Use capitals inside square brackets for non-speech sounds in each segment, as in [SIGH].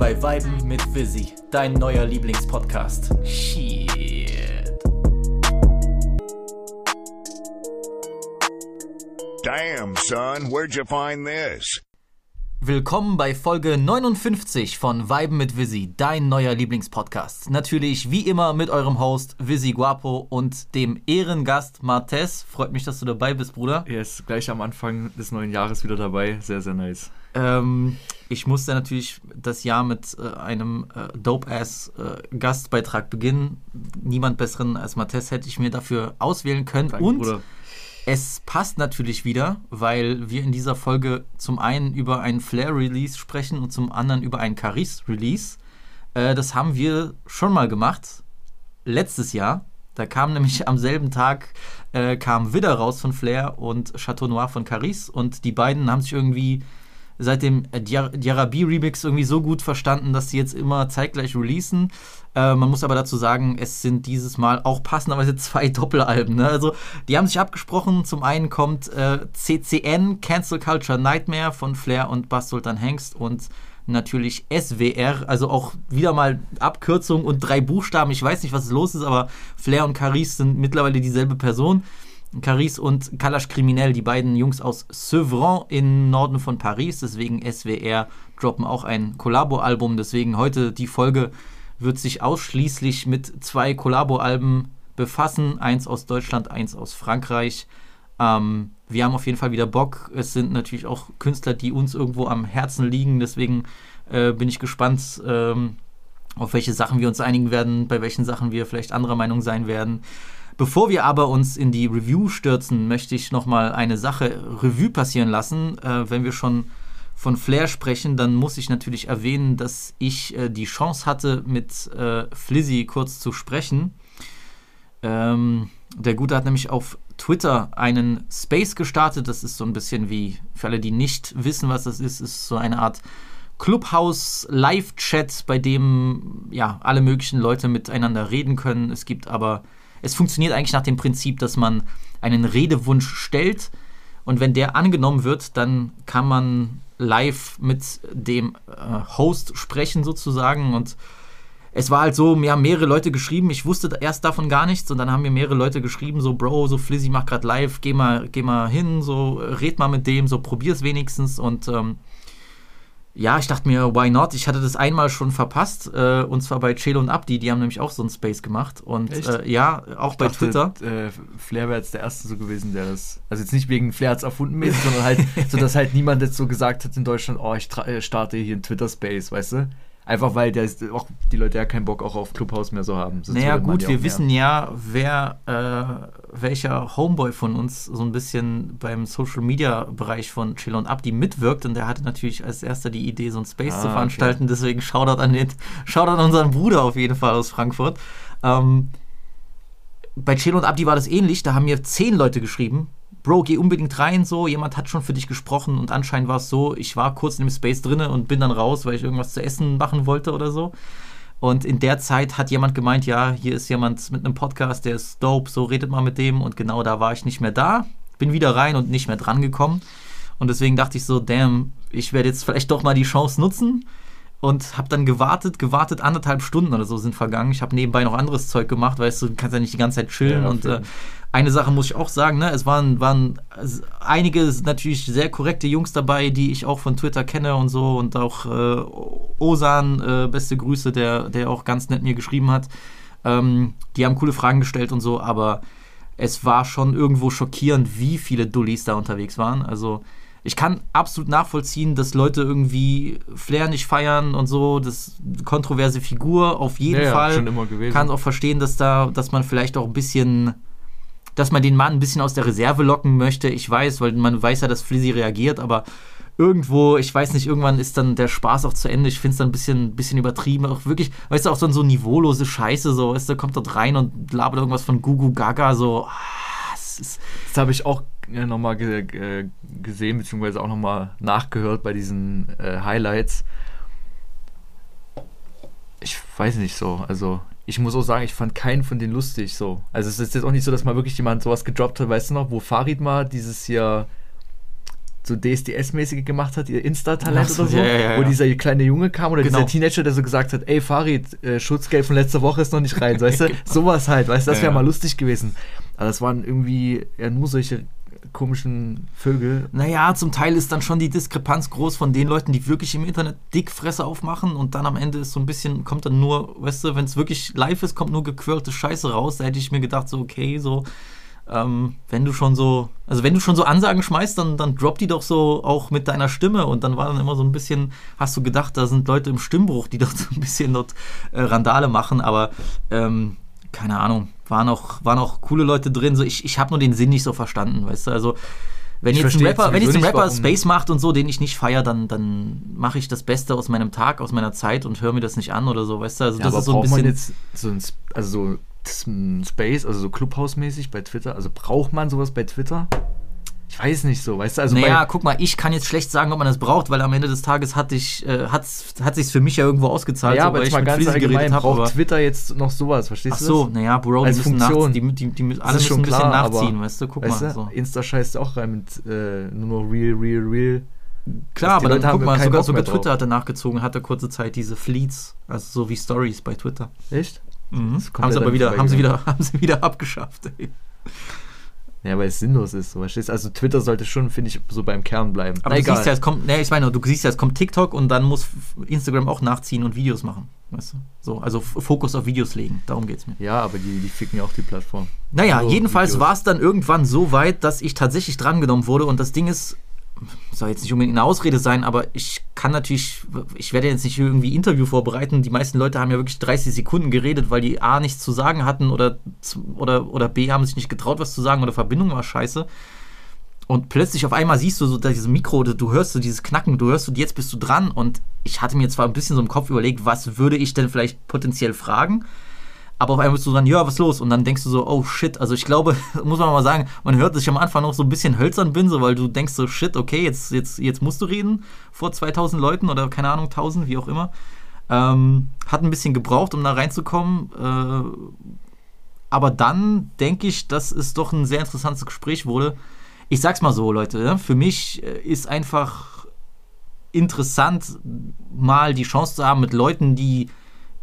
bei Weiben mit Visi, dein neuer Lieblingspodcast. Shit. Damn, son, where'd you find this? Willkommen bei Folge 59 von Weiben mit Visi, dein neuer Lieblingspodcast. Natürlich wie immer mit eurem Host Visi Guapo und dem Ehrengast Martes. Freut mich, dass du dabei bist, Bruder. Er ist gleich am Anfang des neuen Jahres wieder dabei. Sehr, sehr nice. Ähm, ich musste natürlich das Jahr mit äh, einem äh, Dope-Ass-Gastbeitrag äh, beginnen. Niemand besseren als Martes hätte ich mir dafür auswählen können. Danke, und Bruder. Es passt natürlich wieder, weil wir in dieser Folge zum einen über einen Flair-Release sprechen und zum anderen über einen Caris-Release. Äh, das haben wir schon mal gemacht, letztes Jahr. Da kam nämlich am selben Tag äh, kam Widder raus von Flair und Chateau Noir von Caris und die beiden haben sich irgendwie seit dem äh, Diar- Diarabi-Remix irgendwie so gut verstanden, dass sie jetzt immer zeitgleich releasen. Äh, man muss aber dazu sagen, es sind dieses Mal auch passenderweise [LAUGHS] zwei Doppelalben. Ne? Also die haben sich abgesprochen. Zum einen kommt äh, CCN, Cancel Culture Nightmare von Flair und Bass Sultan Hengst und natürlich SWR, also auch wieder mal Abkürzung und drei Buchstaben. Ich weiß nicht, was los ist, aber Flair und Caris sind mittlerweile dieselbe Person. Caris und Kalash Kriminell, die beiden Jungs aus Sevran im Norden von Paris. Deswegen SWR droppen auch ein Collabo-Album. Deswegen heute die Folge wird sich ausschließlich mit zwei Collabo-Alben befassen. Eins aus Deutschland, eins aus Frankreich. Ähm, wir haben auf jeden Fall wieder Bock. Es sind natürlich auch Künstler, die uns irgendwo am Herzen liegen. Deswegen äh, bin ich gespannt, ähm, auf welche Sachen wir uns einigen werden, bei welchen Sachen wir vielleicht anderer Meinung sein werden. Bevor wir aber uns in die Review stürzen, möchte ich nochmal eine Sache Revue passieren lassen. Äh, wenn wir schon von Flair sprechen, dann muss ich natürlich erwähnen, dass ich äh, die Chance hatte, mit äh, Flizzy kurz zu sprechen. Ähm, der Gute hat nämlich auf Twitter einen Space gestartet. Das ist so ein bisschen wie, für alle, die nicht wissen, was das ist, ist so eine Art Clubhouse-Live-Chat, bei dem ja alle möglichen Leute miteinander reden können. Es gibt aber, es funktioniert eigentlich nach dem Prinzip, dass man einen Redewunsch stellt und wenn der angenommen wird, dann kann man live mit dem äh, Host sprechen sozusagen und es war halt so, mir haben mehrere Leute geschrieben, ich wusste erst davon gar nichts und dann haben mir mehrere Leute geschrieben, so Bro, so Flizzy macht gerade live, geh mal, geh mal hin, so red mal mit dem, so probier's wenigstens und ähm, ja, ich dachte mir, why not? Ich hatte das einmal schon verpasst, äh, und zwar bei Chelo und Abdi, die haben nämlich auch so einen Space gemacht und äh, ja, auch bei dachte, Twitter. Äh, Flair wäre jetzt der Erste so gewesen, der das. Also jetzt nicht wegen Flair hat's erfunden mäßig, sondern halt, so dass halt niemand jetzt so gesagt hat in Deutschland, oh, ich äh, starte hier einen Twitter-Space, weißt du? Einfach weil der ist, auch die Leute ja keinen Bock auch auf Clubhouse mehr so haben. Sonst Naja, gut, wir wissen ja, wer, äh, welcher Homeboy von uns so ein bisschen beim Social Media Bereich von Chill und Abdi mitwirkt und der hatte natürlich als erster die Idee, so ein Space Ah, zu okay. veranstalten. Deswegen Shoutout an den, Shoutout an unseren Bruder auf jeden Fall aus Frankfurt. Ähm, bei Chill und Abdi war das ähnlich, da haben mir zehn Leute geschrieben. Bro, geh unbedingt rein, so, jemand hat schon für dich gesprochen und anscheinend war es so, ich war kurz in dem Space drinne und bin dann raus, weil ich irgendwas zu essen machen wollte oder so. Und in der Zeit hat jemand gemeint, ja, hier ist jemand mit einem Podcast, der ist dope, so redet mal mit dem. Und genau da war ich nicht mehr da. Bin wieder rein und nicht mehr dran gekommen. Und deswegen dachte ich so, damn, ich werde jetzt vielleicht doch mal die Chance nutzen. Und habe dann gewartet, gewartet, anderthalb Stunden oder so sind vergangen. Ich habe nebenbei noch anderes Zeug gemacht, weißt du, du kannst ja nicht die ganze Zeit chillen. Ja, und äh, eine Sache muss ich auch sagen, ne, es waren, waren einige natürlich sehr korrekte Jungs dabei, die ich auch von Twitter kenne und so und auch äh, Osan, äh, beste Grüße, der, der auch ganz nett mir geschrieben hat. Ähm, die haben coole Fragen gestellt und so, aber es war schon irgendwo schockierend, wie viele Dullis da unterwegs waren. Also ich kann absolut nachvollziehen, dass Leute irgendwie Flair nicht feiern und so, das ist eine kontroverse Figur auf jeden Ja, ja, Fall schon immer gewesen. kann auch verstehen, dass da, dass man vielleicht auch ein bisschen, dass man den Mann ein bisschen aus der Reserve locken möchte. Ich weiß, weil man weiß ja, dass Flizzy reagiert, aber irgendwo, ich weiß nicht, irgendwann ist dann der Spaß auch zu Ende. Ich finde es dann ein bisschen, bisschen übertrieben. Auch wirklich, weißt du, auch so, so niveaulose Scheiße, so, weißt du, kommt dort rein und labert irgendwas von Gugu Gaga, so, ah, ist, Das habe ich auch nochmal ge äh, gesehen, beziehungsweise auch nochmal nachgehört bei diesen äh, Highlights. Ich weiß nicht so, also ich muss auch sagen, ich fand keinen von denen lustig so. Also es ist jetzt auch nicht so, dass mal wirklich jemand sowas gedroppt hat, weißt du noch, wo Farid mal dieses hier so DSDS-mäßige gemacht hat, ihr Insta-Talent so, oder so, ja, ja, ja, wo dieser kleine Junge kam oder Genau. dieser Teenager, der so gesagt hat, ey Farid, äh, Schutzgeld von letzter Woche ist noch nicht rein, weißt du? [LAUGHS] Sowas halt, weißt du, das wäre mal lustig gewesen. Aber das waren irgendwie ja nur solche komischen Vögel. Naja, zum Teil ist dann schon die Diskrepanz groß von den Leuten, die wirklich im Internet Dickfresse aufmachen und dann am Ende ist so ein bisschen, kommt dann nur, weißt du, wenn es wirklich live ist, kommt nur gequirlte Scheiße raus. Da hätte ich mir gedacht, so, okay, so, ähm, wenn du schon so, also wenn du schon so Ansagen schmeißt, dann, dann drop die doch so auch mit deiner Stimme und dann war dann immer so ein bisschen, hast du gedacht, da sind Leute im Stimmbruch, die [LAUGHS] dort so ein bisschen dort äh, Randale machen, aber ähm, keine Ahnung, waren auch, waren auch coole Leute drin. So, ich ich habe nur den Sinn nicht so verstanden, weißt du, also wenn Ich jetzt ein Rapper, jetzt wenn jetzt ein Rapper warum- Space macht und so, den ich nicht feiere, dann, dann mache ich das Beste aus meinem Tag, aus meiner Zeit und höre mir das nicht an oder so, weißt du? Also Ja, das ist so ein braucht man bisschen. jetzt so ein, also so Space, also so Clubhouse-mäßig bei Twitter? Also braucht man sowas bei Twitter? Weiß nicht so, weißt du? Also naja, guck mal, ich kann jetzt schlecht sagen, ob man das braucht, weil am Ende des Tages hat, ich, äh, hat's, hat sich's für mich ja irgendwo ausgezahlt, ja, so, aber ich mal mit ganz allgemein, geredet habe. braucht Twitter jetzt noch sowas, verstehst Ach du so, das? naja, Bro, die müssen, nach, die, die, die, müssen- alle müssen ein bisschen klar, aber- nachziehen, weißt du? Guck weißt mal. So. Insta scheißt auch rein mit äh, nur noch real, real, real. Klar, die aber dann guck mal, sogar, sogar drauf. Twitter hatte nachgezogen, hatte kurze Zeit diese Fleets, also so wie Stories bei Twitter. Echt? Mhm. Haben sie aber wieder, haben sie wieder, [LAUGHS] haben sie wieder abgeschafft. Ey. Ja, weil es sinnlos ist, so, verstehst? Also Twitter sollte schon, finde ich, so beim Kern bleiben. Aber Na, du siehst ja, es kommt, ne, ich meine, du siehst ja, es kommt TikTok und dann muss Instagram auch nachziehen und Videos machen. Weißt du? So, also Fokus auf Videos legen, darum geht's mir. ja, aber die, die ficken ja auch die Plattform. Naja, So, jedenfalls war es dann irgendwann so weit, dass ich tatsächlich drangenommen wurde und das Ding ist, soll jetzt nicht unbedingt eine Ausrede sein, aber ich kann natürlich, ich werde jetzt nicht irgendwie Interview vorbereiten. Die meisten Leute haben ja wirklich 30 Sekunden geredet, weil die A nichts zu sagen hatten oder, oder, oder B haben sich nicht getraut, was zu sagen oder Verbindung war scheiße. Und plötzlich auf einmal siehst du so dieses Mikro, du hörst so dieses Knacken, du hörst so, jetzt bist du dran. Und ich hatte mir zwar ein bisschen so im Kopf überlegt, was würde ich denn vielleicht potenziell fragen, aber auf einmal bist du dann, ja, was los? Und dann denkst du so, oh shit. Also ich glaube, [LAUGHS] muss man mal sagen, man hört, dass ich am Anfang noch so ein bisschen hölzern bin, so, weil du denkst so, shit, okay, jetzt, jetzt, jetzt musst du reden vor 2000 Leuten oder keine Ahnung, 1000, wie auch immer. Ähm, hat ein bisschen gebraucht, um da reinzukommen. Äh, aber dann denke ich, dass es doch ein sehr interessantes Gespräch wurde. Ich sag's mal so, Leute, ja, für mich äh, ist einfach interessant, mal die Chance zu haben, mit Leuten, die,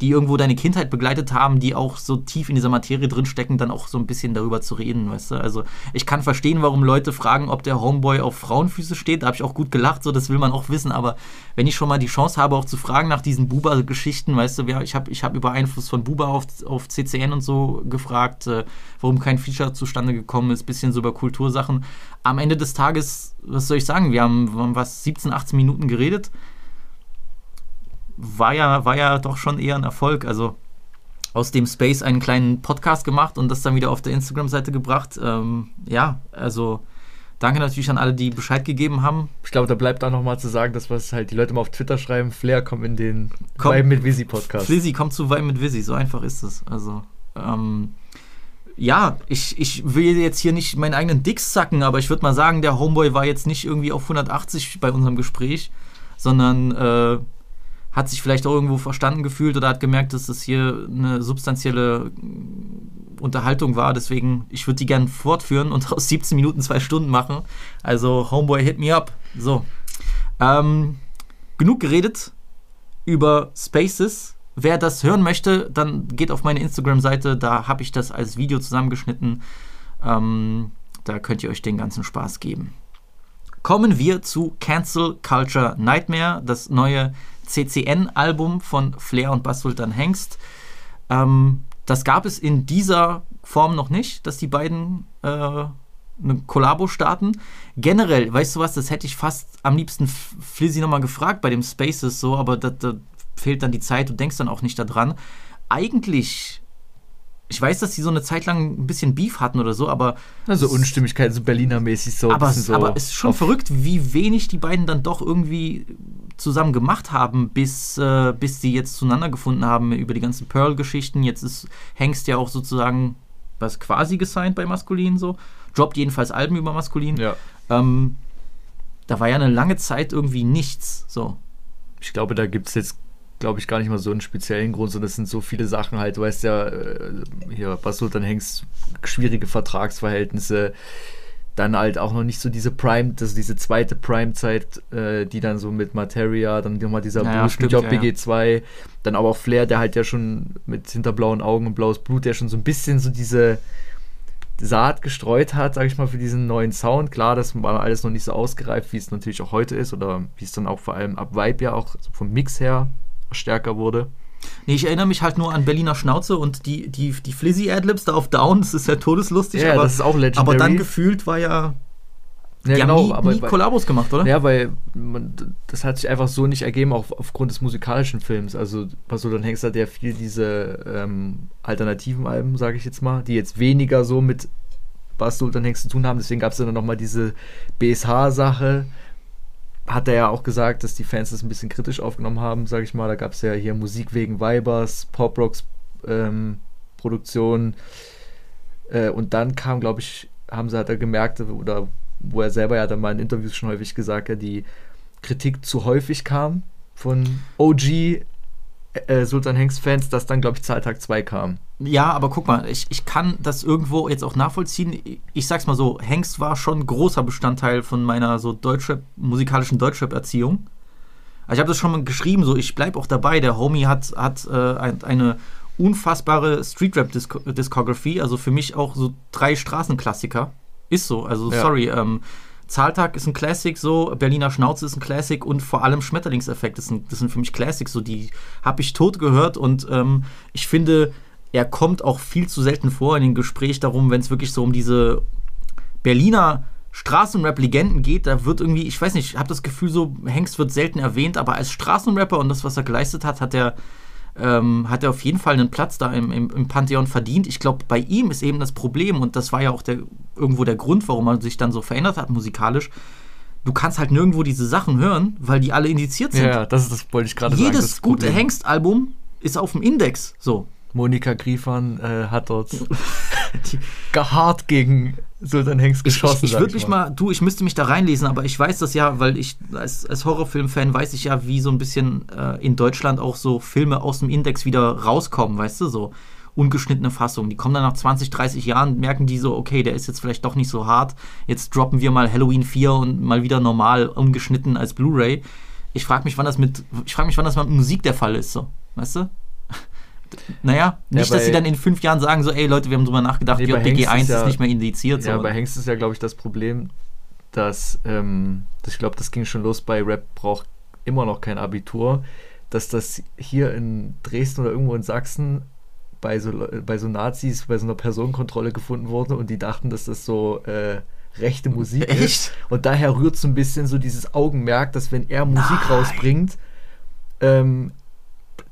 die irgendwo deine Kindheit begleitet haben, die auch so tief in dieser Materie drinstecken, dann auch so ein bisschen darüber zu reden, weißt du? Also ich kann verstehen, warum Leute fragen, ob der Homeboy auf Frauenfüße steht. Da habe ich auch gut gelacht, so das will man auch wissen. Aber wenn ich schon mal die Chance habe, auch zu fragen nach diesen Buba-Geschichten, weißt du, ich habe ich hab über Einfluss von Buba auf, auf CCN und so gefragt, äh, warum kein Feature zustande gekommen ist, bisschen so über Kultursachen. Am Ende des Tages, was soll ich sagen, wir haben was 17, 18 Minuten geredet war ja, war ja doch schon eher ein Erfolg. Also aus dem Space einen kleinen Podcast gemacht und das dann wieder auf der Instagram-Seite gebracht. Ähm, ja, also danke natürlich an alle, die Bescheid gegeben haben. Ich glaube, da bleibt auch nochmal zu sagen, dass was halt die Leute mal auf Twitter schreiben, Flair kommt in den Komm. Vibe mit Visi Podcast. Flizzy kommt zu Wein mit Visi, so einfach ist es. Also, ähm, ja, ich, ich will jetzt hier nicht meinen eigenen Dicks sacken, aber ich würde mal sagen, der Homeboy war jetzt nicht irgendwie auf 180 bei unserem Gespräch, sondern äh, hat sich vielleicht auch irgendwo verstanden gefühlt oder hat gemerkt, dass das hier eine substanzielle Unterhaltung war. Deswegen, ich würde die gerne fortführen und aus 17 Minuten zwei Stunden machen. Also, Homeboy, hit me up. So. Ähm, genug geredet über Spaces. Wer das hören möchte, dann geht auf meine Instagram-Seite. Da habe ich das als Video zusammengeschnitten. Ähm, da könnt ihr euch den ganzen Spaß geben. Kommen wir zu Cancel Culture Nightmare, das neue CCN-Album von Flair und Bass Sultan Hengst. Ähm, das gab es in dieser Form noch nicht, dass die beiden äh, eine Kollabo starten. Generell, weißt du was, das hätte ich fast am liebsten Flizzy nochmal gefragt bei dem Spaces so, aber da, da fehlt dann die Zeit, du denkst dann auch nicht daran. Eigentlich, ich weiß, dass die so eine Zeit lang ein bisschen Beef hatten oder so, aber Also Unstimmigkeiten, so Berliner-mäßig so. aber, so aber es ist schon verrückt, wie wenig die beiden dann doch irgendwie zusammen gemacht haben, bis, äh, bis die jetzt zueinander gefunden haben über die ganzen Pearl-Geschichten. Jetzt ist Hengst ja auch sozusagen was quasi gesigned bei Maskulin so. Droppt jedenfalls Alben über Maskulin. Ja. Ähm, da war ja eine lange Zeit irgendwie nichts. So. Ich glaube, da gibt es jetzt, glaube ich, gar nicht mal so einen speziellen Grund, sondern es sind so viele Sachen halt, du weißt ja, äh, hier, Bas Sultan Hengst, schwierige Vertragsverhältnisse. Dann halt auch noch nicht so diese Prime, ist diese zweite Prime-Zeit, äh, die dann so mit Materia, dann nochmal dieser Ja, ja, Boost mit stimmt, ja, ja. JPG2, dann aber auch Flair, der halt ja schon mit hinter blauen Augen und blaues Blut, der schon so ein bisschen so diese Saat gestreut hat, sag ich mal, für diesen neuen Sound. Klar, das war alles noch nicht so ausgereift, wie es natürlich auch heute ist oder wie es dann auch vor allem ab Vibe ja auch so vom Mix her stärker wurde. Nee, ich erinnere mich halt nur an Berliner Schnauze und die, die, die Flizzy Adlibs da auf Down, das ist ja todeslustig, Ja, aber, das ist auch legendary. aber dann gefühlt war ja. Ja, die genau, haben nie, aber nie Kollabos gemacht, oder? Ja, weil man, das hat sich einfach so nicht ergeben, auch aufgrund des musikalischen Films. Also Basodan Hengst hat ja viel diese ähm, alternativen Alben, sage ich jetzt mal, die jetzt weniger so mit Basodan Hengst zu tun haben. Deswegen gab es dann nochmal diese BSH-Sache. Hat er ja auch gesagt, dass die Fans das ein bisschen kritisch aufgenommen haben, sage ich mal. Da gab es ja hier Musik wegen Vibers, Pop-Rocks ähm, Produktion. Äh, und dann kam, glaube ich, haben sie, hat er gemerkt, oder wo er selber ja dann mal in Interviews schon häufig gesagt hat, die Kritik zu häufig kam von OG äh, Sultan Hengst Fans, dass dann, glaube ich, Zahltag 2 kam. Ja, aber guck mal, ich, ich kann das irgendwo jetzt auch nachvollziehen. Ich sag's mal so, Hengst war schon ein großer Bestandteil von meiner so Deutschrap, musikalischen Deutschrap-Erziehung. Also ich habe das schon mal geschrieben, so ich bleib auch dabei. Der Homie hat, hat äh, ein, eine unfassbare Streetrap-Discography, also für mich auch so drei Straßenklassiker. Ist so, also Ja. sorry. Ähm, Zahltag ist ein Classic, so Berliner Schnauze ist ein Classic und vor allem Schmetterlingseffekt, das sind, das sind für mich Classics, so die habe ich tot gehört und ähm, ich finde, er kommt auch viel zu selten vor in den Gespräch darum, wenn es wirklich so um diese Berliner Straßenrap-Legenden geht, da wird irgendwie, ich weiß nicht, ich habe das Gefühl, so Hengst wird selten erwähnt, aber als Straßenrapper und das, was er geleistet hat, hat er, ähm, hat er auf jeden Fall einen Platz da im, im, im Pantheon verdient. Ich glaube, bei ihm ist eben das Problem, und das war ja auch der, irgendwo der Grund, warum er sich dann so verändert hat musikalisch. Du kannst halt nirgendwo diese Sachen hören, weil die alle indiziert sind. Ja, das, ist, das wollte ich gerade sagen. Jedes gute. Hengst-Album ist auf dem Index. So. Monika Griefern äh, hat dort [LAUGHS] [LAUGHS] hart gegen Sultan Hengst geschossen. Ich, ich sag würde mich mal, du, ich müsste mich da reinlesen, aber ich weiß das ja, weil ich als, als Horrorfilm-Fan weiß ich ja, wie so ein bisschen äh, in Deutschland auch so Filme aus dem Index wieder rauskommen, weißt du, so ungeschnittene Fassungen. Die kommen dann nach 20, 30 Jahren, merken die so, okay, der ist jetzt vielleicht doch nicht so hart. Jetzt droppen wir mal Halloween 4 und mal wieder normal umgeschnitten als Blu-ray. Ich frage mich, wann das mit, ich frage mich, wann das mit Musik der Fall ist, so, weißt du? Naja, nicht, bei- dass sie dann in fünf Jahren sagen, so, ey Leute, wir haben drüber nachgedacht, Nee, bei Hengst JPG 1 ist ist, ja- nicht mehr indiziert. Ja, bei Hengst ist ja, glaube ich, das Problem, dass, ähm, dass ich glaube, das ging schon los bei Rap braucht immer noch kein Abitur, dass das hier in Dresden oder irgendwo in Sachsen bei so, bei so Nazis, bei so einer Personenkontrolle gefunden wurde und die dachten, dass das so äh, rechte Musik Echt? ist. Und daher rührt so ein bisschen so dieses Augenmerk, dass wenn er Musik Nein. rausbringt, ähm,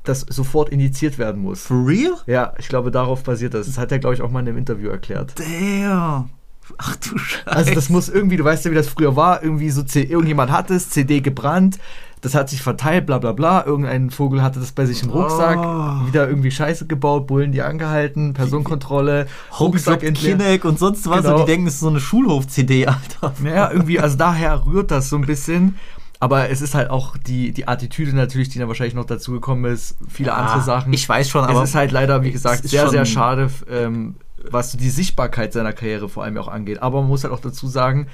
das sofort indiziert werden muss. For real? Ja, ich glaube, darauf basiert das. Das hat er, glaube ich, auch mal in einem Interview erklärt. Damn. Ach du Scheiße. Also das muss irgendwie, du weißt ja, wie das früher war, irgendwie so, C irgendjemand hat es, CD gebrannt, das hat sich verteilt, bla bla bla, irgendein Vogel hatte das bei sich im Rucksack, Oh. wieder irgendwie Scheiße gebaut, Bullen die angehalten, Personenkontrolle, Rucksack entleert. Kinect und sonst was. Genau. Und die denken, es ist so eine Schulhof-CD, Alter. Naja, irgendwie, also daher rührt das so ein bisschen. Aber es ist halt auch die, die Attitüde natürlich, die dann wahrscheinlich noch dazugekommen ist, viele andere Sachen. Ich weiß schon, es aber ist halt leider, wie gesagt, sehr, sehr schade, ähm, was die Sichtbarkeit seiner Karriere vor allem auch angeht. Aber man muss halt auch dazu sagen,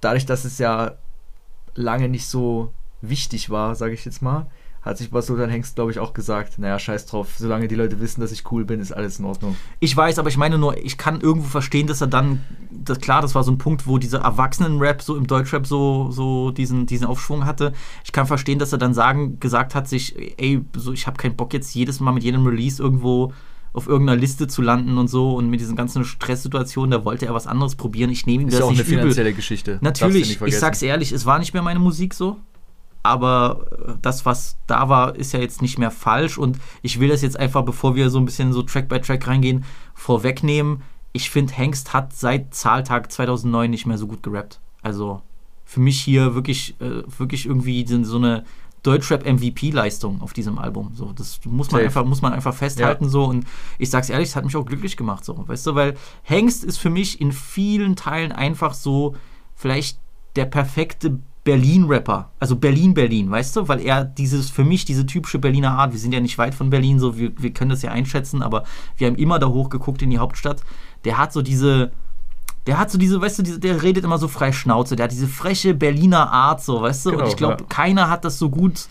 dadurch, dass es ja lange nicht so wichtig war, sage ich jetzt mal, hat sich was so dann Hengst, glaube ich, auch gesagt, naja, scheiß drauf, solange die Leute wissen, dass ich cool bin, ist alles in Ordnung. ich weiß, aber ich meine nur, ich kann irgendwo verstehen, dass er dann, das, klar, das war so ein Punkt, wo dieser Erwachsenen-Rap so im Deutschrap so, so diesen, diesen Aufschwung hatte. Ich kann verstehen, dass er dann sagen, gesagt hat, sich, ey, so, ich habe keinen Bock jetzt jedes Mal mit jedem Release irgendwo auf irgendeiner Liste zu landen und so und mit diesen ganzen Stresssituationen, da wollte er was anderes probieren. Ich nehme ihm Ist das ja auch eine nicht übel. finanzielle Geschichte. Du nicht Natürlich, ich sag's ehrlich, es war nicht mehr meine Musik so. Aber äh, das, was da war, ist ja jetzt nicht mehr falsch. Und ich will das jetzt einfach, bevor wir so ein bisschen so Track by Track reingehen, vorwegnehmen. Ich finde, Hengst hat seit Zahltag 2009 nicht mehr so gut gerappt. Also für mich hier wirklich, äh, wirklich irgendwie so eine Deutschrap-MVP-Leistung auf diesem Album. So, das muss man Safe. einfach, muss man einfach festhalten so. Und ich sag's ehrlich, es hat mich auch glücklich gemacht so, weißt du, weil Hengst ist für mich in vielen Teilen einfach so vielleicht der perfekte Berlin-Rapper, also Berlin-Berlin, weißt du, weil er dieses, für mich diese typische Berliner Art, wir sind ja nicht weit von Berlin, so, wir, wir können das ja einschätzen, aber wir haben immer da hochgeguckt in die Hauptstadt, der hat so diese, der hat so diese, weißt du, diese, der redet immer so frei Schnauze, der hat diese freche Berliner Art, so, weißt du? Genau, und ich glaube, ja. keiner hat das so gut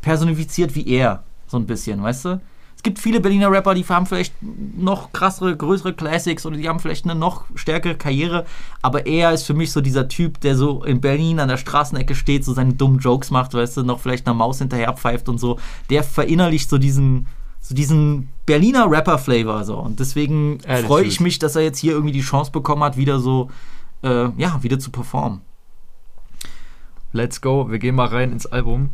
personifiziert wie er, so ein bisschen, weißt du? Es gibt viele Berliner Rapper, die haben vielleicht noch krassere, größere Classics oder die haben vielleicht eine noch stärkere Karriere, aber er ist für mich so dieser Typ, der so in Berlin an der Straßenecke steht, so seine dummen Jokes macht, weißt du, noch vielleicht einer Maus hinterher pfeift und so. Der verinnerlicht so diesen, so diesen Berliner Rapper-Flavor so. Und deswegen Ja, freue ich mich, dass er jetzt hier irgendwie die Chance bekommen hat, wieder so, äh, ja, wieder zu performen. Let's go, wir gehen mal rein ins Album.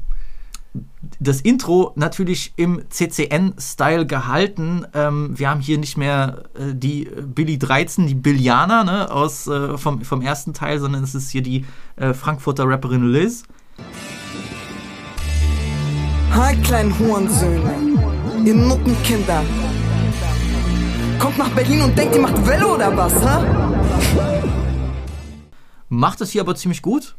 Das Intro natürlich im CCN-Style gehalten. Ähm, wir haben hier nicht mehr äh, die Billy 13, die Billianer ne, aus, äh, vom, vom ersten Teil, sondern es ist hier die äh, Frankfurter Rapperin Liz. Hi, kleinen Hurensöhne, ihr Nuttenkinder. Kommt nach Berlin und denkt, ihr macht Welle oder was, ha? Macht das hier aber ziemlich gut.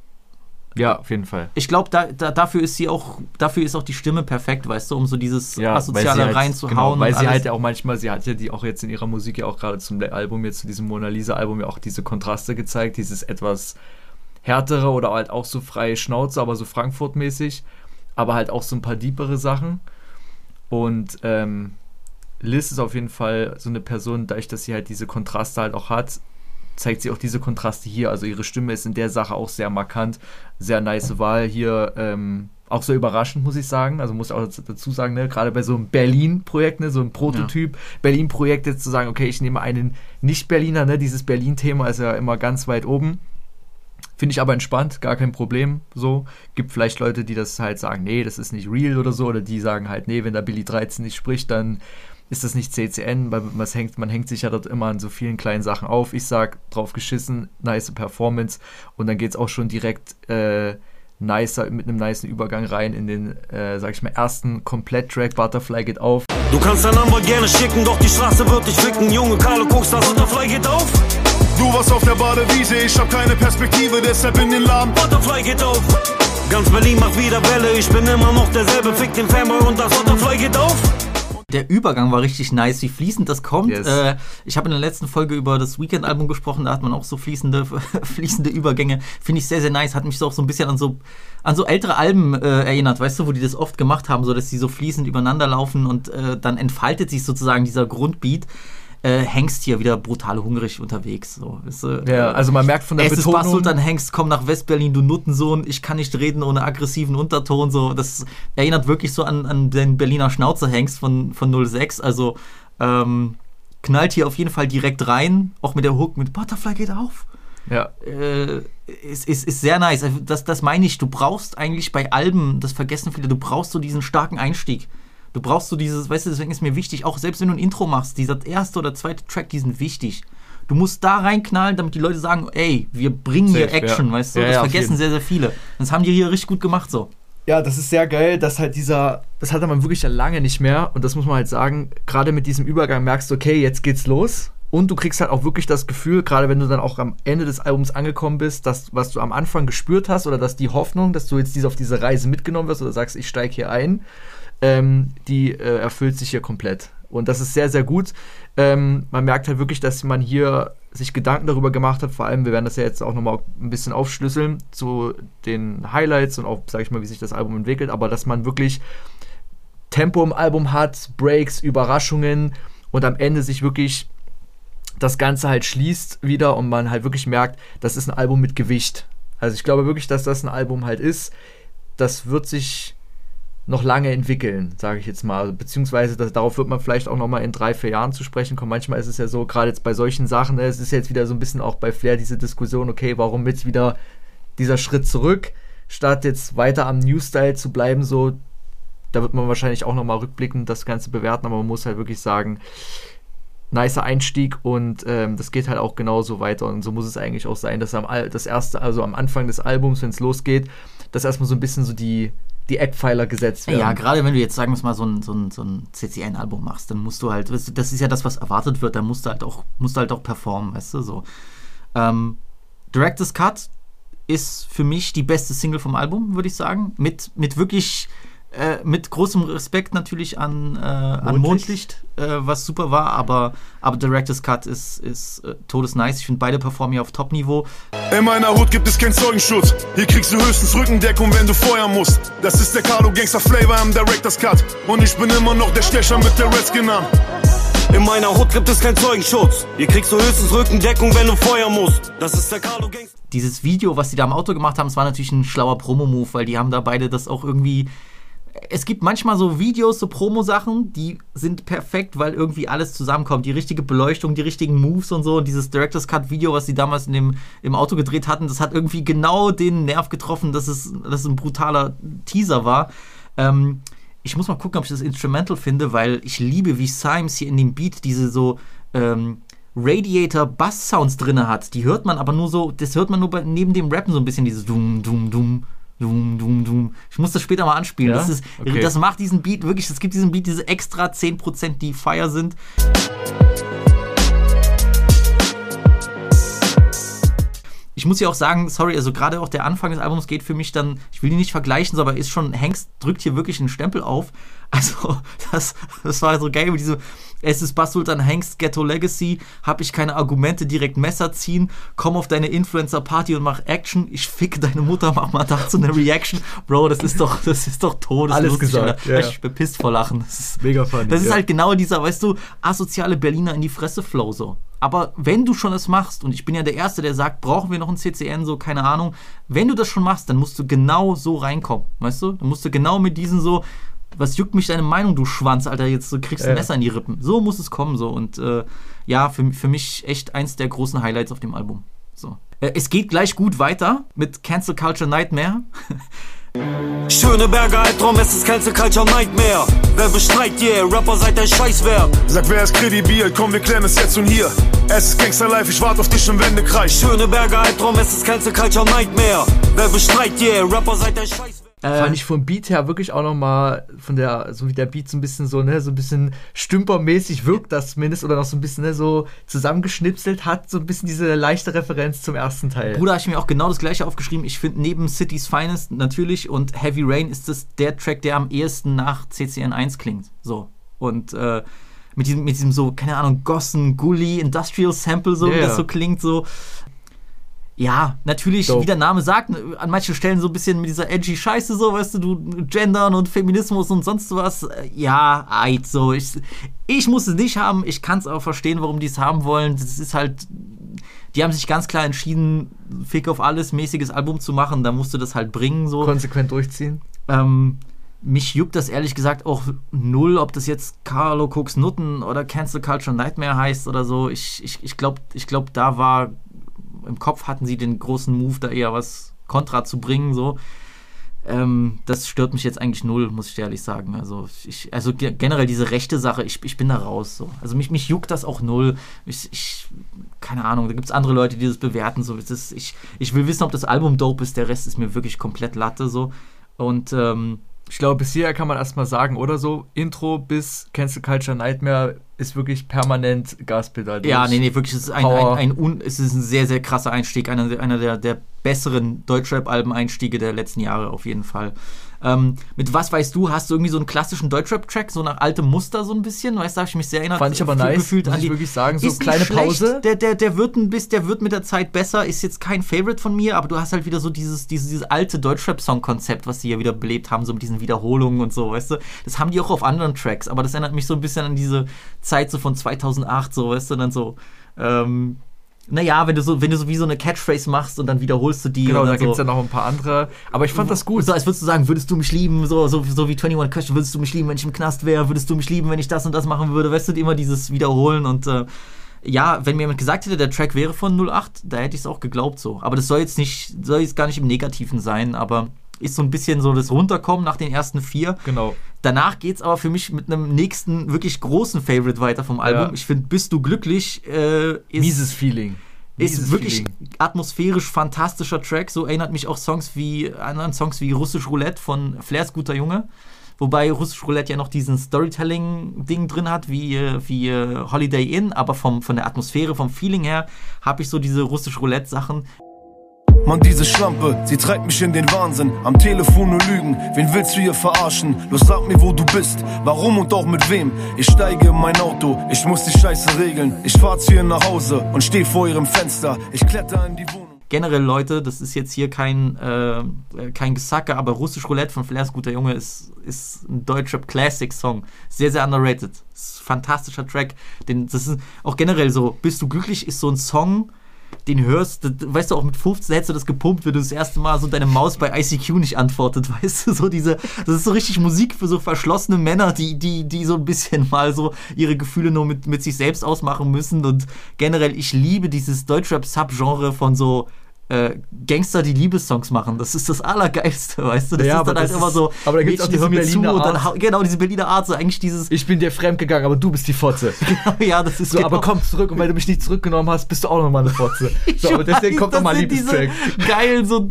Ja, auf jeden Fall. Ich glaube, da, da, dafür ist sie auch, dafür ist auch die Stimme perfekt, weißt du, um so dieses Ja, Asoziale halt, reinzuhauen. Genau, weil sie halt ja auch manchmal, sie hat ja die auch jetzt in ihrer Musik ja auch gerade zum Album, jetzt zu diesem Mona Lisa-Album ja auch diese Kontraste gezeigt, dieses etwas härtere oder halt auch so freie Schnauze, aber so Frankfurt-mäßig, aber halt auch so ein paar diepere Sachen. Und ähm, Liz ist auf jeden Fall so eine Person, dadurch, dass sie halt diese Kontraste halt auch hat, zeigt sie auch diese Kontraste hier. Also ihre Stimme ist in der Sache auch sehr markant. Sehr nice Wahl hier. Ähm, auch sehr überraschend, muss ich sagen. Also muss ich auch dazu sagen, ne, gerade bei so einem Berlin-Projekt, ne, so ein Prototyp Berlin-Projekt jetzt zu sagen, okay, ich nehme einen Nicht-Berliner, ne, dieses Berlin-Thema ist ja immer ganz weit oben. Finde ich aber entspannt, gar kein Problem. So gibt vielleicht Leute, die das halt sagen, nee, das ist nicht real oder so, oder die sagen halt, nee, wenn da Billy 13 nicht spricht, dann ist das nicht CCN, weil man hängt, man hängt sich ja dort immer an so vielen kleinen Sachen auf. Ich sag, drauf geschissen, nice Performance und dann geht's auch schon direkt äh, nicer, mit einem niceen Übergang rein in den, äh, sag ich mal, ersten Komplett-Track, Butterfly geht auf. Du kannst dein Nummer gerne schicken, doch die Straße wird dich ficken. Junge, Carlo, guckst, das Butterfly geht auf. Du warst auf der Badewiese, ich hab keine Perspektive, deshalb in den Laden. Butterfly geht auf. Ganz Berlin macht wieder Welle, ich bin immer noch derselbe. Fick den Fanboy und das Butterfly geht auf. Der Übergang war richtig nice, wie fließend das kommt. Yes. Äh, ich habe in der letzten Folge über das Weekend-Album gesprochen, da hat man auch so fließende, [LAUGHS] fließende Übergänge. Finde ich sehr, sehr nice. Hat mich so auch so ein bisschen an so, an so ältere Alben äh, erinnert, weißt du, wo die das oft gemacht haben, so dass die so fließend übereinander laufen und äh, dann entfaltet sich sozusagen dieser Grundbeat. Äh, Hengst hier wieder brutal hungrig unterwegs. So, weißt du? Ja, also man merkt von der es ist Betonung. Basultan Hengst, komm nach Westberlin, du Nuttensohn, ich kann nicht reden ohne aggressiven Unterton. So, das erinnert wirklich so an, an den Berliner Schnauzer-Hengst von, von 06. Also ähm, knallt hier auf jeden Fall direkt rein, auch mit der Hook mit Butterfly geht auf. ja, Äh, ist, ist, ist sehr nice. Also Das, das meine ich, du brauchst eigentlich bei Alben, das vergessen viele, du brauchst so diesen starken Einstieg. Du brauchst so dieses, weißt du, deswegen ist mir wichtig, auch selbst wenn du ein Intro machst, dieser erste oder zweite Track, die sind wichtig. Du musst da reinknallen, damit die Leute sagen, ey, wir bringen hier Safe, Action, ja. weißt du? Ja, das ja, vergessen sehr, sehr viele. Das haben die hier richtig gut gemacht so. Ja, das ist sehr geil, dass halt dieser, das hatte man wirklich ja lange nicht mehr und das muss man halt sagen, gerade mit diesem Übergang merkst du, okay, jetzt geht's los und du kriegst halt auch wirklich das Gefühl, gerade wenn du dann auch am Ende des Albums angekommen bist, dass was du am Anfang gespürt hast oder dass die Hoffnung, dass du jetzt diese, auf diese Reise mitgenommen wirst oder sagst, ich steige hier ein, ähm, die äh, erfüllt sich hier komplett. Und das ist sehr, sehr gut. Ähm, man merkt halt wirklich, dass man hier sich Gedanken darüber gemacht hat. Vor allem, wir werden das ja jetzt auch nochmal ein bisschen aufschlüsseln zu den Highlights und auch, sag ich mal, wie sich das Album entwickelt. Aber dass man wirklich Tempo im Album hat, Breaks, Überraschungen und am Ende sich wirklich das Ganze halt schließt wieder und man halt wirklich merkt, das ist ein Album mit Gewicht. Also ich glaube wirklich, dass das ein Album halt ist. Das wird sich noch lange entwickeln, sage ich jetzt mal. Beziehungsweise das, darauf wird man vielleicht auch noch mal in drei, vier Jahren zu sprechen kommen. Manchmal ist es ja so, gerade jetzt bei solchen Sachen, ne, es ist jetzt wieder so ein bisschen auch bei Flair diese Diskussion, okay, warum jetzt wieder dieser Schritt zurück, statt jetzt weiter am New Style zu bleiben, so, da wird man wahrscheinlich auch noch mal rückblickend das Ganze bewerten, aber man muss halt wirklich sagen, nicer Einstieg und ähm, das geht halt auch genauso weiter und so muss es eigentlich auch sein, dass am Al das erste, also am Anfang des Albums, wenn es losgeht, dass erstmal so ein bisschen so die, die Eckpfeiler gesetzt werden. Ja, gerade wenn du jetzt, sagen wir mal, so ein, so ein, so ein CCN-Album machst, dann musst du halt, das ist ja das, was erwartet wird, dann musst du halt auch, musst du halt auch performen, weißt du, so. Ähm, Director's Cut ist für mich die beste Single vom Album, würde ich sagen. Mit, mit wirklich Äh, mit großem Respekt natürlich an, äh, an Mondlicht. Mondlicht, äh, was super war, aber, aber Director's Cut ist, ist äh, todesnice. Ich finde beide performen hier auf Top-Niveau. In meiner Hut gibt es keinen Zeugenschutz. Hier kriegst du höchstens Rückendeckung, wenn du feuern musst. Das ist der Carlo Gangster Flavor im Director's Cut. Und ich bin immer noch der Stecher mit der Redskin an. In meiner Hut gibt es keinen Zeugenschutz. Hier kriegst du höchstens Rückendeckung, wenn du feuern musst. Das ist der Carlo Gangster. Dieses Video, was die da im Auto gemacht haben, es war natürlich ein schlauer Promo-Move, weil die haben da beide das auch irgendwie. Es gibt manchmal so Videos, so Promo-Sachen, die sind perfekt, weil irgendwie alles zusammenkommt. Die richtige Beleuchtung, die richtigen Moves und so. Und dieses Director's Cut-Video, was sie damals in dem, im Auto gedreht hatten, das hat irgendwie genau den Nerv getroffen, dass es, dass es ein brutaler Teaser war. Ähm, ich muss mal gucken, ob ich das Instrumental finde, weil ich liebe, wie Symes hier in dem Beat diese so ähm, Radiator-Bass-Sounds drin hat. Die hört man aber nur so, das hört man nur bei, neben dem Rappen so ein bisschen, dieses Dum, Dum, Dum. Dum, dum, dum. Ich muss das später mal anspielen. Ja? Das, ist, Okay. das macht diesen Beat wirklich, es gibt diesen Beat diese extra 10%, die Fire sind. Ich muss ja auch sagen, sorry, also gerade auch der Anfang des Albums geht für mich dann, ich will die nicht vergleichen, aber ist schon, Hengst drückt hier wirklich einen Stempel auf. Also, [LAUGHS] das, das war so geil mit diesem, es ist Basultan Hengst Ghetto Legacy, hab ich keine Argumente, direkt Messer ziehen, komm auf deine Influencer-Party und mach Action, ich ficke deine Mutter, mach mal dazu eine Reaction. Bro, das ist doch, das ist doch todeslustig. Alles gesagt, ja. Ich bin pisst vor Lachen. Das ist, Mega funny. das ist ja. halt genau dieser, weißt du, asoziale Berliner in die Fresse Flow so. Aber wenn du schon das machst, und ich bin ja der Erste, der sagt, brauchen wir noch ein CCN, so, keine Ahnung, wenn du das schon machst, dann musst du genau so reinkommen, weißt du? Dann musst du genau mit diesen so, was juckt mich deine Meinung, du Schwanz, Alter, jetzt du kriegst ein Ja. Messer in die Rippen. So muss es kommen, so. Und äh, ja, für, für mich echt eins der großen Highlights auf dem Album. So. Äh, es geht gleich gut weiter mit Cancel Culture Nightmare. [LAUGHS] Schöneberger Albtraum, es ist Cancel Culture Nightmare. Wer bestreitet, yeah, Rapper seid ein Scheißwerk. Sag, wer ist kredibil? Komm, wir klären es jetzt und hier. Es ist Gangster Life, ich warte auf dich im Wendekreis. Schöneberger Albtraum, es ist Cancel Culture Nightmare. Wer bestreitet, yeah, Rapper seid ein Scheißwerk. Fand ich vom Beat her wirklich auch nochmal, von der, so wie der Beat so ein bisschen so, ne, so ein bisschen stümpermäßig wirkt das zumindest oder noch so ein bisschen, ne, so zusammengeschnipselt hat, so ein bisschen diese leichte Referenz zum ersten Teil. Bruder, habe ich mir auch genau das gleiche aufgeschrieben. Ich finde neben City's Finest natürlich und Heavy Rain ist das der Track, der am ehesten nach CCN1 klingt. So. Und äh, mit, diesem, mit diesem so, keine Ahnung, Gossen, Gully, Industrial Sample, so Ja, wie das so klingt, so. Ja, natürlich, Dope. wie der Name sagt, an manchen Stellen so ein bisschen mit dieser edgy Scheiße, so, weißt du, du, Gendern und Feminismus und sonst was. Äh, Ja, eid, so. Ich, ich muss es nicht haben, ich kann es auch verstehen, warum die es haben wollen. Das ist halt, die haben sich ganz klar entschieden, Fick auf alles mäßiges Album zu machen, da musst du das halt bringen, so. Konsequent durchziehen. Ähm, mich juckt das ehrlich gesagt auch null, ob das jetzt Carlo Cooks Nutten oder Cancel Culture Nightmare heißt oder so. Ich, ich, ich glaube, ich glaub, da war, im Kopf hatten sie den großen Move, da eher was Kontra zu bringen, so. Ähm, das stört mich jetzt eigentlich null, muss ich ehrlich sagen. Also, ich, also ge- generell diese rechte Sache, ich, ich bin da raus. So. Also mich, mich juckt das auch null. Ich, ich keine Ahnung, da gibt es andere Leute, die das bewerten. So. Es ist, ich, ich will wissen, ob das Album dope ist, der Rest ist mir wirklich komplett Latte. So. Und ähm, Ich glaube, bis hierher kann man erstmal sagen, oder so, Intro bis Cancel Culture Nightmare ist wirklich permanent Gaspedal. Ja, nee, nee, wirklich, es ist ein, ein, ein, un, es ist ein sehr, sehr krasser Einstieg, einer, der- einer der, der besseren Deutschrap-Alben-Einstiege der letzten Jahre auf jeden Fall. Ähm, mit was weißt du, hast du irgendwie so einen klassischen Deutschrap-Track, so nach altem Muster so ein bisschen, weißt du, habe ich mich sehr erinnert. Fand ich aber nice, gefühlt muss an ich die, wirklich sagen, so Ist kleine schlecht. Pause. Der, der, der, wird ein bisschen, der wird mit der Zeit besser, ist jetzt kein Favorite von mir, aber du hast halt wieder so dieses, dieses, dieses alte Deutschrap-Song-Konzept, was die ja wieder belebt haben, so mit diesen Wiederholungen und so, weißt du. Das haben die auch auf anderen Tracks, aber das erinnert mich so ein bisschen an diese Zeit so von 2008, so, weißt du, dann so, ähm, naja, wenn du so, wenn du so wie so eine Catchphrase machst und dann wiederholst du die. Genau, da dann gibt es so, ja noch ein paar andere. Aber ich fand das gut. So, als würdest du sagen, würdest du mich lieben, so, so, so wie 21 Question, würdest du mich lieben, wenn ich im Knast wäre, würdest du mich lieben, wenn ich das und das machen würde, weißt du, immer dieses Wiederholen und äh, ja, wenn mir jemand gesagt hätte, der Track wäre von 08, da hätte ich es auch geglaubt so. Aber das soll jetzt nicht, soll jetzt gar nicht im Negativen sein, aber ist so ein bisschen so das Runterkommen nach den ersten vier. Genau. Danach geht es aber für mich mit einem nächsten wirklich großen Favorite weiter vom Album. Ja. Ich finde, Bist du glücklich äh, ist, Mieses Feeling. ist wirklich Feeling. atmosphärisch fantastischer Track. So erinnert mich auch Songs wie anderen Songs wie Russisch Roulette von Flairs guter Junge. Wobei Russisch Roulette ja noch diesen Storytelling-Ding drin hat, wie, äh, wie äh, Holiday Inn, aber vom, von der Atmosphäre, vom Feeling her, habe ich so diese Russisch Roulette-Sachen. Mann, diese Schlampe, sie treibt mich in den Wahnsinn. Am Telefon nur Lügen, wen willst du hier verarschen? Los, sag mir, wo du bist, warum und auch mit wem. Ich steige in mein Auto, ich muss die Scheiße regeln. Ich fahr zu ihr nach Hause und steh vor ihrem Fenster. Ich kletter in die Wohnung. generell Leute, das ist jetzt hier kein, äh, kein Gesacke, aber Russisch Roulette von Flairs Guter Junge ist, ist ein deutscher Classic-Song. Sehr, sehr underrated. Ist ein fantastischer Track. Den, das ist auch generell so, Bist du glücklich ist so ein Song, den hörst, das, weißt du, auch mit 15 hättest du das gepumpt, wenn du das erste Mal so deine Maus bei ICQ nicht antwortet, [LAUGHS] weißt du, so diese, das ist so richtig Musik für so verschlossene Männer, die, die, die so ein bisschen mal so ihre Gefühle nur mit, mit sich selbst ausmachen müssen. Und generell, ich liebe dieses Deutschrap-Subgenre von so äh, Gangster, die Liebessongs machen. Das ist das Allergeilste, [LAUGHS] weißt du? Das Ja, ist dann halt immer so, aber da gibt's auch Mädchen, diese hör mir Berliner zu und dann, Art. hau- genau, diese Berliner Art, so eigentlich dieses, Ich bin dir fremdgegangen, aber du bist die Fotze. [LAUGHS] ja, das ist So, genau, aber komm zurück und weil du mich nicht zurückgenommen hast, bist du auch nochmal eine Fotze. [LAUGHS] So, aber deswegen weiß, kommt nochmal Liebestrack. diese geilen, so,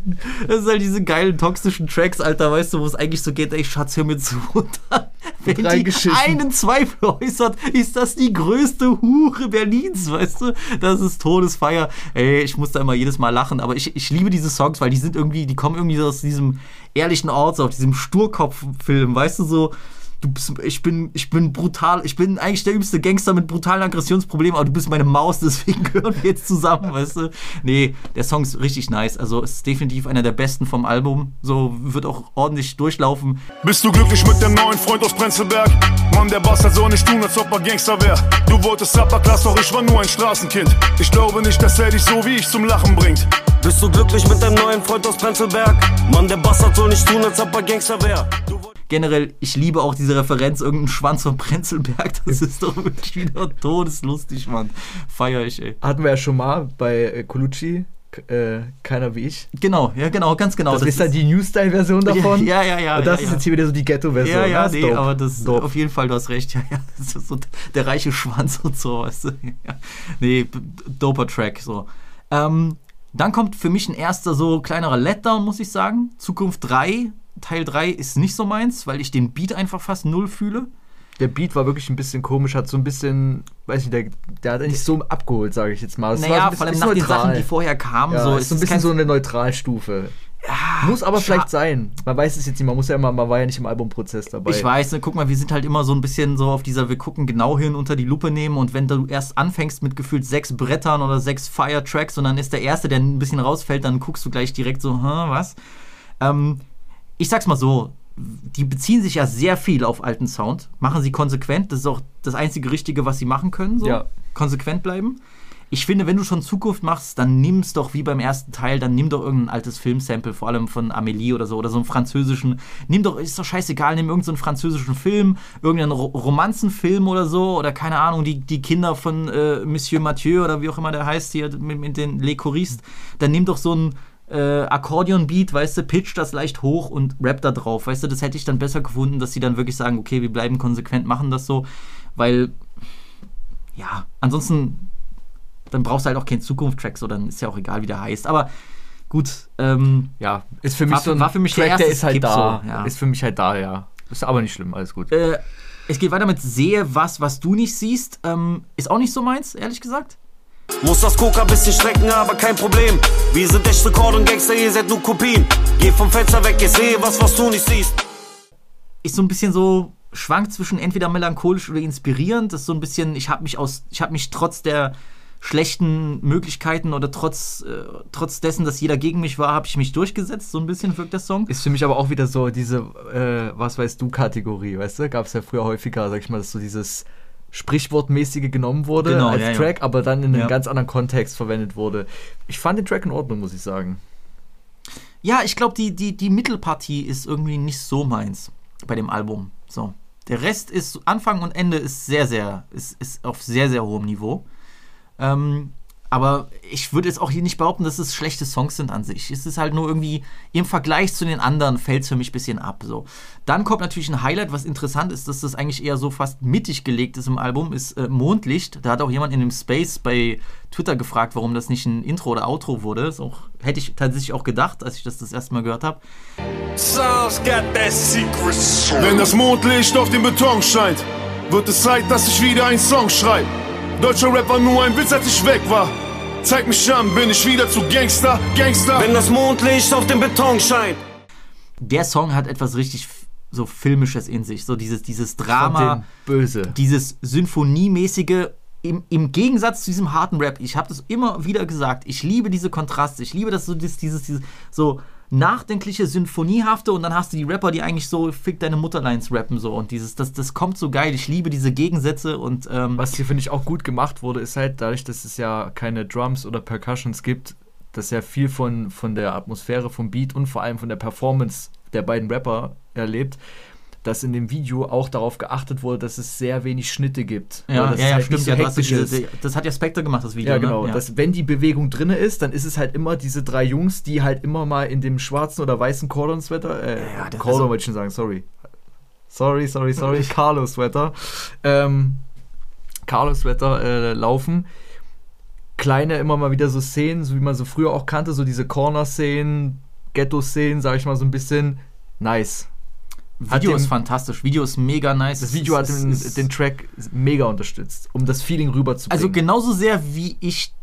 das sind halt diese geilen toxischen Tracks, Alter, weißt du, wo es eigentlich so geht, ey, Schatz, hör mir zu. Und dann, [LAUGHS] wenn die einen Zweifel äußert, ist das die größte Hure Berlins, weißt du? Das ist Todesfeier. Ey, ich muss da immer jedes Mal lachen, aber ich, ich liebe diese Songs, weil die sind irgendwie, die kommen irgendwie so aus diesem ehrlichen Ort, so aus diesem Sturkopf-Film, weißt du, so, du bist, ich bin, ich bin brutal, ich bin eigentlich der übste Gangster mit brutalen Aggressionsproblemen, aber du bist meine Maus, [LAUGHS] deswegen gehören wir jetzt zusammen, weißt du? Nee, der Song ist richtig nice, also ist definitiv einer der besten vom Album, so wird auch ordentlich durchlaufen. Bist du glücklich mit dem neuen Freund aus Prenzlberg? Mann, der Bastard soll nicht tun, als ob er Gangster wär. Du wolltest Upper Class, doch ich war nur ein Straßenkind. Ich glaube nicht, dass er dich so wie ich zum Lachen bringt. Bist du glücklich mit deinem neuen Freund aus Prenzlberg? Mann, der Bastard soll nicht tun, als ob er Gangster wär. Generell, ich liebe auch diese Referenz, irgendein Schwanz von Prenzlberg, das ist doch wirklich wieder todeslustig, Mann. Feier ich, ey. Hatten wir ja schon mal bei äh, Colucci, äh, keiner wie ich. Genau, ja, genau, ganz genau. Das, ist dann die New Style-Version davon. Ja, ja, ja. Und das ja, ist ja. jetzt hier wieder so die Ghetto-Version. Ja, ja, Das nee, dope. aber das Dope. auf jeden Fall, du hast recht. Ja, ja, [LAUGHS] das ist so der reiche Schwanz und so, weißt du. [LAUGHS] Ja. Nee, doper Track, so. Ähm, dann kommt für mich ein erster so kleinerer Letdown, muss ich sagen. Zukunft 3, Teil 3 ist nicht so meins, weil ich den Beat einfach fast null fühle. Der Beat war wirklich ein bisschen komisch, hat so ein bisschen, weiß nicht, der, der hat nicht so abgeholt, sage ich jetzt mal. So naja, ein vor allem nach den neutral. Sachen, die vorher kamen. ja, so, ist so ein bisschen so eine Neutralstufe. Muss aber vielleicht sein. Man weiß es jetzt nicht, man muss ja immer, man war ja nicht im Albumprozess dabei. Ich weiß, ne, guck mal, wir sind halt immer so ein bisschen so auf dieser, wir gucken genau hin, unter die Lupe nehmen und wenn du erst anfängst mit gefühlt sechs Brettern oder sechs Fire-Tracks und dann ist der erste, der ein bisschen rausfällt, dann guckst du gleich direkt so, Hä, was? Ähm, ich sag's mal so, die beziehen sich ja sehr viel auf alten Sound, machen sie konsequent, das ist auch das einzige Richtige, was sie machen können, so. Ja. Konsequent bleiben. Ich finde, wenn du schon Zukunft machst, dann nimm's doch wie beim ersten Teil, dann nimm doch irgendein altes Filmsample, vor allem von Amélie oder so, oder so einen französischen. Nimm doch, ist doch scheißegal, nimm irgendeinen so französischen Film, irgendeinen Ro Romanzenfilm oder so, oder keine Ahnung, die, die Kinder von äh, Monsieur Mathieu oder wie auch immer der heißt hier mit, mit den Les Choristes. Dann nimm doch so einen äh, Akkordeon-Beat, weißt du, pitch das leicht hoch und rap da drauf, weißt du, das hätte ich dann besser gefunden, dass sie dann wirklich sagen, okay, wir bleiben konsequent, machen das so, weil, ja, ansonsten dann brauchst du halt auch keinen Zukunft-Track, so dann ist ja auch egal, wie der heißt. Aber gut, ähm, ja, ist für mich War- so ein war für mich der Track, der erste ist halt Skip da. so, ja. Ist für mich halt da, ja. Ist aber nicht schlimm, alles gut. äh, es geht weiter mit Sehe was, was du nicht siehst. Ähm, ist auch nicht so meins, ehrlich gesagt. Muss das Coca bisschen strecken, aber kein Problem. Wir sind echt Rekord und Gangster, ihr seid nur Kopien. Geh vom Fenster weg, ich sehe was, was du nicht siehst. Ist so ein bisschen so schwankt zwischen entweder melancholisch oder inspirierend. Das ist so ein bisschen, ich habe mich aus, ich habe mich trotz der schlechten Möglichkeiten oder trotz, äh, trotz dessen, dass jeder gegen mich war, habe ich mich durchgesetzt. So ein bisschen wirkt der Song. Ist für mich aber auch wieder so diese, äh, was weißt du, Kategorie, weißt du? Gab es ja früher häufiger, sag ich mal, dass so dieses Sprichwortmäßige genommen wurde Genau, als ja, ja. Track, aber dann in einem Ja. ganz anderen Kontext verwendet wurde. Ich fand den Track in Ordnung, muss ich sagen. Ja, ich glaube, die, die, die Mittelpartie ist irgendwie nicht so meins bei dem Album. So. Der Rest ist, Anfang und Ende ist sehr, sehr, ist, ist auf sehr, sehr hohem Niveau. Ähm, aber ich würde jetzt auch hier nicht behaupten, dass es schlechte Songs sind an sich. Es ist halt nur irgendwie, im Vergleich zu den anderen fällt es für mich ein bisschen ab. So. Dann kommt natürlich ein Highlight, was interessant ist, dass das eigentlich eher so fast mittig gelegt ist im Album, ist äh, Mondlicht. Da hat auch jemand in dem Space bei Twitter gefragt, warum das nicht ein Intro oder Outro wurde. Das auch, hätte ich tatsächlich auch gedacht, als ich das das erste Mal gehört habe. Sounds got that secret soul. Wenn das Mondlicht auf den Beton scheint, wird es Zeit, dass ich wieder einen Song schreibe. Deutscher Rap war nur ein Witz, als ich weg war. Zeig mich an, bin ich wieder zu Gangster, Gangster. Wenn das Mondlicht auf den Beton scheint. Der Song hat etwas richtig so filmisches in sich, so dieses dieses Drama, böse. dieses Symphoniemäßige im, im Gegensatz zu diesem harten Rap. Ich habe das immer wieder gesagt. Ich liebe diese Kontraste. Ich liebe das so dieses, dieses, dieses so nachdenkliche, symphoniehafte und dann hast du die Rapper, die eigentlich so fick deine Mutterlines rappen so und dieses, das, das kommt so geil. Ich liebe diese Gegensätze und ähm, Was hier, finde ich, auch gut gemacht wurde, ist halt dadurch, dass es ja keine Drums oder Percussions gibt, dass ja viel von, von der Atmosphäre, vom Beat und vor allem von der Performance der beiden Rapper erlebt, dass in dem Video auch darauf geachtet wurde, dass es sehr wenig Schnitte gibt. ja, ja, ja halt stimmt. so Ja, hektisch diese, das hat ja Spectre gemacht, das Video. Ja, genau. Ne? Ja. Dass, wenn die Bewegung drin ist, dann ist es halt immer diese drei Jungs, die halt immer mal in dem schwarzen oder weißen Cordon-Sweater, äh, Ja, das- Cordon wollte ich schon sagen, sorry. Sorry, sorry, sorry, [LAUGHS] Carlo-Sweater. Ähm, Carlo-Sweater äh, laufen. Kleine immer mal wieder so Szenen, so wie man so früher auch kannte, so diese Corner-Szenen, Ghetto-Szenen, sag ich mal so ein bisschen. Nice. Video ist fantastisch. Video ist mega nice. Das Video hat Es- den, es- den Track mega unterstützt, um das Feeling rüberzubringen. Also genauso sehr wie ich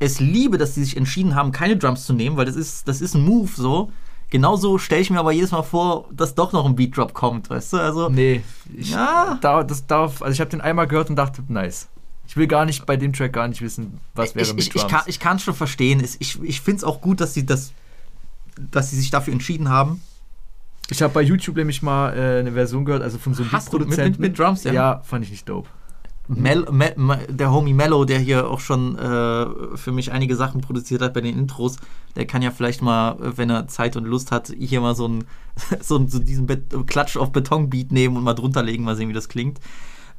es liebe, dass die sich entschieden haben, keine Drums zu nehmen, weil das ist, das ist ein Move so. Genauso stelle ich mir aber jedes Mal vor, dass doch noch ein Beat Drop kommt, weißt du? Also Nee, ich, Ja. da, das darf, also ich habe den einmal gehört und dachte, nice. Ich will gar nicht bei dem Track gar nicht wissen, was wäre ich, mit ich, ich Drums. kann ich kann schon verstehen. Es- Ich, ich finde es auch gut, dass sie das dass sie sich dafür entschieden haben. Ich habe bei YouTube nämlich mal äh, eine Version gehört, also von so einem Hast du mit- mit- mit Drums, ja? Ja, fand ich nicht dope. Mel, Mel, Mel, der Homie Mello, der hier auch schon äh, für mich einige Sachen produziert hat bei den Intros, der kann ja vielleicht mal, wenn er Zeit und Lust hat, hier mal so, ein, [LAUGHS] so, so diesen Bet Klatsch auf Betonbeat nehmen und mal drunter legen, mal sehen, wie das klingt.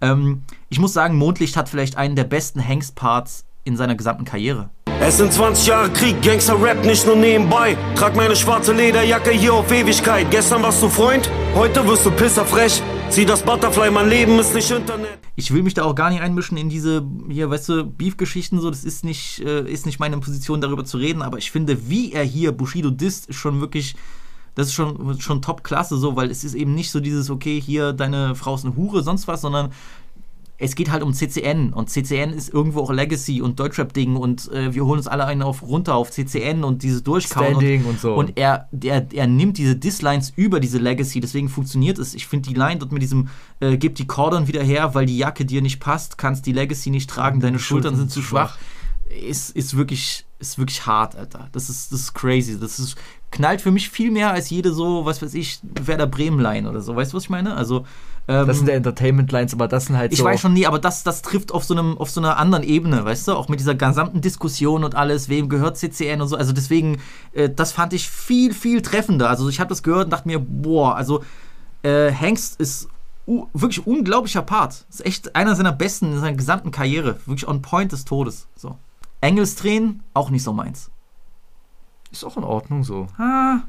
Ähm, ich muss sagen, Mondlicht hat vielleicht einen der besten Hengst-Parts in seiner gesamten Karriere. Es sind 20 Jahre Krieg, Gangster-Rap nicht nur nebenbei. Trag meine schwarze Lederjacke hier auf Ewigkeit. Gestern warst du Freund, heute wirst du pisserfrech. Zieh das Butterfly, mein Leben ist nicht Internet. Ich will mich da auch gar nicht einmischen in diese, hier, weißt du, Beef-Geschichten, so, das ist nicht, äh, ist nicht meine Position, darüber zu reden, aber ich finde, wie er hier Bushido disst, ist schon wirklich, das ist schon, schon Top-Klasse, so, weil es ist eben nicht so dieses, okay, hier, deine Frau ist eine Hure, sonst was, sondern es geht halt um CCN und CCN ist irgendwo auch Legacy und Deutschrap-Ding und äh, wir holen uns alle einen auf runter auf CCN und dieses Durchkauen Standing und, und so. Und er, der, er nimmt diese Dislines über diese Legacy, deswegen funktioniert es. Ich finde die Line dort mit diesem, äh, gib die Cordon wieder her, weil die Jacke dir nicht passt, kannst die Legacy nicht tragen, deine Schultern sind zu schwach, ist, ist wirklich, ist wirklich hart, Alter. Das ist, das ist crazy. Das ist, knallt für mich viel mehr als jede so, was weiß ich, Werder Bremen-Line oder so. Weißt du, was ich meine? Also, ähm, Das sind ja Entertainment-Lines, aber das sind halt ich so. weiß schon nie, aber das, das trifft auf so, einem, auf so einer anderen Ebene, weißt du? Auch mit dieser gesamten Diskussion und alles, wem gehört CCN und so. Also deswegen, äh, das fand ich viel, viel treffender. Also ich habe das gehört und dachte mir, boah, also äh, Hengst ist wirklich unglaublicher Part. Ist echt einer seiner besten in seiner gesamten Karriere. Wirklich on point des Todes. So. Engelstränen, auch nicht so meins. Ist auch in Ordnung so. Ah,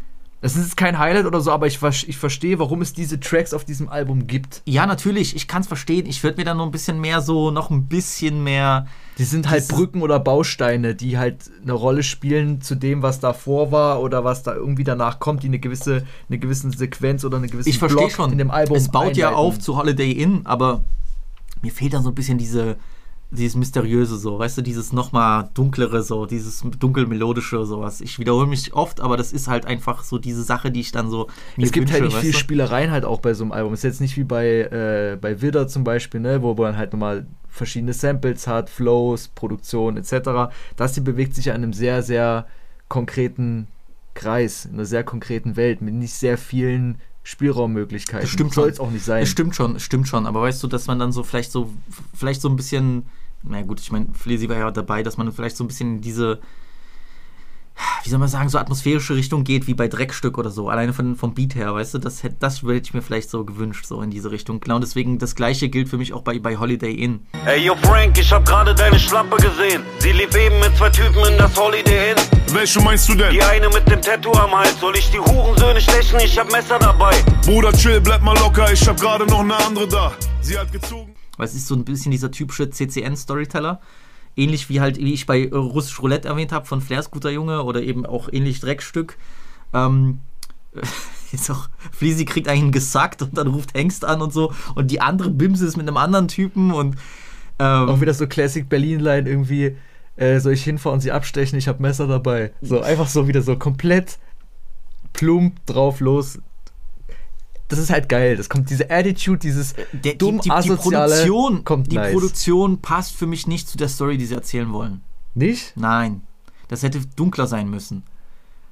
Es ist kein Highlight oder so, aber ich, ich verstehe, warum es diese Tracks auf diesem Album gibt. ja, natürlich, ich kann es verstehen. Ich würde mir dann noch ein bisschen mehr so, noch ein bisschen mehr. Die sind halt Brücken oder Bausteine, die halt eine Rolle spielen zu dem, was davor war oder was da irgendwie danach kommt, die eine gewisse, eine gewisse Sequenz oder eine gewisse Ich verstehe schon. in dem Album. es baut ja einleiten. auf zu Holiday Inn, aber mir fehlt dann so ein bisschen diese, dieses Mysteriöse so, weißt du, dieses nochmal dunklere so, dieses dunkelmelodische sowas. Ich wiederhole mich oft, aber das ist halt einfach so diese Sache, die ich dann so mir es gibt wünsche, halt nicht viel du? Spielereien halt auch bei so einem Album. Es ist jetzt nicht wie bei, äh, bei Widder zum Beispiel, ne, wo man halt nochmal verschiedene Samples hat, Flows, Produktion etc. Das hier bewegt sich in einem sehr, sehr konkreten Kreis, in einer sehr konkreten Welt mit nicht sehr vielen Spielraummöglichkeiten. Das stimmt Soll es auch nicht sein. Es stimmt schon, stimmt schon, aber weißt du, dass man dann so vielleicht so, vielleicht so ein bisschen, na gut, ich meine, Flesi war ja dabei, dass man vielleicht so ein bisschen in diese, wie soll man sagen, so atmosphärische Richtung geht, wie bei Dreckstück oder so, alleine von, vom Beat her, weißt du, das, hätt- das hätte ich mir vielleicht so gewünscht, so in diese Richtung. Genau deswegen, das gleiche gilt für mich auch bei, bei Holiday Inn. Ey, yo Frank, ich hab gerade deine Schlappe gesehen. Sie lief eben mit zwei Typen in das Holiday Inn. Welche meinst du denn? Die eine mit dem Tattoo am Hals. Soll ich die Hurensöhne stechen? Ich hab Messer dabei. Bruder, chill, bleib mal locker, ich hab gerade noch eine andere da. Sie hat gezogen. Weil es ist so ein bisschen dieser typische CCN-Storyteller. Ähnlich wie halt, wie ich bei Russisch Roulette erwähnt habe, von Flairs guter Junge oder eben auch ähnlich Dreckstück. Ähm, [LAUGHS] ist auch, Fleasy kriegt einen gesackt und dann ruft Hengst an und so. Und die andere Bimse ist mit einem anderen Typen und ähm, Auch wieder so Classic Berlin-Line irgendwie. Äh, soll ich hinfahren und sie abstechen? Ich habe Messer dabei. So, einfach so wieder so komplett plump drauf los. Das ist halt geil. Das kommt diese Attitude, dieses Der, dumm die, die, die asoziale Produktion, kommt die nice. Produktion passt für mich nicht zu der Story, die sie erzählen wollen. Nicht? Nein, das hätte dunkler sein müssen.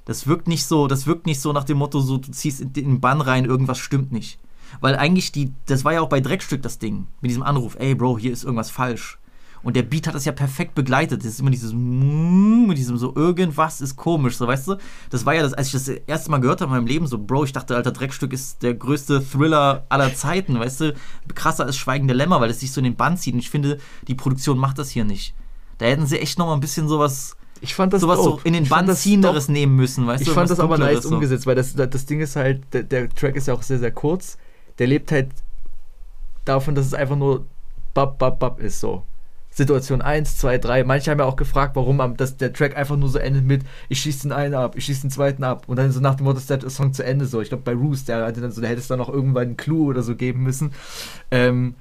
Das wirkt nicht so, das wirkt nicht so nach dem Motto, so du ziehst in den Bann rein, irgendwas stimmt nicht. Weil eigentlich die, das war ja auch bei Dreckstück das Ding, mit diesem Anruf, ey Bro, hier ist irgendwas falsch. Und der Beat hat das ja perfekt begleitet. Das ist immer dieses mit diesem so irgendwas ist komisch, so weißt du? Das war ja das, als ich das erste Mal gehört habe in meinem Leben, so Bro, ich dachte, alter Dreckstück ist der größte Thriller aller Zeiten, weißt du? Krasser als Schweigende Lämmer, weil es sich so in den Bann zieht. Und ich finde, die Produktion macht das hier nicht. Da hätten sie echt noch mal ein bisschen sowas Ich fand das sowas so in den Ich fand Bann das ziehenderes nehmen müssen, weißt Ich du? fand was das aber nice so. umgesetzt, weil das, das Ding ist halt, der, der Track ist ja auch sehr, sehr kurz. Der lebt halt davon, dass es einfach nur bap, bap, bap ist so. Situation 1, 2, 3. Manche haben ja auch gefragt, warum am, dass der Track einfach nur so endet mit ich schieße den einen ab, ich schieße den zweiten ab und dann so nach dem Motto ist der Song zu Ende so. Ich glaube bei Roos, der hatte dann so, der hätte es dann noch irgendwann einen Clou oder so geben müssen. Ähm,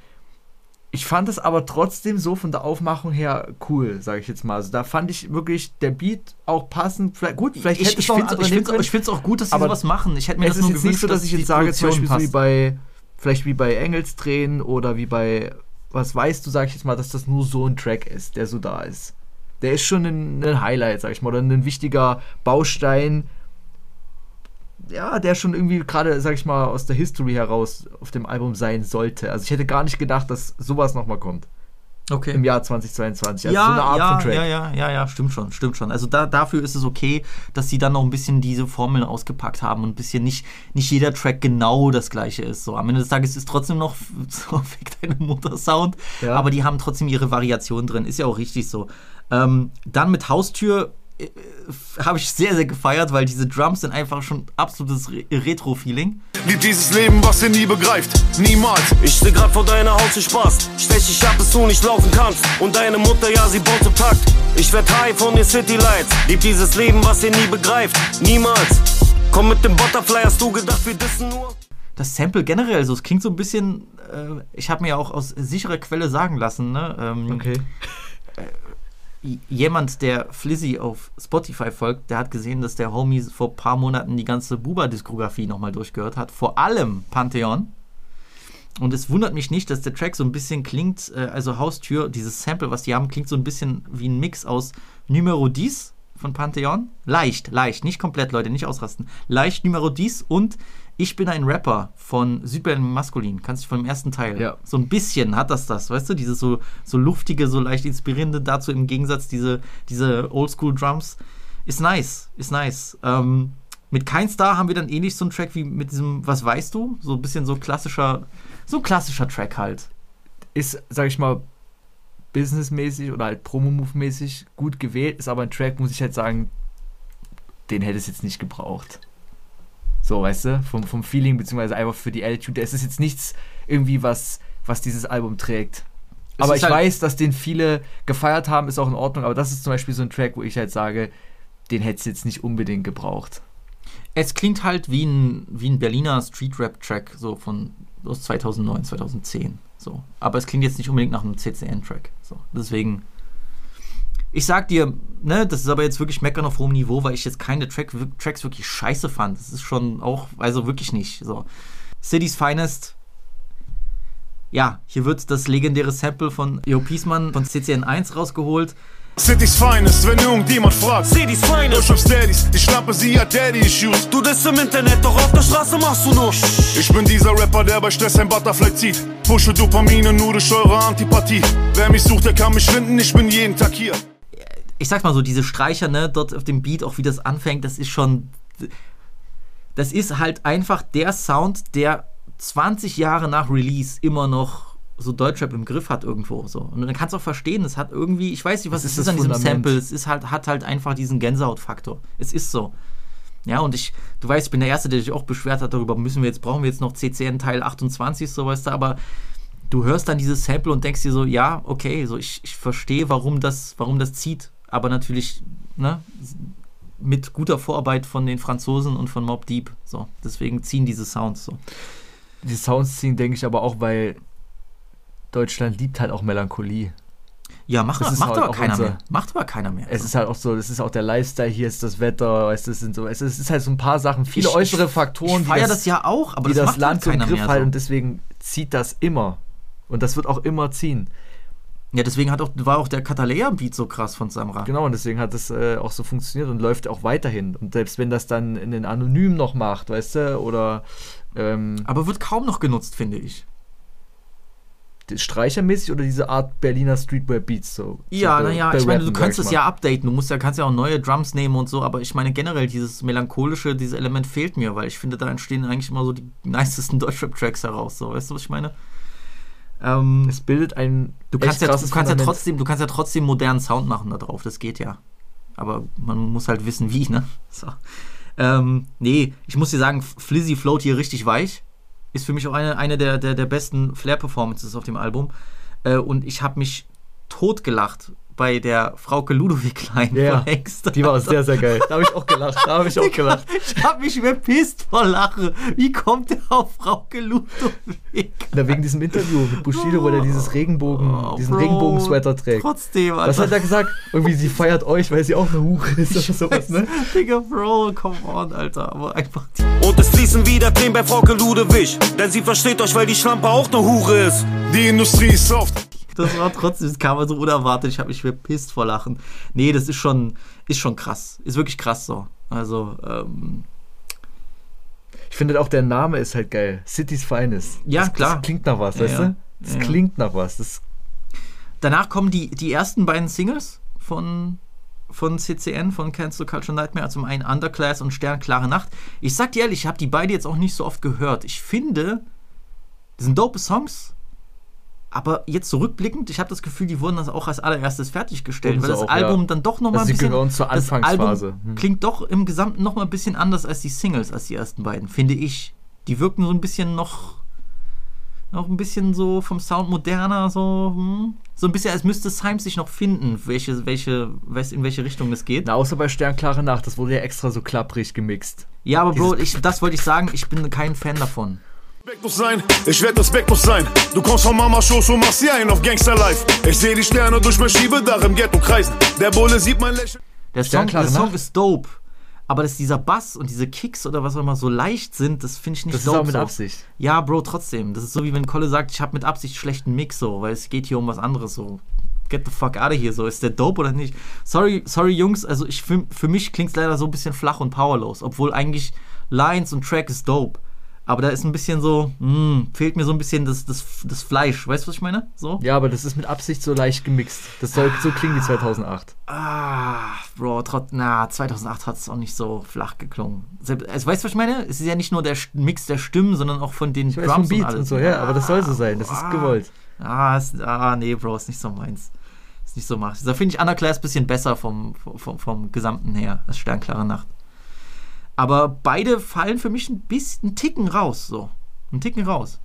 ich fand es aber trotzdem so von der Aufmachung her cool, sage ich jetzt mal. Also da fand ich wirklich der Beat auch passend. Vielleicht, gut, vielleicht ich, hätte ich es noch finde es ich find's auch gut, dass sie sowas machen. Ich hätte mir es das ist nur jetzt gewünscht, nicht so, dass ich die jetzt sage, zum Beispiel so wie bei, vielleicht wie bei Engelstränen oder wie bei, was weißt du, sage ich jetzt mal, dass das nur so ein Track ist, der so da ist. Der ist schon ein, ein Highlight, sag ich mal, oder ein wichtiger Baustein, ja, der schon irgendwie gerade, sag ich mal, aus der History heraus auf dem Album sein sollte. Also ich hätte gar nicht gedacht, dass sowas nochmal kommt Okay. im Jahr 2022. Also ja, so eine Art ja, von Track. ja, ja, ja, ja, stimmt schon, stimmt schon. Also da, dafür ist es okay, dass sie dann noch ein bisschen diese Formeln ausgepackt haben und ein bisschen nicht, nicht jeder Track genau das gleiche ist. So, am Ende des Tages ist trotzdem noch [LAUGHS] so Fick deine Mutter Sound, Ja. aber die haben trotzdem ihre Variationen drin. Ist ja auch richtig so. Ähm, dann mit Haustür habe ich sehr, sehr gefeiert, weil diese Drums sind einfach schon absolutes Re Retro-Feeling. Lieb dieses Leben, was ihr nie begreift. Niemals. Ich steh grad vor deiner Haus zu Spaß. Stech dich ab, bis du nicht laufen kannst. Und deine Mutter, ja, sie baut im Takt. Ich werd high von den City Lights. Lieb dieses Leben, was ihr nie begreift. Niemals. Komm mit dem Butterfly, hast du gedacht, wir dissen nur? das Sample generell so, es klingt so ein bisschen, äh, ich habe mir ja auch aus sicherer Quelle sagen lassen, ne? Ähm, Okay. Jemand, der Flizzy auf Spotify folgt, der hat gesehen, dass der Homie vor ein paar Monaten die ganze Buba-Diskografie nochmal durchgehört hat. Vor allem Pantheon. Und es wundert mich nicht, dass der Track so ein bisschen klingt, äh, also Haustür, dieses Sample, was die haben, klingt so ein bisschen wie ein Mix aus Numero 10 von Pantheon. Leicht, leicht, nicht komplett, Leute, nicht ausrasten. Leicht Numero 10 und Ich bin ein Rapper von Südberlin Maskulin. Kannst du von dem ersten Teil. Ja. So ein bisschen hat das das, weißt du? Dieses so, so luftige, so leicht inspirierende, dazu im Gegensatz diese, diese Oldschool-Drums. Ist nice, ist nice. Ähm, mit Kein Star haben wir dann ähnlich so einen Track wie mit diesem Was weißt du? So ein bisschen so klassischer, so klassischer Track halt. ist, sag ich mal, businessmäßig oder halt Promo-Move-mäßig gut gewählt, ist aber ein Track, muss ich halt sagen, den hätte es jetzt nicht gebraucht. So, weißt du, vom, vom Feeling, beziehungsweise einfach für die Attitude. Es ist jetzt nichts irgendwie, was, was dieses Album trägt. Es aber ich halt- weiß, dass den viele gefeiert haben, ist auch in Ordnung, aber das ist zum Beispiel so ein Track, wo ich halt sage, den hätte es jetzt nicht unbedingt gebraucht. Es klingt halt wie ein, wie ein Berliner Street-Rap-Track, so von aus 2009, 2010. So. Aber es klingt jetzt nicht unbedingt nach einem CCN-Track. So. Deswegen. Ich sag dir, ne, das ist aber jetzt wirklich Meckern auf hohem Niveau, weil ich jetzt keine Track, Tracks wirklich scheiße fand. Das ist schon auch, also wirklich nicht. So. City's Finest. Ja, hier wird das legendäre Sample von Eo Piesmann von CCN1 rausgeholt. City's Finest, wenn irgendjemand fragt. City's Finest. Deutschlands Daddies, die Schlampe, sie hat Daddy-Issues. Du das im Internet, doch auf der Straße machst du nur. Ich bin dieser Rapper, der bei Stress ein Butterfly zieht. Pushe Dopamine nur durch eure Antipathie. Wer mich sucht, der kann mich finden, ich bin jeden Tag hier. Ich sag mal so, diese Streicher, ne, dort auf dem Beat, auch wie das anfängt, das ist schon. Das ist halt einfach der Sound, der 20 Jahre nach Release immer noch so Deutschrap im Griff hat irgendwo. So. Und dann kannst du auch verstehen, es hat irgendwie, ich weiß nicht, was es ist ist an diesem Fundament. Sample, es ist halt, hat halt einfach diesen Gänsehautfaktor. Es ist so. Ja, und ich, du weißt, ich bin der Erste, der sich auch beschwert hat darüber, müssen wir jetzt, brauchen wir jetzt noch CCN Teil 28, so weißt du, aber du hörst dann dieses Sample und denkst dir so, ja, okay, so ich, ich verstehe, warum das, warum das zieht, aber natürlich, ne, mit guter Vorarbeit von den Franzosen und von Mob Deep, so, deswegen ziehen diese Sounds so. Die Sounds ziehen, denke ich, aber auch, weil Deutschland liebt halt auch Melancholie. Ja, macht, Das macht halt aber keiner unser- mehr. Macht aber keiner mehr. Es ist halt auch so, das ist auch der Lifestyle, hier ist das Wetter, es sind so, es ist, halt so ein paar Sachen, viele Ich- äußere ich- Faktoren, Ich feiere das, ja auch, aber die das, das, macht Land halt so im Griff mehr. halten So. und deswegen zieht das immer. Und das wird auch immer ziehen. Ja, deswegen hat auch, war auch der Katalea-Beat so krass von Samra. Genau, und deswegen hat das äh, auch so funktioniert und läuft auch weiterhin. Und selbst wenn das dann in den Anonym noch macht, weißt du, oder ähm, Aber wird kaum noch genutzt, finde ich. streichermäßig oder diese Art Berliner Streetwear Beats so. Ja, naja, ich meine, du kannst sag es ja updaten. Du musst ja, kannst ja auch neue Drums nehmen und so, aber ich meine generell dieses melancholische, dieses Element fehlt mir, weil ich finde, da entstehen eigentlich immer so die nicesten [LAUGHS] Deutschrap-Tracks heraus. So, weißt du, was ich meine? Ähm, Es bildet ein du kannst, ja, du, kannst ja trotzdem, du kannst ja trotzdem modernen Sound machen da drauf, das geht ja. Aber man muss halt wissen, wie, ne? [LAUGHS] So. Ähm, nee, ich muss dir sagen, Flizzy float hier richtig weich. Ist für mich auch eine, eine der, der, der besten Flair-Performances auf dem Album. Äh, und ich habe mich totgelacht bei der Frauke Ludowig-Klein Ja, von Hengst. Die war sehr, sehr geil. Da habe ich auch gelacht. Da habe ich auch gelacht. Ich habe mich bepisst vor Lache. Wie kommt der auf Frauke Ludowig? Na, wegen diesem Interview mit Bushido, wo er dieses Regenbogen, Oh, diesen Regenbogen-Sweater trägt. Trotzdem, Was Alter. hat er gesagt? Irgendwie, sie feiert euch, weil sie auch eine Hure ist oder [LAUGHS] sowas, ne? Digga, Bro, come on, Alter. Aber einfach die Und es fließen wieder Tränen bei Frauke Ludewig. Denn sie versteht euch, weil die Schlampe auch ne Hure ist. Die Industrie ist soft. Das war trotzdem, das kam so unerwartet. Ich habe mich bepisst vor Lachen. Nee, das ist schon, ist schon krass. Ist wirklich krass so. Also, ähm, Ich finde auch der Name ist halt geil. City's Finest. Ja, das, klar. Das klingt nach was, Ja, weißt du? Das Ja, klingt nach was. Das, danach kommen die, die ersten beiden Singles von, von CCN, von Cancel Culture Nightmare. Also zum einen Underclass und Sternklare Nacht. Ich sag dir ehrlich, ich habe die beide jetzt auch nicht so oft gehört. Ich finde, das sind dope Songs. Aber jetzt zurückblickend, ich habe das Gefühl, die wurden das auch als allererstes fertiggestellt, Wurden weil sie das auch, Album ja. dann doch nochmal Also ein sie bisschen. gehören zur das Anfangsphase. Album Hm. klingt doch im Gesamten nochmal ein bisschen anders als die Singles, als die ersten beiden, finde ich. Die wirken so ein bisschen noch. Noch ein bisschen so vom Sound moderner, so. Hm? So ein bisschen, als müsste Symes sich noch finden, welche, welche, weiß, in welche Richtung es geht. na, außer bei Sternklare Nacht, das wurde ja extra so klapprig gemixt. Ja, aber Bro, ich, das wollte ich sagen, ich bin kein Fan davon. Respektlos sein, ich werd respektlos sein. Du kommst von Mama Schoß und machst hier einen auf Gangster Life. Ich seh die Sterne durch mein Schiebedach im Ghetto kreisen. Der Bulle sieht mein Lächeln. Der Song, Sternklare der Song ist dope. Aber dass dieser Bass und diese Kicks oder was auch immer so leicht sind, das finde ich nicht Das ist dope. auch mit so. Absicht. Ja, Bro, trotzdem. Das ist so wie wenn Kolle sagt, ich habe mit Absicht schlechten Mix so, weil es geht hier um was anderes so. Get the fuck out of here so. Ist der dope oder nicht? Sorry, sorry Jungs, also ich für, für mich klingt es leider so ein bisschen flach und powerlos, obwohl eigentlich Lines und Track ist dope. Aber da ist ein bisschen so, mh, fehlt mir so ein bisschen das, das, das Fleisch. Weißt du, was ich meine? So? Ja, aber das ist mit Absicht so leicht gemixt. Das soll so klingen wie 2008. Ah, Bro, trotz, na, 2008 hat es auch nicht so flach geklungen. Selbst- Also, weißt du, was ich meine? Es ist ja nicht nur der Mix der Stimmen, sondern auch von den Ich weiß Drums vom Beat und alles. und so, ja, aber das soll so sein. Das ist Ah. gewollt. Ah, ist, ah, nee, Bro, ist nicht so meins. Ist nicht so meins. Da finde ich Underclass ein bisschen besser vom, vom, vom Gesamten her als Sternklare Nacht. Aber beide fallen für mich ein bisschen, einen Ticken raus, so. Einen Ticken raus.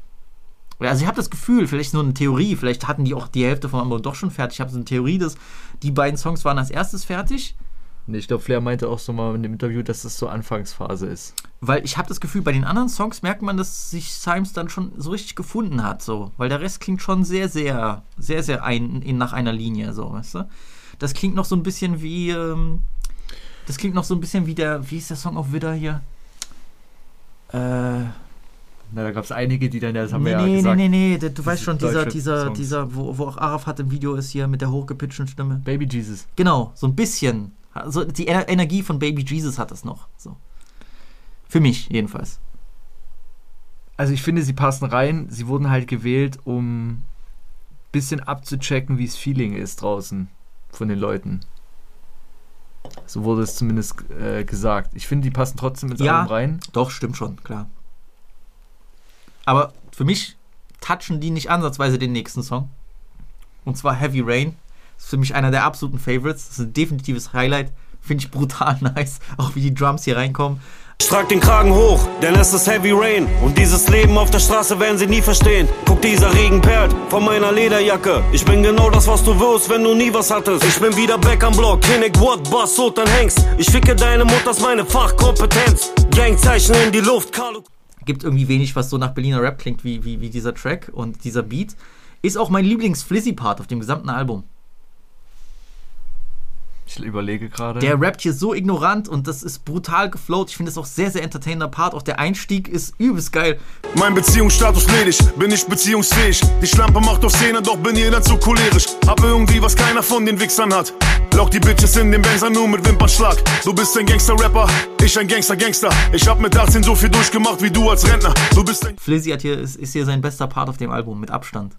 Also ich habe das Gefühl, vielleicht nur eine Theorie, vielleicht hatten die auch die Hälfte vom Album doch schon fertig. Ich habe so eine Theorie, dass die beiden Songs waren als erstes fertig. Nee, ich glaube, Flair meinte auch so mal in dem Interview, dass das so Anfangsphase ist. Weil ich habe das Gefühl, bei den anderen Songs merkt man, dass sich Symes dann schon so richtig gefunden hat, so. Weil der Rest klingt schon sehr, sehr, sehr, sehr ein, in, nach einer Linie, so, weißt du? Das klingt noch so ein bisschen wie, ähm, das klingt noch so ein bisschen wie der, wie ist der Song auf Widder hier? Äh, Na, da gab es einige, die dann, ja, das haben nee, wir ja nee, gesagt. nee, nee, nee, du weißt schon, dieser, dieser, Songs. dieser, wo, wo auch Arafat im Video ist hier mit der hochgepitchten Stimme. Baby Jesus. Genau, so ein bisschen. Also die Ener Energie von Baby Jesus hat es noch, so. Für mich, jedenfalls. Also ich finde, sie passen rein. Sie wurden halt gewählt, um ein bisschen abzuchecken, wie es Feeling ist draußen von den Leuten. So wurde es zumindest äh, gesagt. Ich finde, die passen trotzdem ins Ja. Album rein. Doch, stimmt schon, klar. Aber für mich touchen die nicht ansatzweise den nächsten Song. Und zwar Heavy Rain. Das ist für mich einer der absoluten Favorites. Das ist ein definitives Highlight. Finde ich brutal [LAUGHS] nice. Auch wie die Drums hier reinkommen. Ich trag den Kragen hoch, denn es ist Heavy Rain. Und dieses Leben auf der Straße werden sie nie verstehen. Guck, dieser Regen perlt von meiner Lederjacke. Ich bin genau das, was du wirst, wenn du nie was hattest. Ich bin wieder back am Block, Kinnick, what, Bass, dann hängst. Ich ficke deine Mutter, ist meine Fachkompetenz. Gangzeichen in die Luft, Carlo. Gibt irgendwie wenig, was so nach Berliner Rap klingt, wie, wie, wie dieser Track und dieser Beat. Ist auch mein Lieblings-Flizzy-Part auf dem gesamten Album. Ich überlege gerade. Der rappt hier so ignorant und das ist brutal geflowt. Ich finde es auch sehr, sehr entertainender Part. Auch der Einstieg ist übelst geil. Mein Beziehungsstatus ledig, bin nicht beziehungsfähig. Die Schlampe macht auf Szene, doch bin ihr dann zu cholerisch. Hab irgendwie, was keiner von den Wichsern hat. Lock die Bitches in den Benzer nur mit Wimpernschlag. Du bist ein Gangster-Rapper, ich ein Gangster-Gangster. Ich hab mit 18 so viel durchgemacht wie du als Rentner. Du bist ein Flizzy hat hier, ist, ist hier sein bester Part auf dem Album, mit Abstand.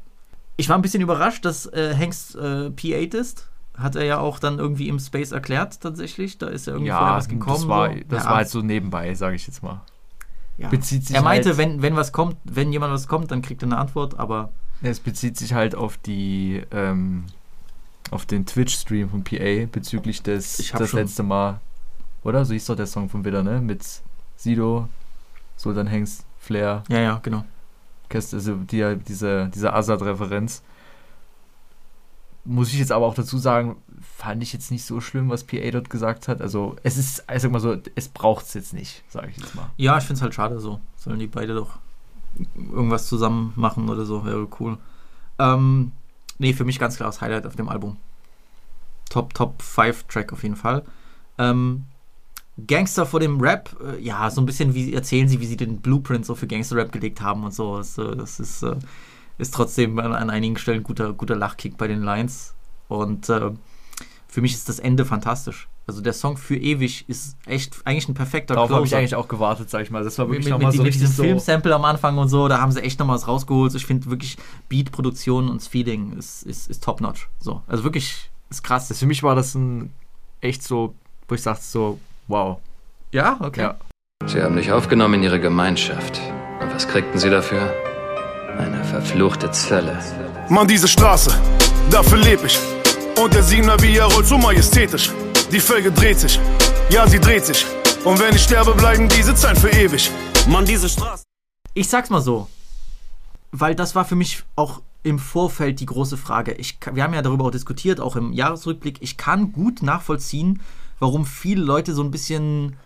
Ich war ein bisschen überrascht, dass äh, Hanks äh, P8 ist. Hat er ja auch dann irgendwie im Space erklärt, tatsächlich. Da ist ja irgendwie vorher ja, was gekommen. das war, so. das ja, war halt so nebenbei, sage ich jetzt mal. ja. bezieht sich Er meinte, halt- wenn, wenn was kommt, wenn jemand was kommt, dann kriegt er eine Antwort, aber Es bezieht sich halt auf die, ähm, auf den Twitch-Stream von PA bezüglich des Ich das schon- letzte Mal, oder? So hieß doch der Song von Widder, ne? Mit Sido, Sultan Hengst, Flair, ja, ja, genau. Also die, diese, diese Azad-Referenz. Muss ich jetzt aber auch dazu sagen, fand ich jetzt nicht so schlimm, was PA dort gesagt hat. Also es ist, ich sag mal so, es braucht es jetzt nicht, sage ich jetzt mal. Ja, ich finde es halt schade so. Sollen die beide doch irgendwas zusammen machen oder so, wäre cool. Ähm, nee, für mich ganz klar das Highlight auf dem Album. Top, Top 5 Track auf jeden Fall. Ähm, Gangster vor dem Rap, äh, ja, so ein bisschen wie erzählen sie, wie sie den Blueprint so für Gangster-Rap gelegt haben und so. Das, äh, das ist, äh, ist trotzdem an, an einigen Stellen guter, guter Lachkick bei den Lines. Und äh, für mich ist das Ende fantastisch. Also der Song für ewig ist echt eigentlich ein perfekter Darauf habe ich eigentlich auch gewartet, sag ich mal. Das war wirklich nochmal so mit diesem so... Filmsample am Anfang und so, da haben sie echt nochmal was rausgeholt. Ich finde wirklich Beat, Produktion und das Feeling ist, ist, ist top notch. So, also wirklich ist krass. Das, für mich war das ein echt so, wo ich sagte so, wow. ja, okay. Ja. Sie haben dich aufgenommen in ihre Gemeinschaft. Und was kriegten sie dafür? Eine verfluchte Zelle. Mann, diese Straße, dafür leb ich. Und der Siebener, wie er rollt, so majestätisch. Die Felge dreht sich, ja, sie dreht sich. Und wenn ich sterbe, bleiben diese Zeilen für ewig. Mann, diese Straße. Ich sag's mal so, weil das war für mich auch im Vorfeld die große Frage. Ich, wir haben ja darüber auch diskutiert, auch im Jahresrückblick. Ich kann gut nachvollziehen, warum viele Leute so ein bisschen,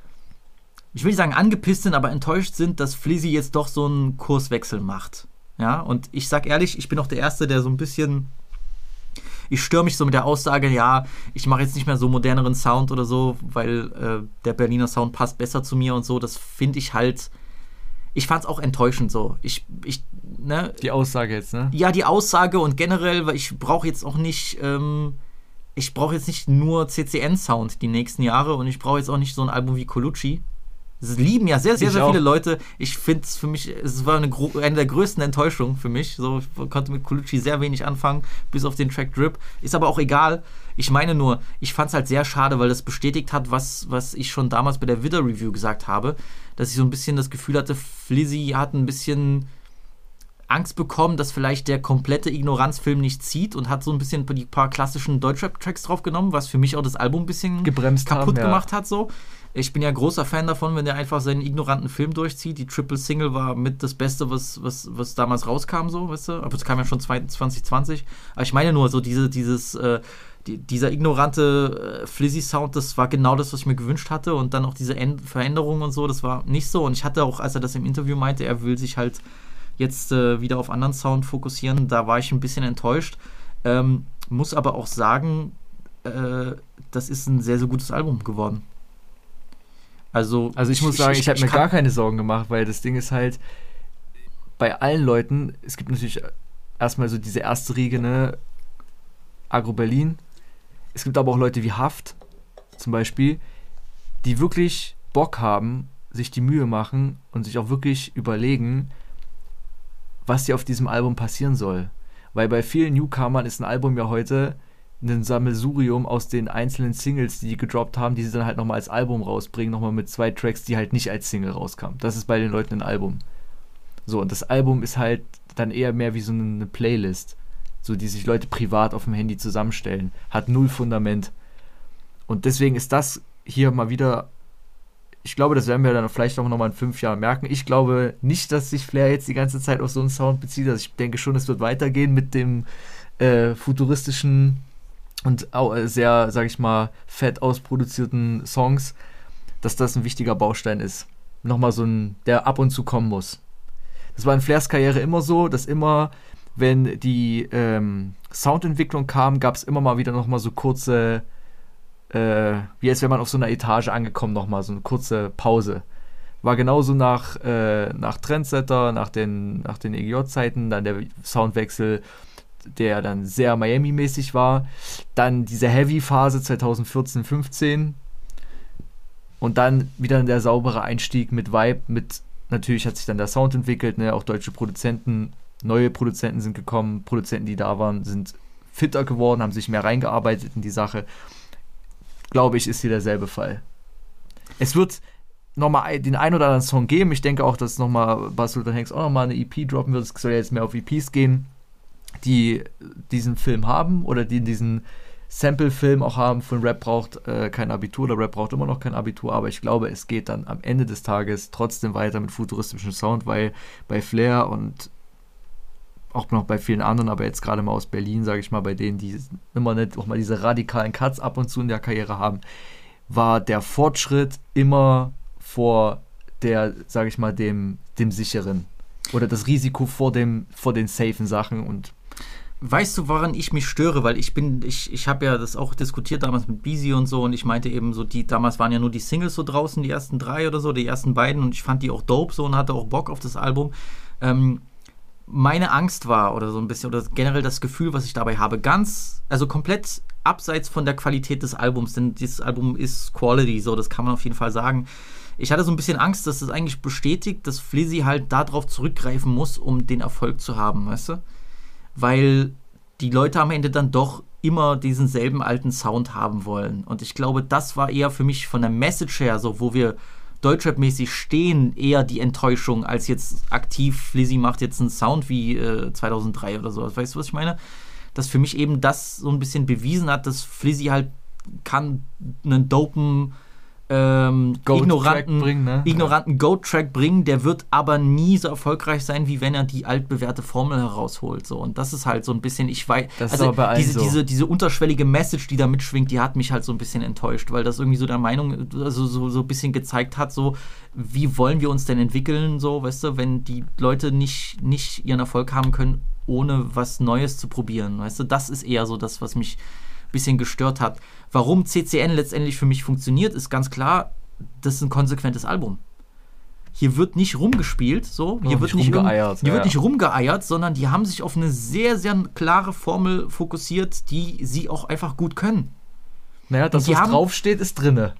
ich will nicht sagen angepisst sind, aber enttäuscht sind, dass Flizzy jetzt doch so einen Kurswechsel macht. Ja, und ich sag ehrlich, ich bin auch der Erste, der so ein bisschen. Ich störe mich so mit der Aussage, ja, ich mache jetzt nicht mehr so moderneren Sound oder so, weil äh, der Berliner Sound passt besser zu mir und so. Das finde ich halt. Ich fand es auch enttäuschend so. Ich, ich, ne, Die Aussage jetzt, ne? ja, die Aussage und generell, weil ich brauche jetzt auch nicht, ähm, ich brauche jetzt nicht nur CCN-Sound die nächsten Jahre und ich brauche jetzt auch nicht so ein Album wie Colucci. Das lieben ja sehr, sehr, sehr viele Leute. Ich finde es für mich, es war eine, eine der größten Enttäuschungen für mich. So, ich konnte mit Colucci sehr wenig anfangen, bis auf den Track Drip. Ist aber auch egal. Ich meine nur, ich fand es halt sehr schade, weil das bestätigt hat, was, was ich schon damals bei der Widder Review gesagt habe, dass ich so ein bisschen das Gefühl hatte, Flizzy hat ein bisschen Angst bekommen, dass vielleicht der komplette Ignoranzfilm nicht zieht und hat so ein bisschen die paar klassischen Deutschrap-Tracks draufgenommen, was für mich auch das Album ein bisschen Gebremst kaputt haben, ja. gemacht hat. So. Ich bin ja großer Fan davon, wenn der einfach seinen ignoranten Film durchzieht. Die Triple Single war mit das Beste, was, was, was damals rauskam, so, weißt du? Aber es kam ja schon 2020. Aber ich meine nur, so diese, dieses, äh, die, dieser ignorante äh, Flizzy-Sound, das war genau das, was ich mir gewünscht hatte. Und dann auch diese End Veränderungen und so, das war nicht so. Und ich hatte auch, als er das im Interview meinte, er will sich halt jetzt äh, wieder auf anderen Sound fokussieren. Da war ich ein bisschen enttäuscht. Ähm, muss aber auch sagen, äh, das ist ein sehr, sehr gutes Album geworden. Also, Also ich muss sagen, ich, habe mir gar keine Sorgen gemacht, weil das Ding ist halt, bei allen Leuten, es gibt natürlich erstmal so diese erste Riege, ne, Agro Berlin. Es gibt aber auch Leute wie Haft, zum Beispiel, die wirklich Bock haben, sich die Mühe machen und sich auch wirklich überlegen, was hier auf diesem Album passieren soll. Weil bei vielen Newcomern ist ein Album ja heute ein Sammelsurium aus den einzelnen Singles, die die gedroppt haben, die sie dann halt nochmal als Album rausbringen, nochmal mit zwei Tracks, die halt nicht als Single rauskamen. Das ist bei den Leuten ein Album. So, und das Album ist halt dann eher mehr wie so eine Playlist, so die sich Leute privat auf dem Handy zusammenstellen. Hat null Fundament. Und deswegen ist das hier mal wieder. Ich glaube, das werden wir dann vielleicht auch nochmal in fünf Jahren merken. Ich glaube nicht, dass sich Flair jetzt die ganze Zeit auf so einen Sound bezieht. Also ich denke schon, es wird weitergehen mit dem äh, futuristischen und auch äh, sehr, sag ich mal, fett ausproduzierten Songs, dass das ein wichtiger Baustein ist. Nochmal so ein, der ab und zu kommen muss. Das war in Flairs Karriere immer so, dass immer, wenn die ähm, Soundentwicklung kam, gab es immer mal wieder nochmal so kurze äh, wie als wäre man auf so einer Etage angekommen, nochmal so eine kurze Pause. War genauso nach, äh, nach Trendsetter, nach den, nach den EGJ-Zeiten, dann der Soundwechsel, der dann sehr Miami-mäßig war. Dann diese Heavy-Phase 2014, 15. Und dann wieder der saubere Einstieg mit Vibe, mit natürlich hat sich dann der Sound entwickelt, ne? auch deutsche Produzenten, neue Produzenten sind gekommen, Produzenten, die da waren, sind fitter geworden, haben sich mehr reingearbeitet in die Sache. Glaube ich, ist hier derselbe Fall. Es wird nochmal den ein oder anderen Song geben. Ich denke auch, dass nochmal Barcelona Hanks auch nochmal eine EP droppen wird. Es soll ja jetzt mehr auf EPs gehen, die diesen Film haben oder die diesen Sample-Film auch haben. Von Rap braucht äh, kein Abitur oder Rap braucht immer noch kein Abitur, aber ich glaube, es geht dann am Ende des Tages trotzdem weiter mit futuristischem Sound, weil bei Flair und auch noch bei vielen anderen, aber jetzt gerade mal aus Berlin, sage ich mal, bei denen, die immer nicht auch mal diese radikalen Cuts ab und zu in der Karriere haben, war der Fortschritt immer vor der, sage ich mal, dem, dem sicheren. Oder das Risiko vor dem, vor den safen Sachen und Weißt du, woran ich mich störe? Weil ich bin, ich, ich habe ja das auch diskutiert damals mit Beezy und so und ich meinte eben so, die, damals waren ja nur die Singles so draußen, die ersten drei oder so, die ersten beiden und ich fand die auch dope so und hatte auch Bock auf das Album. Ähm, meine Angst war oder so ein bisschen, oder generell das Gefühl, was ich dabei habe, ganz, also komplett abseits von der Qualität des Albums, denn dieses Album ist Quality, so, das kann man auf jeden Fall sagen. Ich hatte so ein bisschen Angst, dass das eigentlich bestätigt, dass Flizzy halt darauf zurückgreifen muss, um den Erfolg zu haben, weißt du? Weil die Leute am Ende dann doch immer diesen selben alten Sound haben wollen. Und ich glaube, das war eher für mich von der Message her, so wo wir Deutschrap-mäßig stehen, eher die Enttäuschung, als jetzt aktiv, Lizzy macht jetzt einen Sound wie äh, 2003 oder so. Weißt du, was ich meine? Dass für mich eben das so ein bisschen bewiesen hat, dass Flizzy halt kann einen dopen ähm, ignoranten, bringen, ne? ignoranten Goat-Track bringen, der wird aber nie so erfolgreich sein, wie wenn er die altbewährte Formel herausholt. So. Und das ist halt so ein bisschen, ich weiß, Das also diese, so. diese, diese unterschwellige Message, die da mitschwingt, die hat mich halt so ein bisschen enttäuscht, weil das irgendwie so der Meinung, also so, so ein bisschen gezeigt hat, so, wie wollen wir uns denn entwickeln, so, weißt du, wenn die Leute nicht, nicht ihren Erfolg haben können, ohne was Neues zu probieren, weißt du, das ist eher so das, was mich bisschen gestört hat. Warum CCN letztendlich für mich funktioniert, ist ganz klar, das ist ein konsequentes Album. Hier wird nicht rumgespielt, so. Hier Oh, wird nicht rumgeeiert, Rum, hier ja, wird nicht rumgeeiert, sondern die haben sich auf eine sehr, sehr klare Formel fokussiert, die sie auch einfach gut können. Naja, das, was haben- draufsteht, ist drinne.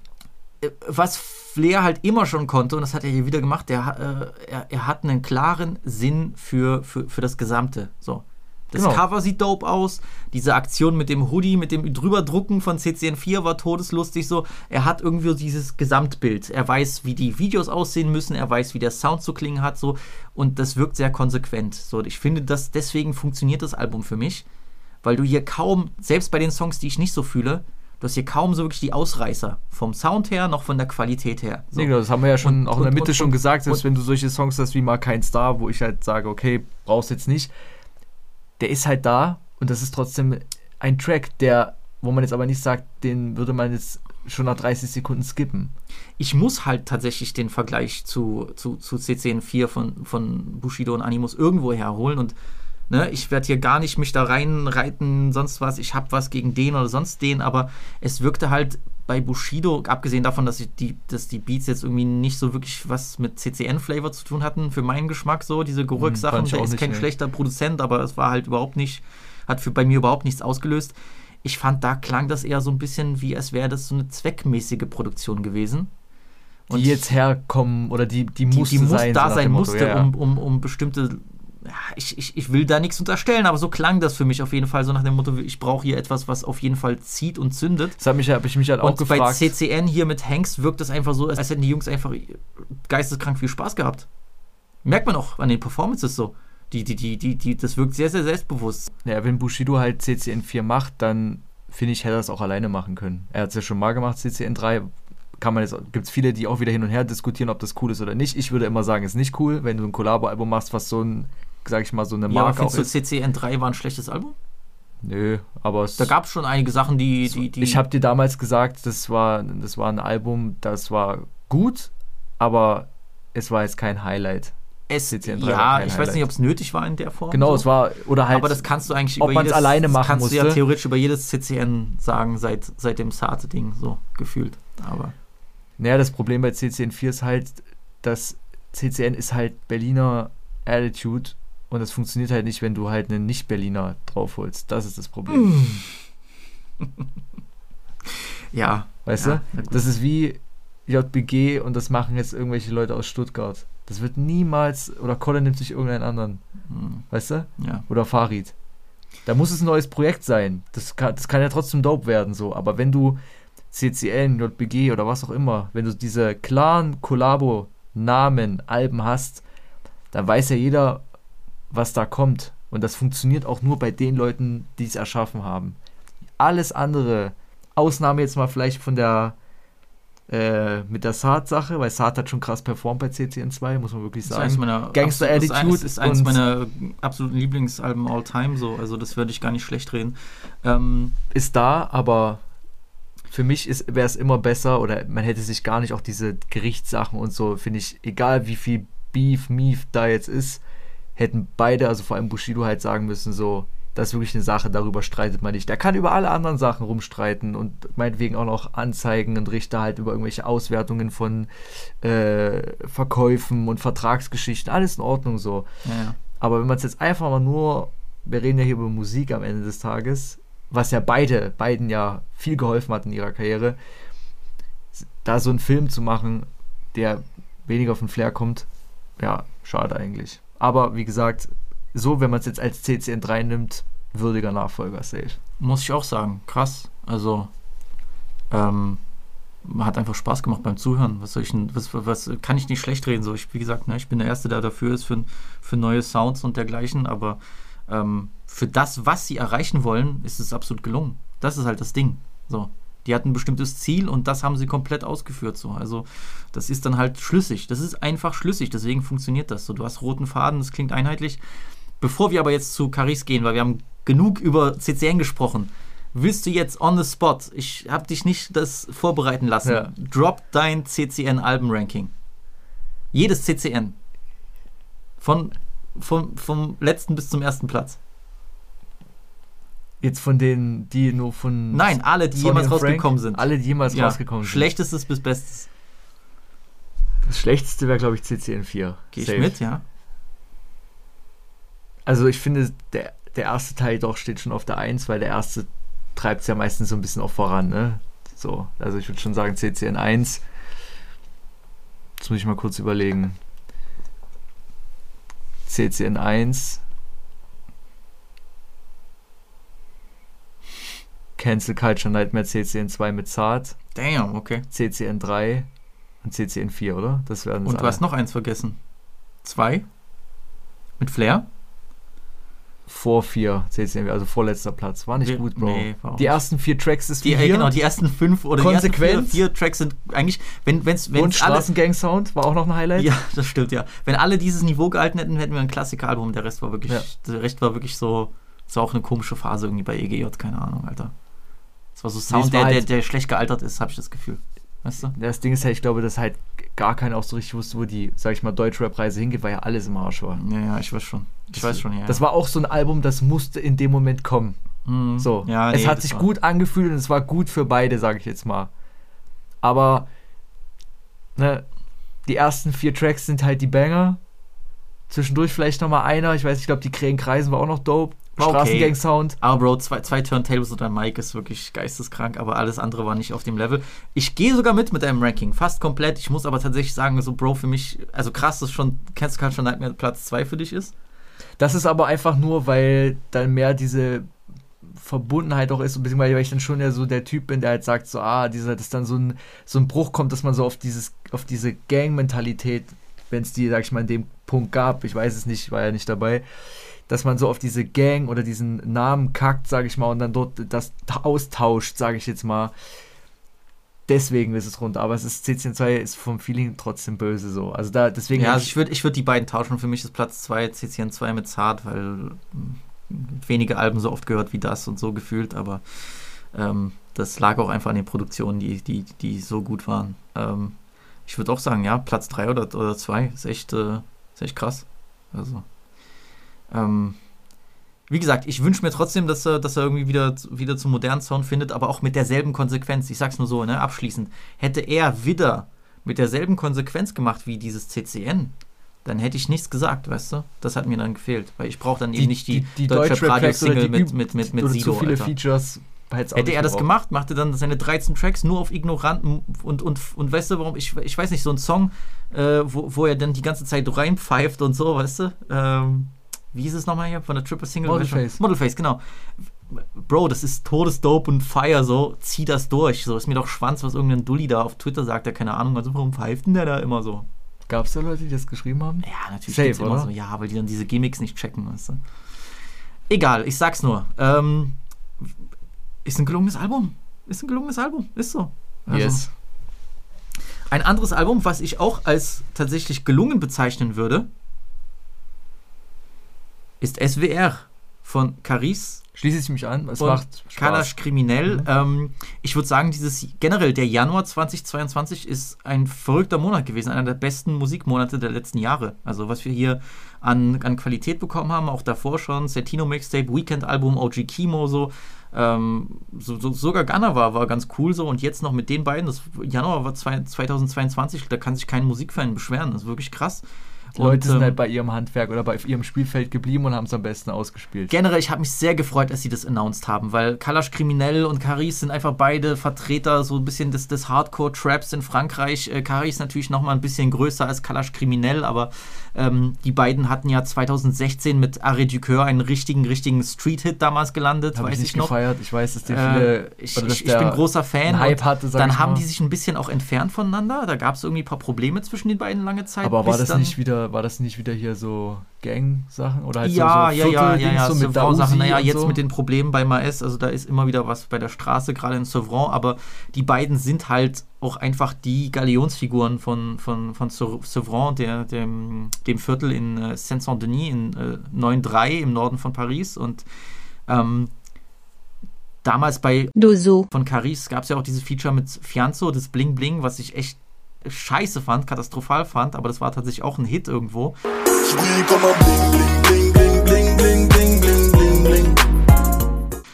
Äh, Was Flair halt immer schon konnte, und das hat er hier wieder gemacht, der, äh, er, er hat einen klaren Sinn für, für, für das Gesamte. So. Das Genau. Cover sieht dope aus. Diese Aktion mit dem Hoodie, mit dem drüberdrucken von CCN4 war todeslustig so. Er hat irgendwie dieses Gesamtbild. Er weiß, wie die Videos aussehen müssen. Er weiß, wie der Sound zu klingen hat so. Und das wirkt sehr konsequent. So, ich finde, dass deswegen funktioniert das Album für mich, weil du hier kaum, selbst bei den Songs, die ich nicht so fühle, du hast hier kaum so wirklich die Ausreißer. Vom Sound her, noch von der Qualität her. So. Nee, genau, das haben wir ja schon Und- auch in der und- Mitte und- schon gesagt, selbst und- wenn du solche Songs hast wie mal kein Star, wo ich halt sage, okay, brauchst jetzt nicht, der ist halt da und das ist trotzdem ein Track, der, wo man jetzt aber nicht sagt, den würde man jetzt schon nach 30 Sekunden skippen. ich muss halt tatsächlich den Vergleich zu, zu, zu CCN4 von, von Bushido und Animus irgendwo herholen und ne, ich werde hier gar nicht mich da reinreiten, sonst was, ich habe was gegen den oder sonst den, aber es wirkte halt bei Bushido, abgesehen davon, dass, die, dass die Beats jetzt irgendwie nicht so wirklich was mit CCN-Flavor zu tun hatten, für meinen Geschmack so, diese Geruchssachen, fand ich der ist kein nee. schlechter Produzent, aber es war halt überhaupt nicht, hat für, bei mir überhaupt nichts ausgelöst. Ich fand, da klang das eher so ein bisschen wie, als wäre das so eine zweckmäßige Produktion gewesen. Die jetzt herkommen oder die, die, die, musste die muss sein. da sein musste, ja, ja. Um, um, um bestimmte. Ich, ich, ich will da nichts unterstellen, aber so klang das für mich auf jeden Fall, so nach dem Motto, ich brauche hier etwas, was auf jeden Fall zieht und zündet. Das habe hab ich mich halt auch Und bei gefragt. CCN hier mit Hanks wirkt es einfach so, als hätten die Jungs einfach geisteskrank viel Spaß gehabt. Merkt man auch an den Performances so. Die, die, die, die, die, das wirkt sehr, sehr selbstbewusst. Ja, wenn Bushido halt CCN4 macht, dann finde ich, hätte er es auch alleine machen können. Er hat es ja schon mal gemacht, CCN3. Kann man jetzt, gibt es viele, die auch wieder hin und her diskutieren, ob das cool ist oder nicht. Ich würde immer sagen, ist nicht cool, wenn du ein Collabo-Album machst, was so ein, sag ich mal, so eine Ja, aber Marke auch findest du ist. CCN3 war ein schlechtes Album? Nö, aber es, Da gab es schon einige Sachen, die. die, die ich habe dir damals gesagt, das war, das war ein Album, das war gut, aber es war jetzt kein Highlight. Es, CCN3 war ja, ich weiß Highlight. nicht, ob es nötig war in der Form. Genau, so. es war, oder halt, aber das kannst du eigentlich ob über jedes, alleine das machen kannst du ja musste. theoretisch über jedes CCN sagen, seit, seit dem Sarte-Ding, so gefühlt. Aber naja, das Problem bei CCN4 ist halt, dass CCN ist halt Berliner Attitude und das funktioniert halt nicht, wenn du halt einen Nicht-Berliner draufholst. Das ist das Problem. [LAUGHS] ja, Weißt Ja, du? Das ist wie JBG und das machen jetzt irgendwelche Leute aus Stuttgart. Das wird niemals, oder Colin nimmt sich irgendeinen anderen, hm, weißt du? ja. Oder Farid. Da muss es ein neues Projekt sein. Das kann, das kann ja trotzdem dope werden, so. Aber wenn du CCN, JBG oder was auch immer, wenn du diese klaren Kollabo-Namen, Alben hast, dann weiß ja jeder, was da kommt. Und das funktioniert auch nur bei den Leuten, die es erschaffen haben. Alles andere, Ausnahme jetzt mal vielleicht von der äh, mit der Saat-Sache, weil Saat hat schon krass performt bei CCN2, muss man wirklich Das ist eines sagen. meiner Gangster das Attitude ist, ist eines meiner absoluten Lieblingsalben all time so. Also das würde ich gar nicht schlecht reden. Ähm, ist da, aber für mich wäre es immer besser oder man hätte sich gar nicht auch diese Gerichtssachen und so, finde ich, egal wie viel Beef, Meef da jetzt ist, hätten beide, also vor allem Bushido halt sagen müssen, so, das ist wirklich eine Sache, darüber streitet man nicht. Der kann über alle anderen Sachen rumstreiten und meinetwegen auch noch Anzeigen und Richter halt über irgendwelche Auswertungen von äh, Verkäufen und Vertragsgeschichten, alles in Ordnung so. ja. Aber wenn man es jetzt einfach mal nur, wir reden ja hier über Musik am Ende des Tages, was ja beide, beiden ja viel geholfen hat in ihrer Karriere, da so einen Film zu machen, der weniger auf den Flair kommt, ja, schade eigentlich. Aber wie gesagt, so, wenn man es jetzt als CCN3 nimmt, würdiger Nachfolger, safe. Muss ich auch sagen. Krass. Also, ähm, hat einfach Spaß gemacht beim Zuhören. Was soll ich denn, was, was kann ich nicht schlecht reden? So, ich, wie gesagt, ne, ich bin der Erste, der dafür ist, für, für neue Sounds und dergleichen, aber ähm, für das, was sie erreichen wollen, ist es absolut gelungen. Das ist halt das Ding. So. Die hatten ein bestimmtes Ziel und das haben sie komplett ausgeführt. So. Also, das ist dann halt schlüssig. Das ist einfach schlüssig, deswegen funktioniert das so. Du hast roten Faden, das klingt einheitlich. Bevor wir aber jetzt zu Caris gehen, weil wir haben genug über CCN gesprochen, willst du jetzt on the spot, ich habe dich nicht das vorbereiten lassen, Ja. drop dein CCN-Alben-Ranking. Jedes CCN. Von, von, vom letzten bis zum ersten Platz. Jetzt von denen, die nur von. Nein, alle, die Sony jemals rausgekommen sind. Alle, die jemals ja. rausgekommen sind. Schlechtestes bis Bestes. Das Schlechteste wäre, glaube ich, CCN4. Gehe ich mit, ja. Also, ich finde, der, der erste Teil doch steht schon auf der 1, weil der erste treibt es ja meistens so ein bisschen auch voran, ne? So, also ich würde schon sagen CCN1. Jetzt muss ich mal kurz überlegen. CCN1. Cancel Culture Nightmare CCN 2 mit Zart, Damn, okay. CCN 3 und CCN 4, oder? Das werden Und du hast noch eins vergessen. Zwei. Mit Flair. vor 4 CCN 4, also vorletzter Platz. War nicht Wir- gut, Bro. nee, die ersten vier Tracks ist Die, äh, hier. genau, die ersten fünf oder die ersten Konsequent. vier, vier Tracks sind eigentlich, wenn wenn's, und wenn's alles, Straßengang-Sound war auch noch ein Highlight. Ja, das stimmt, ja. Wenn alle dieses Niveau gehalten hätten, hätten wir ein Klassikeralbum. Der Rest war wirklich, Ja. der Rest war wirklich so, das war auch eine komische Phase irgendwie bei EGJ, keine Ahnung, Alter. Das war so Sound, es der, war der, halt- der schlecht gealtert ist, habe ich das Gefühl. Weißt du? Das Ding ist halt, ich glaube, dass halt gar keiner auch so richtig wusste, wo die, sag ich mal, Deutschrap-Reise hingeht, weil ja alles im Arsch war. Ja, ja, ich weiß schon. Ich weiß schon, ja. Das war auch so ein Album, das musste in dem Moment kommen. Mhm. So. ja, es nee, hat das sich gut angefühlt und es war gut für beide, sage ich jetzt mal. Aber ne, die ersten vier Tracks sind halt die Banger. Zwischendurch vielleicht nochmal einer. Ich weiß, ich glaube, die Krähen kreisen war auch noch dope. War okay. Straßengang-Sound. Aber Bro, zwei, zwei Turntables und ein Mic ist wirklich geisteskrank, aber alles andere war nicht auf dem Level. Ich gehe sogar mit mit deinem Ranking, fast komplett. Ich muss aber tatsächlich sagen, so Bro, für mich, also krass, dass schon Kennst du schon Nightmare Platz 2 für dich ist. Das ist aber einfach nur, weil dann mehr diese Verbundenheit auch ist, beziehungsweise weil ich dann schon ja so der Typ bin, der halt sagt, so, ah, dieser, dass dann so ein, so ein Bruch kommt, dass man so auf dieses, auf diese Gang-Mentalität, wenn es die, sag ich mal, in dem Punkt gab, ich weiß es nicht, ich war ja nicht dabei, dass man so auf diese Gang oder diesen Namen kackt, sag ich mal, und dann dort das austauscht, sage ich jetzt mal. Deswegen ist es runter, aber es ist CCN2 ist vom Feeling trotzdem böse so. Also da deswegen Ja, also ich würde ich würd die beiden tauschen. Für mich ist Platz 2 CCN 2 mit Zart, weil mm, wenige Alben so oft gehört wie das und so gefühlt, aber ähm, das lag auch einfach an den Produktionen, die, die, die so gut waren. Ähm, ich würde auch sagen, ja, Platz 3 oder, oder 2 ist echt, äh, ist ist echt krass. Also, ähm, wie gesagt, ich wünsche mir trotzdem, dass er, dass er irgendwie wieder, wieder zum modernen Sound findet, aber auch mit derselben Konsequenz. Ich sag's nur so, ne, abschließend. Hätte er wieder mit derselben Konsequenz gemacht wie dieses CCN, dann hätte ich nichts gesagt, weißt du? Das hat mir dann gefehlt, weil ich brauche dann eben nicht die, deutsche Deutschrap-Tracks oder Radio-Single die mit, mit, mit, mit Sido, zu viele Alter. Features. Hätte er das gebraucht. gemacht, machte dann seine 13 Tracks nur auf Ignoranten und, und, und weißt du, warum, ich, ich weiß nicht, so ein Song, äh, wo, wo er dann die ganze Zeit reinpfeift und so, weißt du? Ähm, wie hieß es nochmal hier von der Triple Single? Modelface. Modelface, genau. Bro, das ist Todesdope und Fire, so, zieh das durch. So, ist mir doch Schwanz, was irgendein Dulli da auf Twitter sagt, der keine Ahnung, also warum pfeift denn der da immer so? Gab es da Leute, die das geschrieben haben? Ja, natürlich Safe, immer oder? so, ja, weil die dann diese Gimmicks nicht checken, weißt du. Egal, ich sag's nur. Ähm, ist ein gelungenes Album. Ist ein gelungenes Album, ist so. Also, Ein anderes Album, was ich auch als tatsächlich gelungen bezeichnen würde, ist SWR von Caris Schließe ich mich an. Es macht Kalash Spaß. Kriminell. Mhm. Ähm, ich würde sagen, dieses generell der Januar 2022 ist ein verrückter Monat gewesen, einer der besten Musikmonate der letzten Jahre. Also was wir hier an, an Qualität bekommen haben, auch davor schon, Setino Mixtape, Weekend Album, OG Kimo so. Ähm, so, so sogar Gunner war, war ganz cool so und jetzt noch mit den beiden, das Januar war zwei, 2022, da kann sich kein Musikfan beschweren, das ist wirklich krass. Leute sind ähm, halt bei ihrem Handwerk oder bei ihrem Spielfeld geblieben und haben es am besten ausgespielt. Generell, ich habe mich sehr gefreut, dass sie das announced haben, weil Kalash Kriminell und Caris sind einfach beide Vertreter so ein bisschen des, des Hardcore-Traps in Frankreich. Äh, Caris natürlich noch mal ein bisschen größer als Kalash Kriminell, aber ähm, die beiden hatten ja 2016 mit Arrêt du Coeur einen richtigen, richtigen Street-Hit damals gelandet, Habe weiß ich ich nicht noch. gefeiert. Ich weiß, dass die Äh, viele. ich, dass ich, ich der bin großer Fan. Hype und hatte, sag dann ich haben mal. die sich ein bisschen auch entfernt voneinander. Da gab es irgendwie ein paar Probleme zwischen den beiden lange Zeit. Aber war das dann- nicht wieder, war das nicht wieder hier so Gang-Sachen? Oder halt ja, so, so ja, ja, ja, ja, so mit Sachen. Naja, und jetzt so? mit den Problemen bei Maes, also da ist immer wieder was bei der Straße, gerade in Sevron, aber die beiden sind halt auch einfach die Galionsfiguren von, von, von Se- Sevron, der, dem, dem Viertel in äh, Saint-Saint-Denis, in äh, 9-3 im Norden von Paris und ähm, damals bei Dozo. von Caris gab es ja auch dieses Feature mit Fianzo, das Bling Bling, was ich echt scheiße fand, katastrophal fand, aber das war tatsächlich auch ein Hit irgendwo.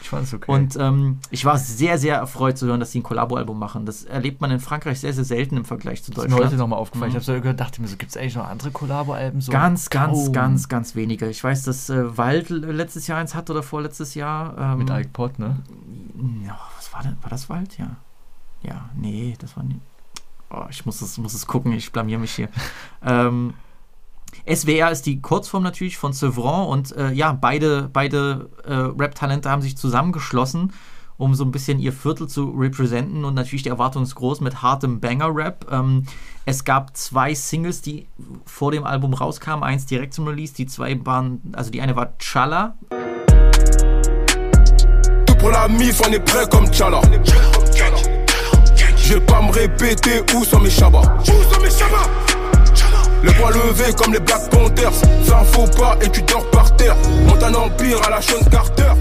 Ich fand's okay. Und ähm, ich war sehr, sehr erfreut zu hören, dass sie ein Kollabo-Album machen. Das erlebt man in Frankreich sehr, sehr selten im Vergleich zu das ist mir Deutschland. heute nochmal aufgefallen. Mhm. Ich habe so gedacht, mir so, gibt es eigentlich noch andere Kollabo-Alben? So Ganz, ganz, kaum. ganz, ganz wenige. Ich weiß, dass äh, Wald letztes Jahr eins hatte oder vorletztes Jahr. Ähm, Mit Ike Pot, ne? Ja, was war denn? War das Wald? Ja. Ja, nee, das war nicht. Oh, ich muss es, muss es gucken, ich blamier mich hier. ähm, SWR ist die Kurzform natürlich von Sevron und äh, ja, beide, beide äh, Rap-Talente haben sich zusammengeschlossen, um so ein bisschen ihr Viertel zu representen und natürlich die Erwartung ist groß mit hartem Banger-Rap. Ähm, es gab zwei Singles, die vor dem Album rauskamen, eins direkt zum Release, die zwei waren, also die eine war Chala, Tout pour la mif, on est prêt comme Tchala. Je vais pas me répéter où sont mes chabas. Où sont mes chabas Le poing levé comme les Black Panthers. Un faux pas et tu dors par terre. Monte un empire à la Sean Carter.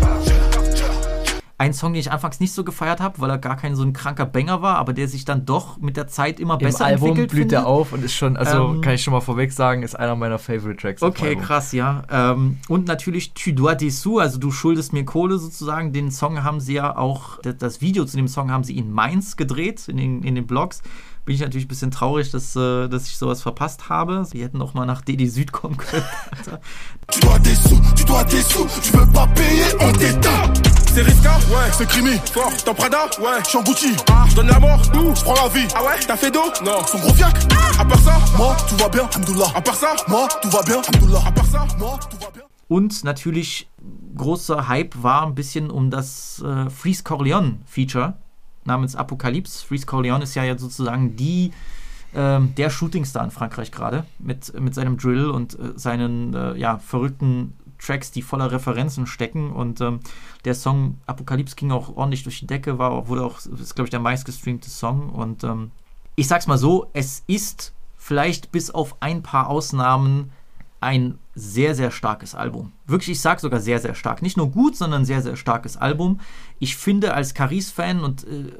Ein Song, den ich anfangs nicht so gefeiert habe, weil er gar kein so ein kranker Banger war, aber der sich dann doch mit der Zeit immer Im besser Album entwickelt. blüht finde. er auf und ist schon, also Ähm, kann ich schon mal vorweg sagen, ist einer meiner Favorite Tracks. Okay, krass, ja. Ähm, und natürlich Tu dois des sous, also du schuldest mir Kohle sozusagen. Den Song haben sie ja auch, das- das Video zu dem Song haben sie in Mainz gedreht, in den, in den Blogs. Bin ich natürlich ein bisschen traurig, dass, äh, dass ich sowas verpasst habe. Sie hätten auch mal nach DD Süd kommen können. [LAUGHS] Alter. Tu dois des sous, tu dois des sous. Tu veux pas payer, on t'éteint. C'est risquant, ouais. C'est crimi, fort. T'en Prada, ouais. J'suis en Gucci, ah. Donne la mort, où J'prends la vie. Ah ouais T'as fait d'eau Non. Son gros fiac À part ça Moi, tout va bien, Hamdoullah. À part ça Moi, tout va bien, Hamdoullah. À part ça Moi, tout va bien. Und natürlich großer Hype war ein bisschen um das äh, Freeze Corleone Feature namens Apocalypse. Freeze Corleone ist ja jetzt sozusagen die ähm, der Shootingstar in Frankreich gerade mit, mit seinem Drill und äh, seinen äh, ja, verrückten Tracks, die voller Referenzen stecken. Und ähm, der Song Apocalypse ging auch ordentlich durch die Decke, war, wurde auch, ist glaube ich der meistgestreamte Song. Und ähm, ich sag's mal so, es ist vielleicht bis auf ein paar Ausnahmen ein sehr, sehr starkes Album. Wirklich, ich sage sogar sehr, sehr stark. Nicht nur gut, sondern sehr, sehr starkes Album. Ich finde als Caris-Fan und äh,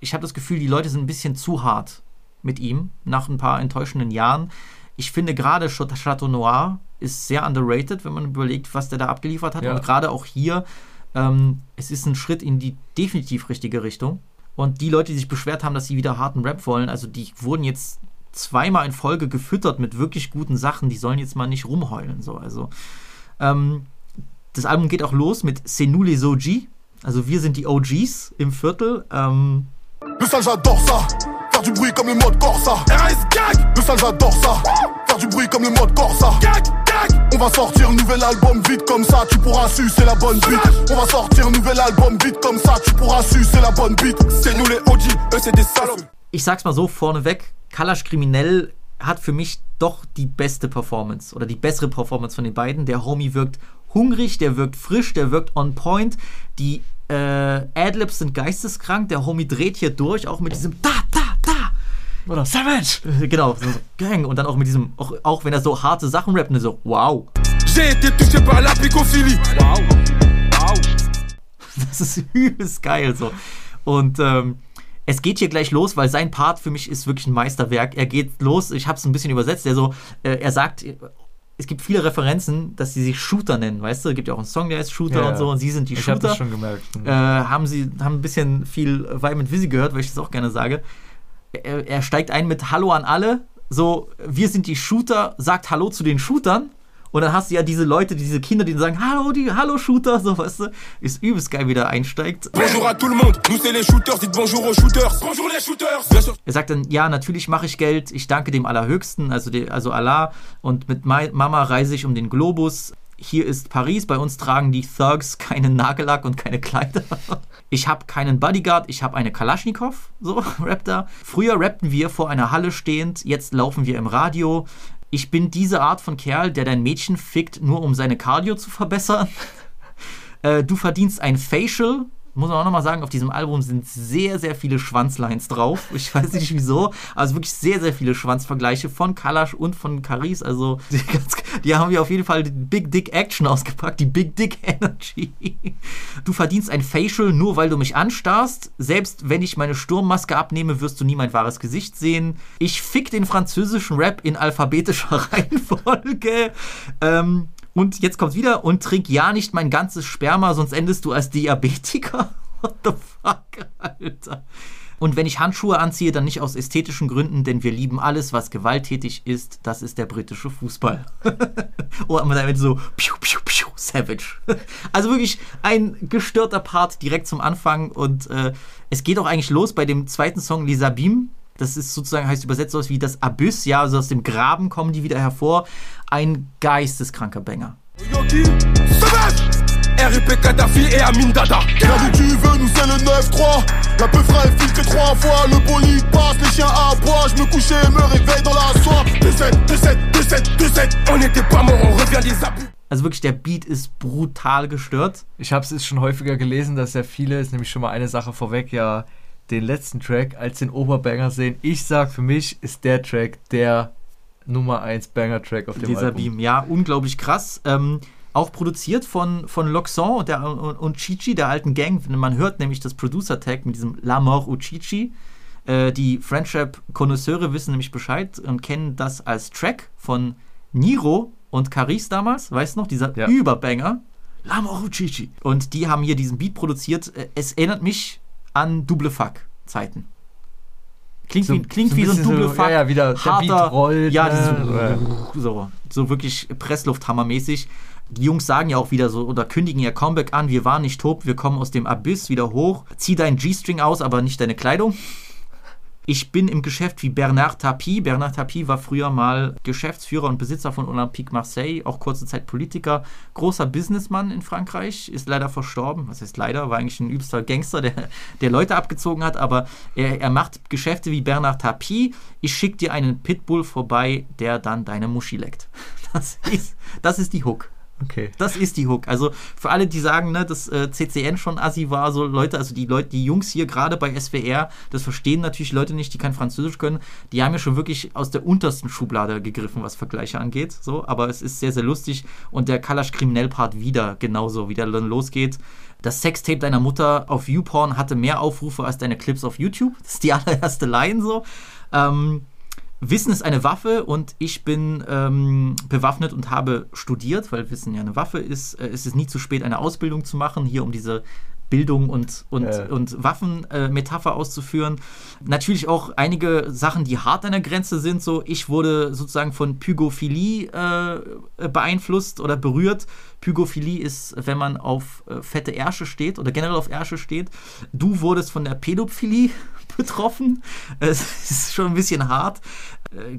ich habe das Gefühl, die Leute sind ein bisschen zu hart mit ihm nach ein paar enttäuschenden Jahren. Ich finde gerade Ch- Chateau Noir ist sehr underrated, wenn man überlegt, was der da abgeliefert hat. Ja. Und gerade auch hier, ähm, es ist ein Schritt in die definitiv richtige Richtung. Und die Leute, die sich beschwert haben, dass sie wieder harten Rap wollen, also die wurden jetzt zweimal in Folge gefüttert mit wirklich guten Sachen, die sollen jetzt mal nicht rumheulen. So. Also, ähm, das Album geht auch los mit les OG. Also wir sind die OGs im Viertel. Ähm, Le sale j'adore ça. Faire du bruit comme le mode Corsa. RS gag. Le sale j'adore ça. Faire du bruit comme le mode Corsa. Gag gag. On va sortir un nouvel album vite comme ça Tu pourras sucer la bonne bite On va sortir un nouvel album vite comme ça Tu pourras sucer la bonne bite C'est nous les OG Eux c'est des salopes ich sag's mal so vorneweg, Kalash Kriminell hat für mich doch die beste Performance oder die bessere Performance von den beiden. Der Homie wirkt hungrig, der wirkt frisch, der wirkt on point. Die äh, Adlibs sind geisteskrank. Der Homie dreht hier durch, auch mit diesem da, da, da. Oder Savage! [LAUGHS] Genau, so, so Gang. Und dann auch mit diesem, auch, auch wenn er so harte Sachen rappt, ne, so wow. [LAUGHS] Das ist übelst geil so. Und ähm, es geht hier gleich los, weil sein Part für mich ist wirklich ein Meisterwerk. Er geht los, ich habe es ein bisschen übersetzt, er so, äh, er sagt, es gibt viele Referenzen, dass sie sich Shooter nennen, weißt du? Es gibt ja auch einen Song, der heißt Shooter Ja, und so, und sie sind die Ich habe Shooter. das schon gemerkt. Äh, haben sie haben ein bisschen viel Vibe mit Visi gehört, weil ich das auch gerne sage. Er, er steigt ein mit Hallo an alle, so, wir sind die Shooter, sagt Hallo zu den Shootern. Und dann hast du ja diese Leute, diese Kinder, die sagen, hallo, die, hallo Shooter, so, weißt du, ist übelst geil, wie der einsteigt. Bonjour à tout le monde. Nous c'est les shooters. Dites bonjour aux shooters. Bonjour les shooters. Er sagt dann, ja, natürlich mache ich Geld, ich danke dem Allerhöchsten, also, de, also Allah, und mit Mai, Mama reise ich um den Globus. Hier ist Paris, bei uns tragen die Thugs keinen Nagellack und keine Kleider. [LAUGHS] Ich habe keinen Bodyguard, ich habe eine Kalaschnikow, so [LAUGHS] rappt er. Früher rappten wir vor einer Halle stehend, jetzt laufen wir im Radio. Ich bin diese Art von Kerl, der dein Mädchen fickt, nur um seine Cardio zu verbessern. [LAUGHS] Äh, du verdienst ein Facial. Muss man auch nochmal sagen, auf diesem Album sind sehr, sehr viele Schwanzlines drauf. Ich weiß nicht wieso, also wirklich sehr, sehr viele Schwanzvergleiche von Kalash und von Caris. Also die, ganz, die haben hier auf jeden Fall die Big Dick Action ausgepackt, die Big Dick Energy. Du verdienst ein Facial nur, weil du mich anstarrst. Selbst wenn ich meine Sturmmaske abnehme, wirst du nie mein wahres Gesicht sehen. Ich fick den französischen Rap in alphabetischer [LAUGHS] Reihenfolge. Ähm, und jetzt kommt's wieder und trink ja nicht mein ganzes Sperma, sonst endest du als Diabetiker. [LAUGHS] What the fuck, Alter. Und wenn ich Handschuhe anziehe, dann nicht aus ästhetischen Gründen, denn wir lieben alles, was gewalttätig ist. Das ist der britische Fußball. [LAUGHS] und damit so, piu, piu, piu, savage. [LAUGHS] Also wirklich ein gestörter Part direkt zum Anfang. Und äh, es geht auch eigentlich los bei dem zweiten Song, Lisa Beam. Das ist sozusagen, heißt übersetzt sowas wie das Abyss, ja, also aus dem Graben kommen die wieder hervor. Ein geisteskranker Banger. RIP Kadhafi et Amin Dada. Tu veux, nous c'est le 9-3 La peu fera est filtré trois fois. Le bolide passe, les chiens aboient. Je me couche et me réveille dans la soie. 2-7, 2-7, 2-7, 2-7 On n'était pas mort, on revient des abus. Also wirklich, der Beat ist brutal gestört. Ich habe es schon häufiger gelesen, dass ja viele, ist nämlich schon mal eine Sache vorweg, ja den letzten Track als den Oberbanger sehen. Ich sag, für mich ist der Track der Nummer 1 Banger-Track auf dem Dieser Album. Beam, ja, unglaublich krass. Ähm, auch produziert von, von Loxon und, der, und, und Chichi, der alten Gang. Man hört nämlich das Producer-Tag mit diesem La Mort ou Chichi. Äh, die Friendship-Konnoisseure wissen nämlich Bescheid und kennen das als Track von Niro und Caris damals, weißt du noch, dieser Ja. Überbanger. La Mort ou Chichi. Und die haben hier diesen Beat produziert. Äh, Es erinnert mich an Double Fuck-Zeiten. Klingt, So- wie, klingt so ein wie so ein Double so- Fuck. ja, ja, wieder der harter, Beat rollt, Ja, ne? diese, so, so wirklich Presslufthammermäßig. Die Jungs sagen ja auch wieder so oder kündigen ihr Comeback an. Wir waren nicht top, wir kommen aus dem Abyss wieder hoch. Zieh deinen G-String aus, aber nicht deine Kleidung. Ich bin im Geschäft wie Bernard Tapie. Bernard Tapie war früher mal Geschäftsführer und Besitzer von Olympique Marseille, auch kurze Zeit Politiker, großer Businessmann in Frankreich, ist leider verstorben. Was heißt leider? War eigentlich ein übster Gangster, der, der Leute abgezogen hat, aber er, er macht Geschäfte wie Bernard Tapie. Ich schicke dir einen Pitbull vorbei, der dann deine Muschi leckt. [LAUGHS] Das ist, das ist die Hook. Okay. Das ist die Hook. Also für alle, die sagen, ne, dass äh, CCN schon assi war, so Leute, also die Leute, die Jungs hier gerade bei SWR, das verstehen natürlich Leute nicht, die kein Französisch können. Die haben ja schon wirklich aus der untersten Schublade gegriffen, was Vergleiche angeht. So, aber es ist sehr, sehr lustig und der Kalash Kriminell Part wieder genauso, wie der dann losgeht. Das Sextape deiner Mutter auf YouPorn hatte mehr Aufrufe als deine Clips auf YouTube. Das ist die [LAUGHS] allererste Line so. Ähm, Wissen ist eine Waffe und ich bin ähm, bewaffnet und habe studiert, weil Wissen ja eine Waffe ist. Äh, es ist nie zu spät, eine Ausbildung zu machen, hier um diese Bildung und, und, Ja. und Waffenmetapher auszuführen. Natürlich auch einige Sachen, die hart an der Grenze sind. So, ich wurde sozusagen von Pygophilie äh, beeinflusst oder berührt. Pygophilie ist, wenn man auf äh, fette Ärsche steht oder generell auf Ärsche steht. Du wurdest von der Pädophilie betroffen. Es ist schon ein bisschen hart. Äh,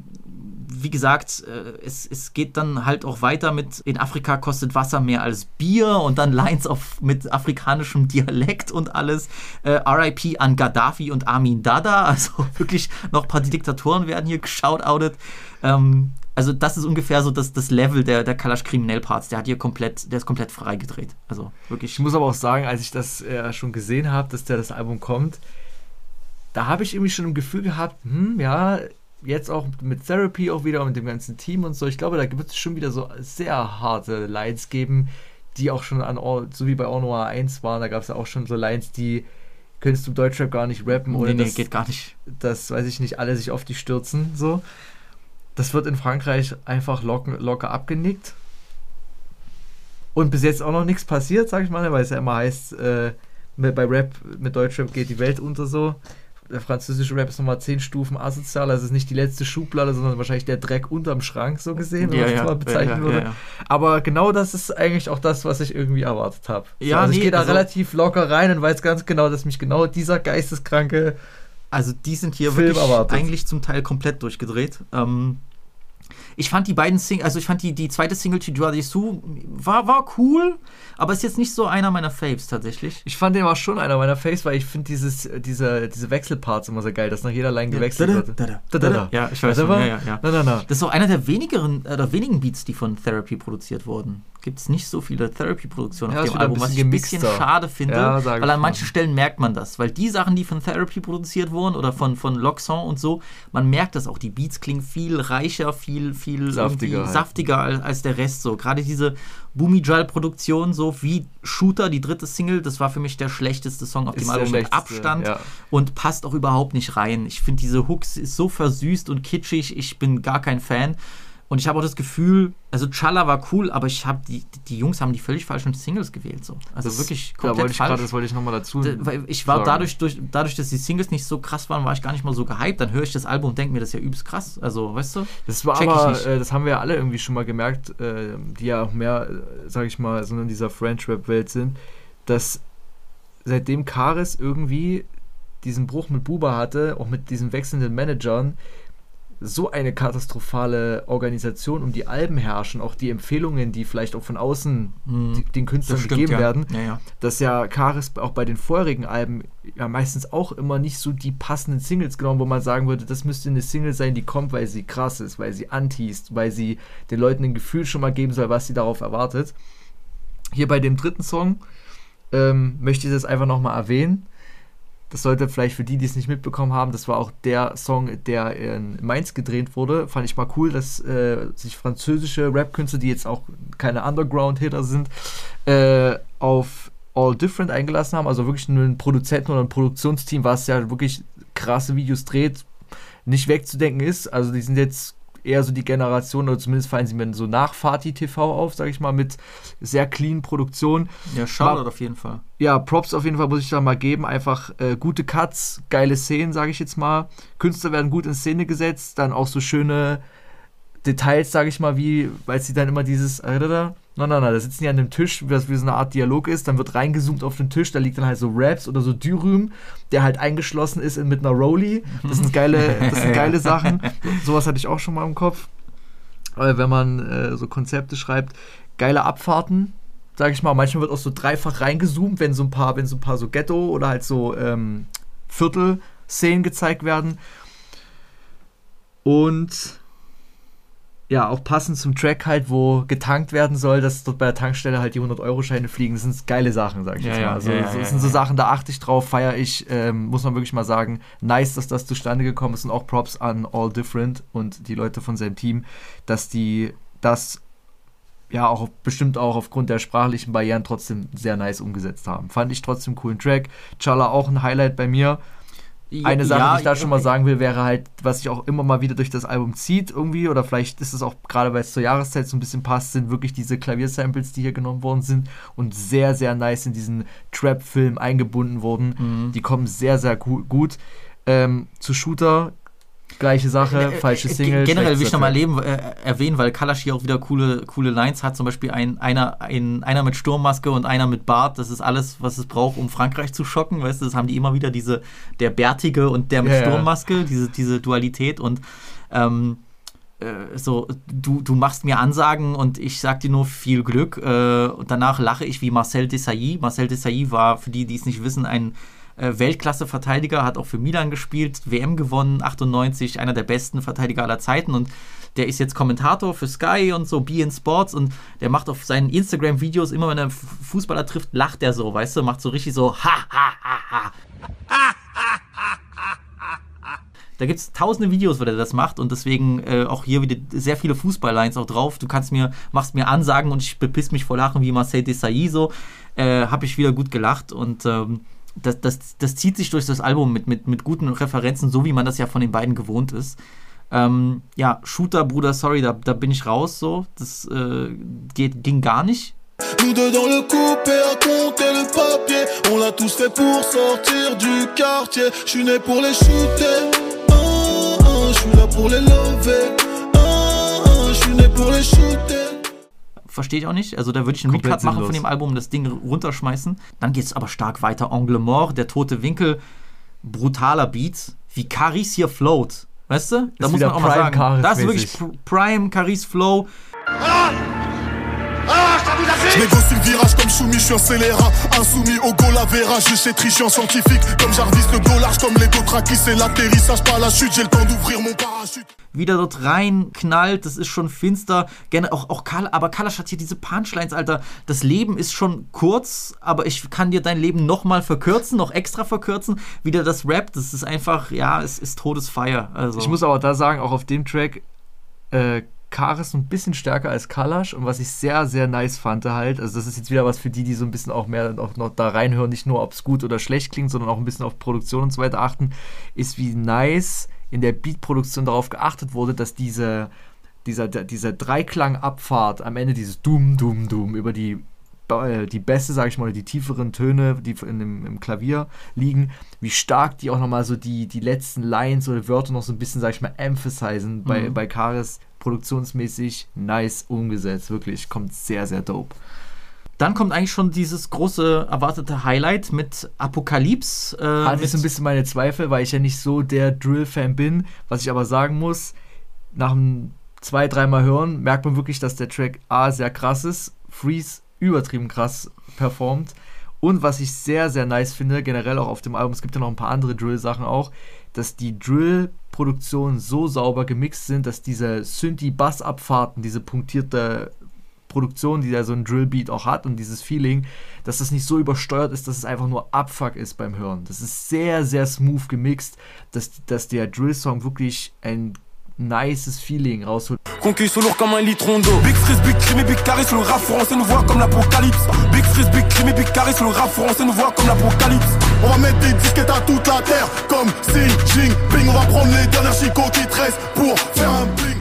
wie gesagt, äh, es, es geht dann halt auch weiter mit, in Afrika kostet Wasser mehr als Bier und dann Lines auf, mit afrikanischem Dialekt und alles. Äh, RIP an Gaddafi und Amin Dada, [LAUGHS] also wirklich noch ein paar Diktatoren werden hier geshoutoutet. Ähm, also das ist ungefähr so das, das Level der, der Kalash Kriminell-Parts. Der hat hier komplett, der ist komplett freigedreht. Also wirklich. Ich muss aber auch sagen, als ich das äh, schon gesehen habe, dass der das Album kommt, da habe ich irgendwie schon ein Gefühl gehabt, hm, ja, jetzt auch mit Therapy auch wieder und mit dem ganzen Team und so. Ich glaube, da wird es schon wieder so sehr harte Lines geben, die auch schon an, so wie bei Noir 1 waren. Da gab es ja auch schon so Lines, die könntest du Deutschrap gar nicht rappen oder nee, nee, das, geht gar nicht. das, weiß ich nicht, alle sich auf die stürzen, so. Das wird in Frankreich einfach locker, locker abgenickt. Und bis jetzt auch noch nichts passiert, sag ich mal, weil es ja immer heißt, äh, bei Rap, mit Deutschrap geht die Welt unter so. Der französische Rap ist nochmal zehn Stufen asozial, also es ist nicht die letzte Schublade, sondern wahrscheinlich der Dreck unterm Schrank, so gesehen, wenn Ja, man es ja, mal bezeichnen ja, würde. Aber genau das ist eigentlich auch das, was ich irgendwie erwartet habe. Ja, also ich nee, gehe da also- relativ locker rein und weiß ganz genau, dass mich genau dieser geisteskranke Also die sind hier Film wirklich erwartet. eigentlich zum Teil komplett durchgedreht. Ähm, ich fand die beiden Singles, also ich fand die, die zweite Single Tu dois dessous war, war cool, aber ist jetzt nicht so einer meiner Faves tatsächlich. Ich fand den auch schon einer meiner Faves, weil ich finde dieses, äh, diese, diese Wechselparts immer so geil, dass nach jeder Line gewechselt wird. Ja, ich weiß ja, ja, ja. Na, na, na. Das ist auch einer der wenigeren, äh, der wenigen Beats, die von Therapy produziert wurden. Gibt es nicht so viele Therapy-Produktionen Ja, auf dem Album, was ich ein bisschen schade finde, Ja, weil an mal. manchen Stellen merkt man das. Weil die Sachen, die von Therapy produziert wurden oder von, von Loxon und so, man merkt das auch. Die Beats klingen viel reicher, viel, viel Saftiger halt. saftiger als, als der Rest. So gerade diese Boomy Produktion, so wie Shooter, die dritte Single, das war für mich der schlechteste Song auf Ist dem Album mit Abstand ja. und passt auch überhaupt nicht rein. Ich finde, diese Hooks ist so versüßt und kitschig, ich bin gar kein Fan. Und ich habe auch das Gefühl, also Challa war cool, aber ich habe die, die Jungs haben die völlig falschen Singles gewählt. So. Also Das- wirklich da komplett wollte ich falsch. gerade, das wollte ich nochmal dazu. Ich war sagen. dadurch, durch, dadurch, dass die Singles nicht so krass waren, war ich gar nicht mal so gehypt. Dann höre ich das Album und denke mir, das ist ja übelst krass. Also, weißt du? Das war aber, äh, das haben wir ja alle irgendwie schon mal gemerkt, äh, die ja auch mehr, äh, sag ich mal, so in dieser French-Rap-Welt sind, dass seitdem Karis irgendwie diesen Bruch mit Buba hatte, auch mit diesen wechselnden Managern, so eine katastrophale Organisation um die Alben herrschen, auch die Empfehlungen, die vielleicht auch von außen die, den Künstlern gegeben ja. werden, Ja, ja. dass ja Karis auch bei den vorherigen Alben ja meistens auch immer nicht so die passenden Singles genommen, wo man sagen würde, das müsste eine Single sein, die kommt, weil sie krass ist, weil sie anteast, weil sie den Leuten ein Gefühl schon mal geben soll, was sie darauf erwartet. Hier bei dem dritten Song ähm, möchte ich das einfach nochmal erwähnen. Das sollte vielleicht für die, die es nicht mitbekommen haben, das war auch der Song, der in Mainz gedreht wurde. Fand ich mal cool, dass äh, sich französische Rap-Künstler, die jetzt auch keine Underground-Hitter sind, äh, auf All Different eingelassen haben. Also wirklich nur ein Produzenten oder ein Produktionsteam, was ja wirklich krasse Videos dreht, nicht wegzudenken ist. Also die sind jetzt eher so die Generation, oder zumindest fallen sie mir so nach Fatih TV auf, sage ich mal, mit sehr clean Produktion. Ja, Shoutout auf jeden Fall. Ja, Props auf jeden Fall muss ich da mal geben. Einfach äh, gute Cuts, geile Szenen, sage ich jetzt mal. Künstler werden gut in Szene gesetzt, dann auch so schöne Details, sage ich mal, wie, weil sie dann immer dieses, äh, na, na, na, da sitzen die an dem Tisch, wie das wie so eine Art Dialog ist, dann wird reingezoomt auf den Tisch, da liegt dann halt so Raps oder so Dürüm, der halt eingeschlossen ist in, mit einer Rolli. Das sind geile, das sind geile Sachen. [LAUGHS] Sowas hatte ich auch schon mal im Kopf. Äh, wenn man äh, so Konzepte schreibt, geile Abfahrten, sage ich mal. Manchmal wird auch so dreifach reingezoomt, wenn so ein paar, wenn so ein paar so Ghetto oder halt so ähm, Viertel-Szenen gezeigt werden. Und ja, auch passend zum Track halt, wo getankt werden soll, dass dort bei der Tankstelle halt die 100-Euro-Scheine fliegen. Das sind geile Sachen, sag ich Ja, jetzt ja, mal. Also, ja, das sind so. Sachen, da achte ich drauf, feiere ich, ähm, muss man wirklich mal sagen. Nice, dass das zustande gekommen ist und auch Props an All Different und die Leute von seinem Team, dass die das ja auch bestimmt auch aufgrund der sprachlichen Barrieren trotzdem sehr nice umgesetzt haben. Fand ich trotzdem coolen Track. Chala auch ein Highlight bei mir. Eine Sache, ja, die ich da schon mal sagen will, wäre halt, was sich auch immer mal wieder durch das Album zieht irgendwie, oder vielleicht ist es auch gerade, weil es zur Jahreszeit so ein bisschen passt, sind wirklich diese Klaviersamples, die hier genommen worden sind und sehr, sehr nice in diesen Trap-Film eingebunden wurden. Mhm. Die kommen sehr, sehr gu gut. Ähm, zu Shooter, gleiche Sache, falsche Äh, Single. Generell will ich nochmal Track. leben, äh, erwähnen, weil Kalash hier auch wieder coole, coole Lines hat. Zum Beispiel ein, einer, ein, einer mit Sturmmaske und einer mit Bart. Das ist alles, was es braucht, um Frankreich zu schocken. Weißt du, das haben die immer wieder, diese, der Bärtige und der mit ja. Sturmmaske, diese, diese Dualität. Und ähm, äh, so, du, du machst mir Ansagen und ich sag dir nur viel Glück. Äh, und danach lache ich wie Marcel Desailly. Marcel Desailly war, für die, die es nicht wissen, ein äh, Weltklasse-Verteidiger, hat auch für Milan gespielt, WM gewonnen, 98, einer der besten Verteidiger aller Zeiten und der ist jetzt Kommentator für Sky und so, Be in Sports und der macht auf seinen Instagram-Videos, immer wenn er Fußballer trifft, lacht er so, weißt du, macht so richtig so ha, ha, ha, ha. Da gibt es tausende Videos, wo der das macht und deswegen äh, auch hier wieder sehr viele Fußballlines auch drauf. Du kannst mir, machst mir Ansagen und ich bepiss mich vor Lachen wie Marcel Desailly so. Äh, Habe ich wieder gut gelacht und ähm, das, das, das zieht sich durch das Album mit, mit, mit guten Referenzen, so wie man das ja von den beiden gewohnt ist. Ähm, ja, Shooter, Bruder, sorry, da, da bin ich raus so. Das äh, geht, ging gar nicht. Nous dans le coupé à compter le papier. On l'a tous fait pour sortir du quartier. Je suis né pour les shooter. Ah, ah, Je suis là pour les lover. Ah, ah, Je suis né pour les shooter. Verstehe ich auch nicht. Also da würde ich einen Komplett Recut machen sinnlos. von dem Album, das Ding runterschmeißen. Dann geht es aber stark weiter. Angle Mort, der tote Winkel, brutaler Beat, wie Caris hier float. Weißt du? Da Ist muss man auch mal Prime sagen. Caris das ist wirklich. Pr- Prime Caris Flow. Je négocie le virage comme soumis, je suis un scélérat. Insoumis au Golavera, je sais tricher en scientifique. Comme Jarvis le dos large, comme les Dothraki, c'est l'atterrissage, pas la chute. J'ai le temps d'ouvrir mon parachute. Wieder dort rein knallt, das ist schon finster. Gerne auch, auch Karl, aber Kalasch hat hier diese Punchlines, Alter. Das Leben ist schon kurz, aber ich kann dir dein Leben nochmal verkürzen, noch extra verkürzen. Wieder das Rap, das ist einfach, ja, es ist Todesfeier. Also. Ich muss aber da sagen, auch auf dem Track, äh, Karis ein bisschen stärker als Kalash und was ich sehr, sehr nice fand halt, also das ist jetzt wieder was für die, die so ein bisschen auch mehr auch noch da reinhören, nicht nur ob es gut oder schlecht klingt, sondern auch ein bisschen auf Produktion und so weiter achten, ist wie nice in der Beatproduktion darauf geachtet wurde, dass diese, dieser, dieser Dreiklang-Abfahrt am Ende dieses Dum, Dum, Dum über die äh, die Bässe, sag ich mal, die tieferen Töne, die in dem, im Klavier liegen, wie stark die auch nochmal so die, die letzten Lines oder Wörter noch so ein bisschen, sag ich mal, emphasizen bei, Mhm. bei Karis produktionsmäßig nice umgesetzt, wirklich, kommt sehr, sehr dope. Dann kommt eigentlich schon dieses große erwartete Highlight mit Apokalypse. Äh, Hatte ich so ein bisschen meine Zweifel, weil ich ja nicht so der Drill-Fan bin, was ich aber sagen muss, nach dem zwei, dreimal hören, merkt man wirklich, dass der Track A sehr krass ist, Freeze übertrieben krass performt und was ich sehr, sehr nice finde, generell auch auf dem Album, es gibt ja noch ein paar andere Drill-Sachen auch, dass die Drill-Produktionen so sauber gemixt sind, dass diese Synthi-Bass-Abfahrten, diese punktierte Produktion, die da so ein Drill-Beat auch hat und dieses Feeling, dass das nicht so übersteuert ist, dass es einfach nur Abfuck ist beim Hören. Das ist sehr, sehr smooth gemixt, dass, dass der Drill-Song wirklich ein nices Feeling rausholt. Sous lourd comme un litron d'eau. Big Freeze, Big Crime Big Caris, le rap français nous voit comme l'apocalypse. Big Freeze, Big Crime Big Caris, le rap français nous voit comme l'apocalypse. On va mettre des disquettes à toute la terre, comme Xi Jinping. On va prendre les dernières chicots qui te restent pour faire un bling.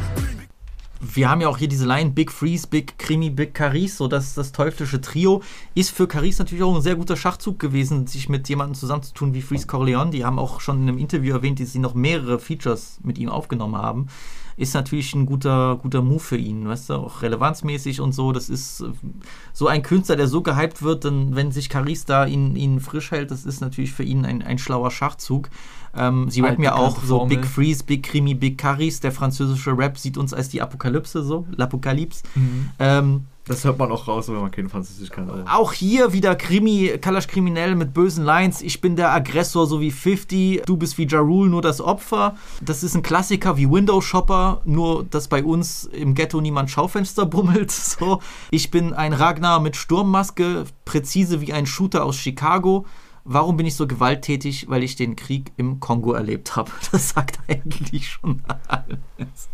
Wir haben ja auch hier diese Line Big Freeze, Big Krimi, Big Caris, so das, das teuflische Trio. Ist für Caris natürlich auch ein sehr guter Schachzug gewesen, sich mit jemandem zusammenzutun wie Freeze Corleone. Die haben auch schon in einem Interview erwähnt, dass sie noch mehrere Features mit ihm aufgenommen haben. Ist natürlich ein guter, guter Move für ihn, weißt du, auch relevanzmäßig und so. Das ist so ein Künstler, der so gehypt wird, dann, wenn sich Caris da ihn, ihn frisch hält, das ist natürlich für ihn ein, ein schlauer Schachzug. Ähm, sie rappen ja auch so Formel. Big Freeze, Big Krimi, Big Caris. Der französische Rap sieht uns als die Apokalypse so, l'Apokalypse. Ähm, Das hört man auch raus, wenn man kein Französisch kann. aber- auch hier wieder Krimi, Kalash Kriminell mit bösen Lines. Ich bin der Aggressor, so wie 50. Du bist wie Ja Rule, nur das Opfer. Das ist ein Klassiker wie Window Shopper, nur dass bei uns im Ghetto niemand Schaufenster bummelt. [LAUGHS] So. Ich bin ein Ragnar mit Sturmmaske, präzise wie ein Shooter aus Chicago. Warum bin ich so gewalttätig? Weil ich den Krieg im Kongo erlebt habe. [LAUGHS] Das sagt eigentlich schon alles.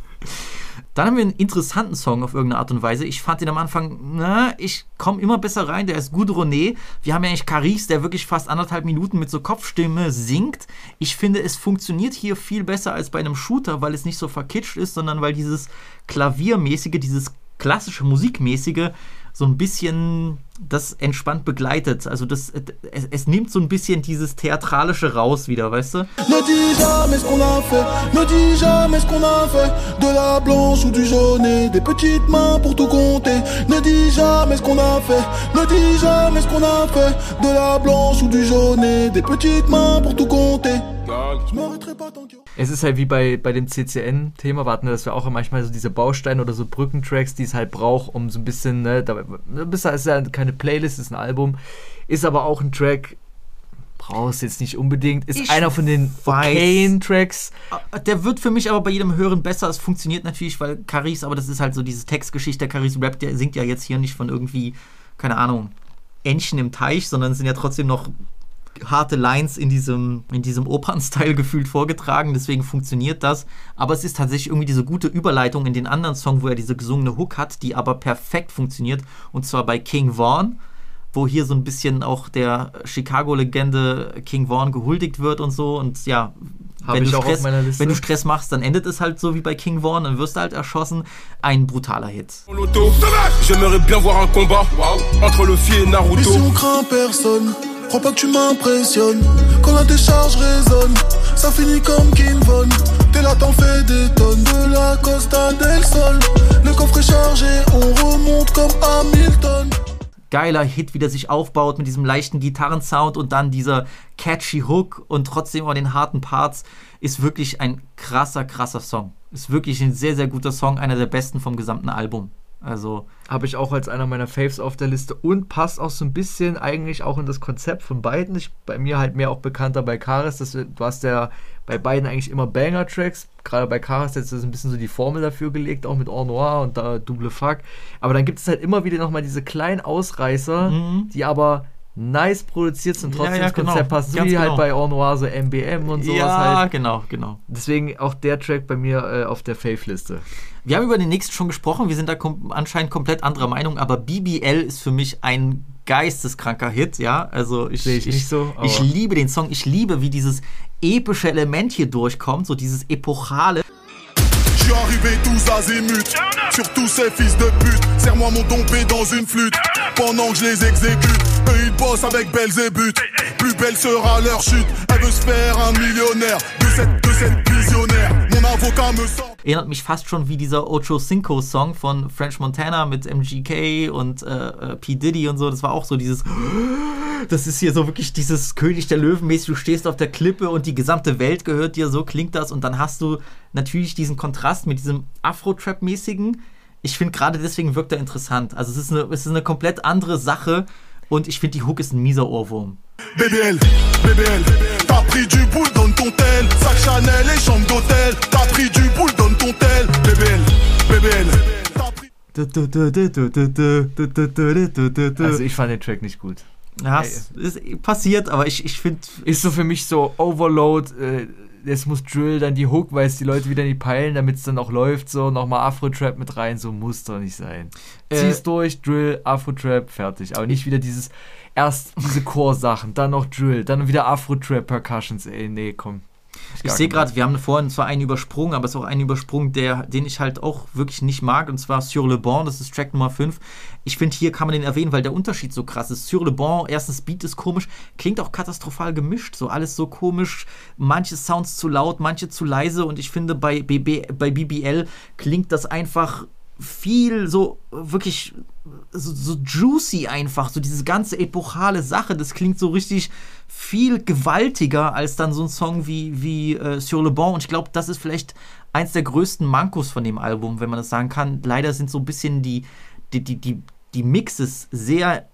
Dann haben wir einen interessanten Song auf irgendeine Art und Weise. Ich fand den am Anfang, na, ich komme immer besser rein. Der ist Goudronné. Wir haben ja eigentlich Caris, der wirklich fast anderthalb Minuten mit so Kopfstimme singt. Ich finde, es funktioniert hier viel besser als bei einem Shooter, weil es nicht so verkitscht ist, sondern weil dieses Klaviermäßige, dieses klassische Musikmäßige so ein bisschen das entspannt begleitet. Also das, es, es, nimmt so ein bisschen dieses Theatralische raus wieder, weißt du? Ne dis jamais ce qu'on a fait, ne dis jamais ce qu'on a fait, de la blanche ou du jaune, des petites mains pour tout compter. Ne dis jamais ce qu'on a fait, ne dis jamais ce qu'on a fait, de la blanche ou du jaune, des petites mains pour tout compter. Je m'arrêterai pas tant Es ist halt wie bei, bei dem CCN-Thema, warten, dass wir auch manchmal so diese Bausteine oder so Brückentracks, die es halt braucht, um so ein bisschen, ne, da, das ist ja keine Playlist, ist ein Album, ist aber auch ein Track, brauchst jetzt nicht unbedingt, ist Ich einer von den okayen Tracks. Der wird für mich aber bei jedem Hören besser. Es funktioniert natürlich, weil Caris, aber das ist halt so diese Textgeschichte. Caris Rap, der singt ja jetzt hier nicht von irgendwie, keine Ahnung, Entchen im Teich, sondern es sind ja trotzdem noch harte Lines in diesem, in diesem Opern-Style [LAUGHS] gefühlt vorgetragen, deswegen funktioniert das. Aber es ist tatsächlich irgendwie diese gute Überleitung in den anderen Song, wo er diese gesungene Hook hat, die aber perfekt funktioniert. Und zwar bei King Vaughn, wo hier so ein bisschen auch der Chicago-Legende King Vaughn gehuldigt wird und so. Und ja, wenn, ich du Stress, meiner Liste. wenn du Stress machst, dann endet es halt so wie bei King Vaughn, dann wirst du halt erschossen. Ein brutaler Hit. J'aimerais bien voir un combat entre Luffy et Naruto. Crois pas que tu m'impressionnes. Quand la décharge résonne, ça finit comme King Von. T'es là, t'en fais des tonnes de la Costa del Sol. Le coffre est chargé, on remonte comme Hamilton. Geiler Hit, wie der sich aufbaut mit diesem leichten Gitarrensound und dann dieser catchy Hook und trotzdem auch den harten Parts, ist wirklich ein krasser, krasser Song. Ist wirklich ein sehr, sehr guter Song, einer der besten vom gesamten Album. Also, Habe ich auch als einer meiner Faves auf der Liste und passt auch so ein bisschen eigentlich auch in das Konzept von beiden. Ich, bei mir halt mehr auch bekannter bei Karis. Das, du hast ja bei beiden eigentlich immer Banger-Tracks. Gerade bei Karis jetzt ist ein bisschen so die Formel dafür gelegt, auch mit Or Noir und da Double Fuck. Aber dann gibt es halt immer wieder nochmal diese kleinen Ausreißer, die aber nice produziert sind, Ja, trotzdem ja, ins Konzept genau. So Ganz wie halt genau. bei Or Noir so MBM und sowas ja, halt. genau, genau. Deswegen auch der Track bei mir äh, auf der Fave-Liste. Wir haben über den nächsten schon gesprochen, wir sind da kom anscheinend komplett anderer Meinung, aber BBL ist für mich ein geisteskranker Hit, ja. Also ich, Sehe ich nicht so, ich liebe den Song, ich liebe, wie dieses epische Element hier durchkommt, so dieses epochale. Arrivé tous azimuts. Sur tous ces fils de pute Serre-moi mon dompé dans une flûte. Pendant que je les exécute Eux ils bossent avec Belzébuth. Plus belle sera leur chute Elle veut se faire un millionnaire De cette, de cette visionnaire Erinnert mich fast schon wie dieser Ocho Cinco Song von French Montana mit MGK und äh, äh, P. Diddy und so. Das war auch so dieses. Das ist hier so wirklich dieses König der Löwen mäßig. Du stehst auf der Klippe und die gesamte Welt gehört dir. So klingt das. Und dann hast du natürlich diesen Kontrast mit diesem Afro-Trap-mäßigen. Ich finde gerade deswegen wirkt er interessant. Also es ist eine, es ist eine komplett andere Sache. Und ich finde, die Hook ist ein mieser Ohrwurm. BBL, BBL T'as pris du boule, donne ton tel Sac Chanel et chambre d'hôtel T'as pris du boule, donne ton tel BBL, BBL Also ich fand den Track nicht gut. Ja, es ist passiert, aber ich, ich finde. ist so für mich so Overload, äh, es muss Drill, dann die Hook, weil es die Leute wieder nicht peilen, damit es dann auch läuft, so nochmal Afro-Trap mit rein, so muss doch nicht sein. Äh, Zieh's durch, Drill, Afro-Trap, fertig. Aber nicht wieder dieses, erst diese Core-Sachen, dann noch Drill, dann wieder Afro-Trap, Percussions, ey, nee, komm. Ich sehe gerade, wir haben vorhin zwar einen übersprungen, aber es ist auch ein Übersprung, der, den ich halt auch wirklich nicht mag, und zwar Sur le Bon, das ist Track Nummer 5. Ich finde, hier kann man den erwähnen, weil der Unterschied so krass ist. Sur le Bon, erstens Beat ist komisch, klingt auch katastrophal gemischt, so alles so komisch, manche Sounds zu laut, manche zu leise und ich finde, bei, BB, bei BBL klingt das einfach viel so wirklich so, so juicy einfach, so diese ganze epochale Sache, das klingt so richtig viel gewaltiger als dann so ein Song wie, wie äh, Sur le Bon und ich glaube, das ist vielleicht eins der größten Mankos von dem Album, wenn man das sagen kann. Leider sind so ein bisschen die, die, die, die, die Mixes sehr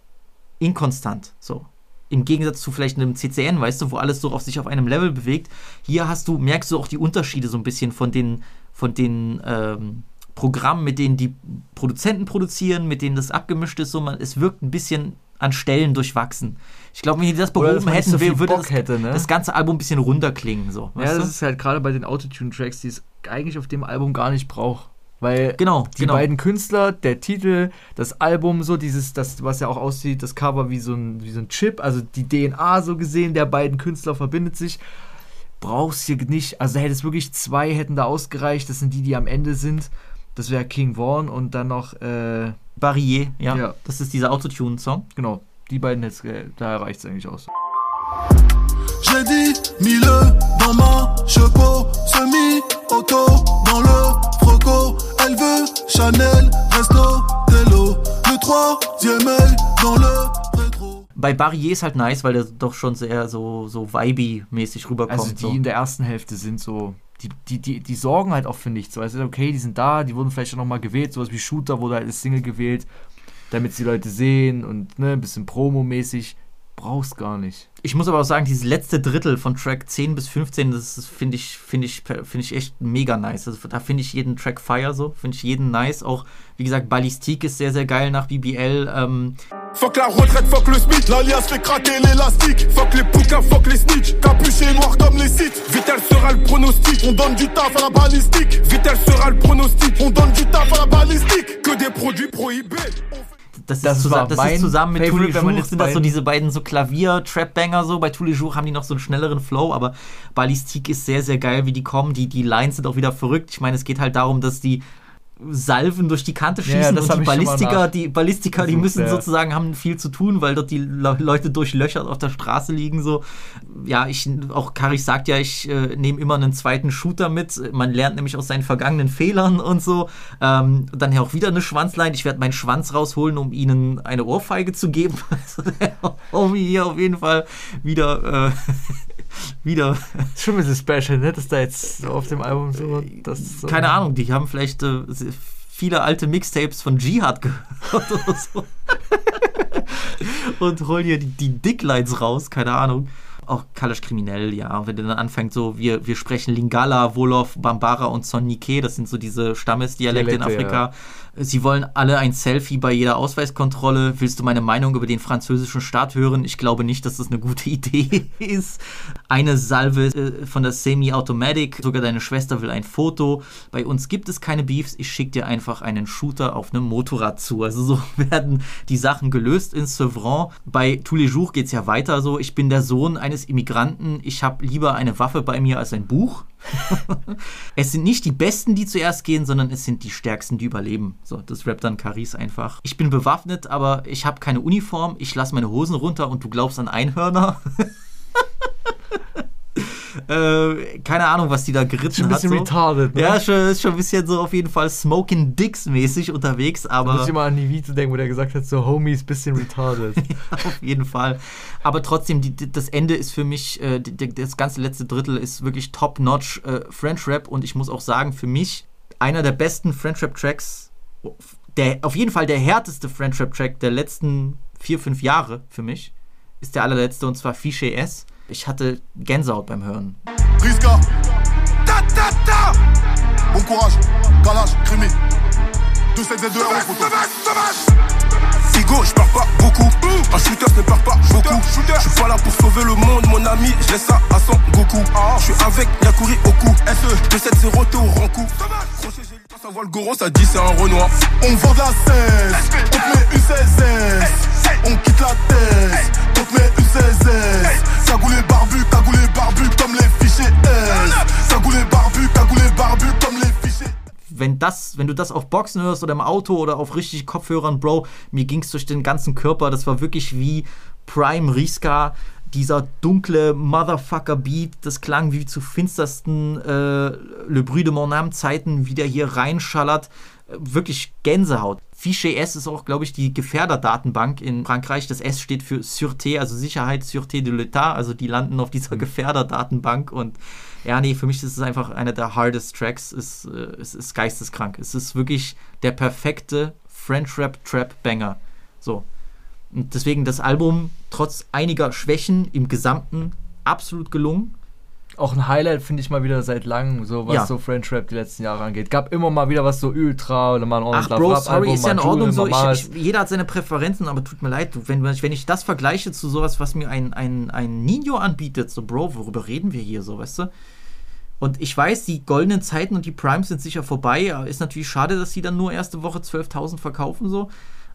inkonstant, so. Im Gegensatz zu vielleicht einem CCN, weißt du, wo alles so auf sich auf einem Level bewegt. Hier hast du, merkst du auch die Unterschiede so ein bisschen von den, von den ähm, Programmen, mit denen die Produzenten produzieren, mit denen das abgemischt ist. So, man, es wirkt ein bisschen an Stellen durchwachsen. Ich glaube, wenn die das behoben hätten, so würde das, hätte, ne? das ganze Album ein bisschen runterklingen. So, Ja, das du? ist halt gerade bei den Autotune-Tracks, die es eigentlich auf dem Album gar nicht braucht. Weil Genau, die genau. beiden Künstler, der Titel, das Album, so dieses, das, was ja auch aussieht, das Cover wie so ein, wie so ein Chip, also die DNA so gesehen der beiden Künstler verbindet sich. Brauchst hier nicht, also da hätte es wirklich zwei hätten da ausgereicht, das sind die, die am Ende sind. Das wäre King Vaughn und dann noch, äh, Barrier, ja. Ja. Das ist dieser Autotune-Song. genau, die beiden jetzt, äh, da reicht es eigentlich aus. J'ai dit, mille dans ma chepeau, semi-auto dans le froco. Elle veut Chanel, Resto, Tello. Le troisième œil dans le rétro. Bei Barrier ist halt nice, weil der doch schon sehr so, so vibey-mäßig rüberkommt. Also die so. in der ersten Hälfte sind so, die, die, die, die sorgen halt auch für nichts. So, also okay, die sind da, die wurden vielleicht auch nochmal gewählt, sowas wie Shooter wurde halt als Single gewählt, damit die Leute sehen und ne, ein bisschen Promo-mäßig. Brauchst gar nicht. Ich muss aber auch sagen, dieses letzte Drittel von Track 10 bis 15, das finde ich, finde ich, finde ich echt mega nice. Also da finde ich jeden Track fire so, finde ich jeden nice. Auch, wie gesagt, Ballistik ist sehr, sehr geil nach BBL. Ähm, Fuck la retraite, fuck le SMIC, l'alias fait craquer l'élastique. Fuck les bouquins, fuck les snitch, capuché noir comme les sites. Vitel sera le pronostic, on donne du taf à la balistique. Vitel sera le pronostic, on donne du taf à la balistique. Que des produits prohibés. das, Das ist, zusammen, das ist zusammen mit Tous wenn man les Jours jetzt sind das so diese beiden so Klavier-Trap-Banger so. Bei Tous les Jours haben die noch so einen schnelleren Flow, aber Ballistik ist sehr, sehr geil, wie die kommen. Die, die Lines sind auch wieder verrückt. Ich meine, es geht halt darum, dass die Salven durch die Kante Ja, ja, schießen das und die Ballistiker, die Ballistiker, die müssen ja. sozusagen haben viel zu tun, weil dort die Le Leute durchlöchert auf der Straße liegen so. Ja, ich auch Karis sagt ja, ich äh, nehme immer einen zweiten Shooter mit. Man lernt nämlich aus seinen vergangenen Fehlern und so. Ähm, dann ja auch wieder eine Schwanzlein. Ich werde meinen Schwanz rausholen, um ihnen eine Ohrfeige zu geben. [LAUGHS] Also der Homie hier auf jeden Fall wieder äh, [LAUGHS] [LAUGHS] wieder Ist schon ein bisschen special, ne? Dass da jetzt so auf dem Album so. Das so keine Ahnung, die haben vielleicht äh, viele alte Mixtapes von Jihad gehört [LAUGHS] oder so. [LAUGHS] Und holen hier die, die Dicklines raus, keine Ahnung. Auch Kalash kriminell, ja. Wenn der dann anfängt, so, wir, wir sprechen Lingala, Wolof, Bambara und Sonnike, das sind so diese Stammesdialekte in Dialekte, Afrika. Sie wollen alle ein Selfie bei jeder Ausweiskontrolle. Willst du meine Meinung über den französischen Staat hören? Ich glaube nicht, dass das eine gute [LAUGHS] Idee ist. Eine Salve äh, von der Semi-Automatic. Sogar deine Schwester will ein Foto. Bei uns gibt es keine Beefs. Ich schicke dir einfach einen Shooter auf einem Motorrad zu. Also so [LAUGHS] werden die Sachen gelöst in Sevran. Bei Tous les Jours geht es ja weiter so. Ich bin der Sohn eines Immigranten. Ich habe lieber eine Waffe bei mir als ein Buch. [LAUGHS] es sind nicht die Besten, die zuerst gehen, sondern es sind die Stärksten, die überleben. So, das rappt dann Caris einfach. Ich bin bewaffnet, aber ich habe keine Uniform. Ich lasse meine Hosen runter und du glaubst an Einhörner. [LAUGHS] äh, keine Ahnung, was die da geritten Schon ein bisschen hat. So. retarded, ne? Ja, schon, ist schon ein bisschen so auf jeden Fall Smoking Dicks mäßig unterwegs, Da aber. muss ich mal an die Video denken, wo der gesagt hat, so Homies, bisschen retarded. [LAUGHS] auf jeden Fall. Aber trotzdem, die, das Ende ist für mich, äh, die, das ganze letzte Drittel ist wirklich top-notch äh, French Rap und ich muss auch sagen, für mich einer der besten French Rap Tracks, der, auf jeden Fall der härteste French Rap Track der letzten vier, fünf Jahre für mich, ist der allerletzte und zwar Fiche S. Ich hatte Gänsehaut beim Hören. Riska. Ta ta ta. Bon courage. Kalash, Crimi. 2702 euros, photo. Figo, je pars pas beaucoup. Un shooter ne part pas beaucoup. Je suis pas là pour sauver le monde, mon ami. Je laisse ça à son Goku. Je suis avec Yakuri Oku. SE 270 t'es au Rankou. Ça voit le goron, ça dit c'est un Renoir. On vend de la 16. On te met une 16 On quitte la thèse. Une 16 Cagoulé barbu, cagoulé barbu comme les fichiers S. Cagoulé barbu, cagoulé barbu comme les fichiers wenn das, wenn du das auf Boxen hörst oder im Auto oder auf richtig Kopfhörern, Bro, mir ging es durch den ganzen Körper. Das war wirklich wie Prime Riska, dieser dunkle Motherfucker-Beat. Das klang wie zu finstersten äh, Le Bruit de Mon Âme Zeiten, wie der hier reinschallert. Wirklich Gänsehaut. Fiche S ist auch, glaube ich, die Gefährderdatenbank in Frankreich. Das S steht für Sûreté, also Sicherheit, Sûreté de l'État. Also die landen auf dieser Gefährderdatenbank und ja, nee, für mich ist es einfach einer der hardest Tracks. Es, äh, es ist geisteskrank. Es ist wirklich der perfekte French Rap Trap Banger. So. Und deswegen das Album, trotz einiger Schwächen im Gesamten, absolut gelungen. Auch ein Highlight, finde ich mal wieder seit langem, so was Ja. so French Rap die letzten Jahre angeht. Gab immer mal wieder was so Ultra oder mal ein Ach, Bro, Rap sorry, Album, ist ja in Ordnung so. Ich, ich, jeder hat seine Präferenzen, aber tut mir leid, wenn, wenn ich das vergleiche zu sowas, was mir ein, ein, ein Nino anbietet, so, Bro, worüber reden wir hier, so, weißt du? Und ich weiß, die goldenen Zeiten und die Primes sind sicher vorbei. Ist natürlich schade, dass sie dann nur erste Woche 12.000 verkaufen, so.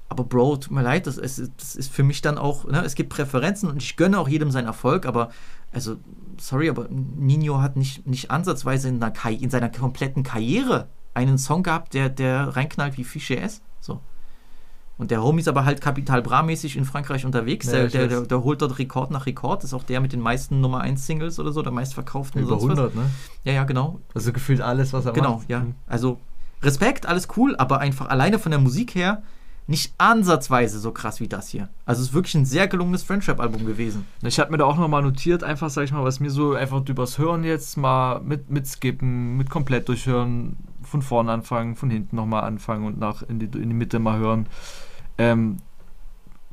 Aber Bro, tut mir leid, das ist, das ist für mich dann auch, ne, es gibt Präferenzen und ich gönne auch jedem seinen Erfolg, aber, also, sorry, aber Nino hat nicht, nicht ansatzweise in, in seiner kompletten Karriere einen Song gehabt, der, der reinknallt wie Fiche S. So. Und der Homie ist aber halt Kapital Bra-mäßig in Frankreich unterwegs. Ja, der, der, der, der holt dort Rekord nach Rekord. Ist auch der mit den meisten Nummer 1 Singles oder so, der meistverkauften. Über sonst was. 100, ne? Ja, ja, genau. Also gefühlt alles, was er Genau, macht. ja. Also Respekt, alles cool, aber einfach alleine von der Musik her nicht ansatzweise so krass wie das hier. Also es ist wirklich ein sehr gelungenes Friendship-Album gewesen. Ich habe mir da auch nochmal notiert, einfach, sag ich mal, was mir so einfach übers Hören jetzt mal mit, mit skippen, mit komplett durchhören, von vorne anfangen, von hinten nochmal anfangen und nach in die, in die Mitte mal hören. Ähm,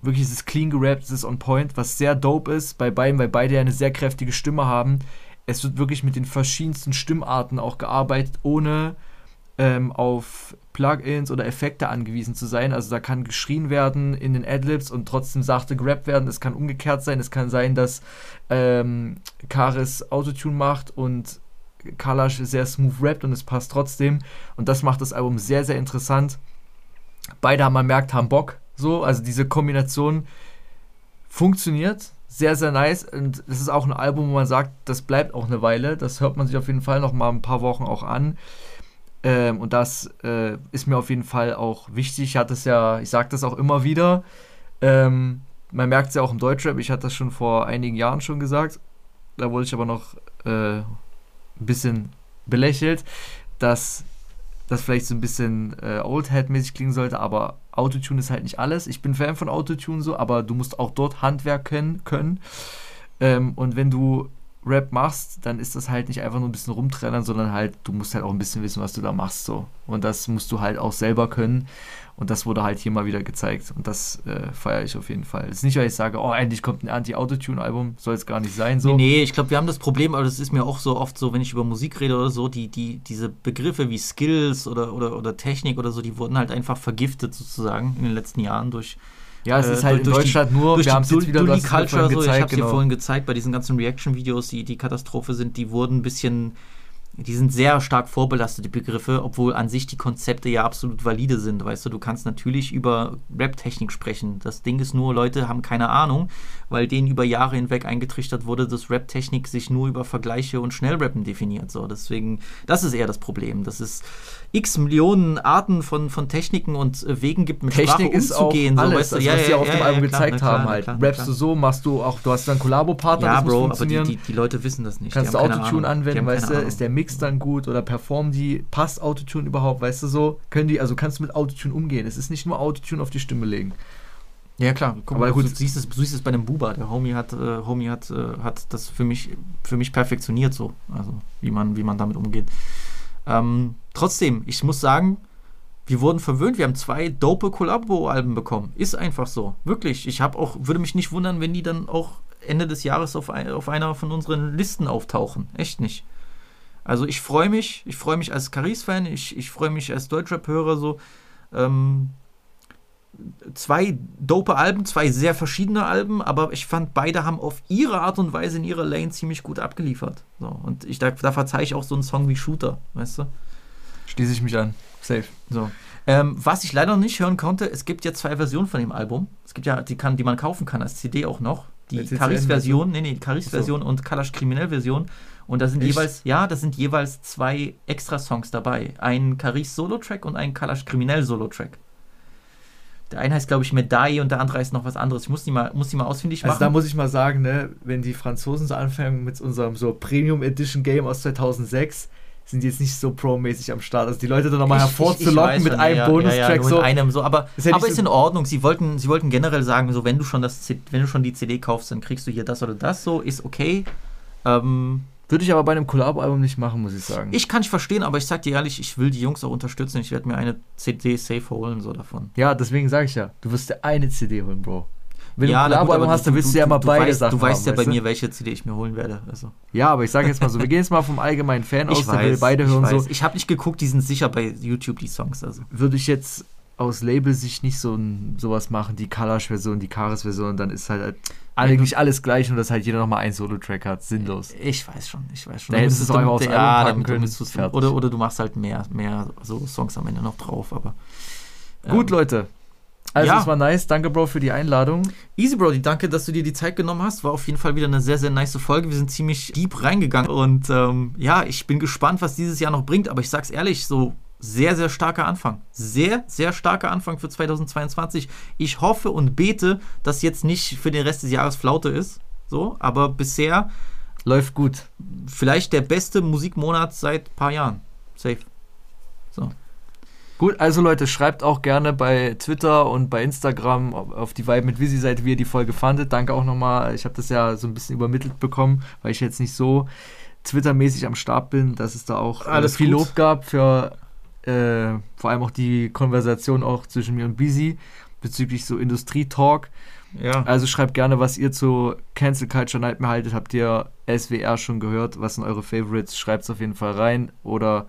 wirklich, es clean gerappt, es ist on point, was sehr dope ist bei beiden, weil beide ja eine sehr kräftige Stimme haben. Es wird wirklich mit den verschiedensten Stimmarten auch gearbeitet, ohne ähm, auf Plugins oder Effekte angewiesen zu sein. Also da kann geschrien werden in den Adlibs und trotzdem sachte gerappt werden. Es kann umgekehrt sein. Es kann sein, dass ähm, Karis Autotune macht und Kalash sehr smooth rappt und es passt trotzdem. Und das macht das Album sehr, sehr interessant. Beide haben man merkt, haben Bock. So, also diese Kombination funktioniert. Sehr, sehr nice. Und es ist auch ein Album, wo man sagt, das bleibt auch eine Weile. Das hört man sich auf jeden Fall noch mal ein paar Wochen auch an. Ähm, und das äh, ist mir auf jeden Fall auch wichtig. Ich hatte es ja, ich sage das auch immer wieder. Ähm, man merkt es ja auch im Deutschrap. Ich hatte das schon vor einigen Jahren schon gesagt. Da wurde ich aber noch äh, ein bisschen belächelt, dass das vielleicht so ein bisschen äh, Oldhead-mäßig klingen sollte, aber Autotune ist halt nicht alles. Ich bin Fan von Autotune so, aber du musst auch dort Handwerk können. können. Ähm, und wenn du Rap machst, dann ist das halt nicht einfach nur ein bisschen rumtrennen, sondern halt, du musst halt auch ein bisschen wissen, was du da machst so. Und das musst du halt auch selber können. Und das wurde halt hier mal wieder gezeigt. Und das äh, feiere ich auf jeden Fall. Es ist nicht, weil ich sage, oh, endlich kommt ein Anti-Autotune-Album, soll es gar nicht sein so. Nee, nee, ich glaube, wir haben das Problem, aber das ist mir auch so oft so, wenn ich über Musik rede oder so, die, die, diese Begriffe wie Skills oder, oder, oder Technik oder so, die wurden halt einfach vergiftet sozusagen in den letzten Jahren durch. Ja, es äh, ist halt in durch die- Deutschland nur, durch wir die haben es jetzt Dully wieder, du hast es mir Culture, so, ich gezeigt, habe genau. dir vorhin gezeigt, bei diesen ganzen Reaction-Videos, die die Katastrophe sind, die wurden ein bisschen, die sind sehr stark vorbelastet, die Begriffe, obwohl an sich die Konzepte ja absolut valide sind, weißt du, du kannst natürlich über Rap-Technik sprechen. Das Ding ist nur, Leute haben keine Ahnung, weil denen über Jahre hinweg eingetrichtert wurde, dass Rap-Technik sich nur über Vergleiche und Schnellrappen definiert. So, deswegen, das ist eher das Problem, dass es x Millionen Arten von, von Techniken und äh, Wegen gibt, mit Technik Sprache ist auch umzugehen. so, alles, weißt du? also, was sie auf dem Album klar, gezeigt klar, haben halt. klar, Rappst du so, machst du auch, du hast dann Kollabo-Partner, Ja, das muss Bro, aber die, funktionieren. die, die Leute wissen das nicht. Kannst die du Autotune. Die anwenden, weißt du, ist der Mix dann gut oder performen die, passt Autotune überhaupt, weißt du so? Können die, also kannst du mit Autotune umgehen. Es ist nicht nur Autotune auf die Stimme legen. Ja, klar. Guck Aber mal, gut. Du, siehst es, du siehst es bei dem Buba. Der Homie hat, äh, Homie hat, äh, hat das für mich, für mich perfektioniert so. Also, wie man, wie man damit umgeht. Ähm, trotzdem, ich muss sagen, wir wurden verwöhnt. Wir haben zwei dope Collabo-Alben bekommen. Ist einfach so. Wirklich. Ich habe auch, würde mich nicht wundern, wenn die dann auch Ende des Jahres auf, ein, auf einer von unseren Listen auftauchen. Echt nicht. Also ich freue mich, ich freue mich als Caris-Fan, ich, ich freue mich als Deutschrap-Hörer so. Ähm, zwei dope Alben, zwei sehr verschiedene Alben, aber ich fand, beide haben auf ihre Art und Weise in ihrer Lane ziemlich gut abgeliefert. So, und ich, da, da verzeihe ich auch so einen Song wie Shooter, weißt du? Schließe ich mich an. Safe. So. Ähm, was ich leider noch nicht hören konnte, es gibt ja zwei Versionen von dem Album. Es gibt ja, die, kann, die man kaufen kann als CD auch noch. Die Caris-Version, nee, nee, die Caris-Version und Kalash Kriminell-Version. Und da sind Echt? jeweils, ja, da sind jeweils zwei Extra-Songs dabei. Ein Caris Solo-Track und ein Kalash Kriminell Solo-Track. Der eine heißt, glaube ich, Medaille und der andere heißt noch was anderes. Ich muss die mal, muss die mal ausfindig Also machen. da muss ich mal sagen, ne, wenn die Franzosen so anfangen mit unserem so Premium Edition Game aus 2006, sind die jetzt nicht so pro-mäßig am Start. Also die Leute dann nochmal hervorzulocken mit schon, einem ja, Bonustrack ja, ja, so. in einem so, aber, Ist ja aber so- ist in Ordnung. Sie wollten, sie wollten generell sagen, so wenn du schon das, wenn du schon die CD kaufst, dann kriegst du hier das oder das so, ist okay. Ähm, Würde ich aber bei einem Collabo-Album nicht machen, muss ich sagen. ich kann ich verstehen, aber ich sag dir ehrlich, ich will die Jungs auch unterstützen. Ich werde mir eine CD safe holen so davon. ja, deswegen sage ich ja, du wirst dir eine CD holen, Bro. Wenn Ja, du ein Collabo-Album aber hast, dann willst du ja immer beide weißt, Sachen Du weißt haben, ja bei weißt du? mir, welche CD ich mir holen werde. Also. Ja, aber ich sage jetzt mal so, wir gehen jetzt mal vom allgemeinen Fan aus, Ich der will weiß, beide hören ich weiß. so. Ich habe nicht geguckt, die sind sicher bei YouTube, die Songs. Also. Würde ich jetzt aus Label-Sicht nicht so ein, sowas machen, die Kalash-Version, die Karis-Version, dann ist halt eigentlich alles gleich und dass halt jeder nochmal einen Solo-Track hat. Sinnlos. Ich weiß schon, ich weiß schon. Da hättest du es auch einfach aufs Album ja, packen damit können, oder, oder du machst halt mehr, mehr so Songs am Ende noch drauf. Aber Gut, Leute. Also Ja. es war nice. Danke, Bro, für die Einladung. Easy Brody, danke, dass du dir die Zeit genommen hast. War auf jeden Fall wieder eine sehr, sehr nice Folge. Wir sind ziemlich deep reingegangen und ähm, ja, ich bin gespannt, was dieses Jahr noch bringt. Aber ich sag's ehrlich, so sehr, sehr starker Anfang. Sehr, sehr starker Anfang für 2022. Ich hoffe und bete, dass jetzt nicht für den Rest des Jahres Flaute ist. So, aber bisher Läuft gut. vielleicht der beste Musikmonat seit ein paar Jahren. Safe. So. Gut, also Leute, schreibt auch gerne bei Twitter und bei Instagram auf die Vibe mit Visi-Seite, wie ihr die Folge fandet. Danke auch nochmal. Ich habe das ja so ein bisschen übermittelt bekommen, weil ich jetzt nicht so Twitter-mäßig am Start bin, dass es da auch äh, Alles viel gut. Lob gab für äh, vor allem auch die Konversation auch zwischen mir und Busy bezüglich so Industrie-Talk. Ja. Also schreibt gerne, was ihr zu Cancel Culture Nightmare haltet. Habt ihr SWR schon gehört? Was sind eure Favorites? Schreibt es auf jeden Fall rein oder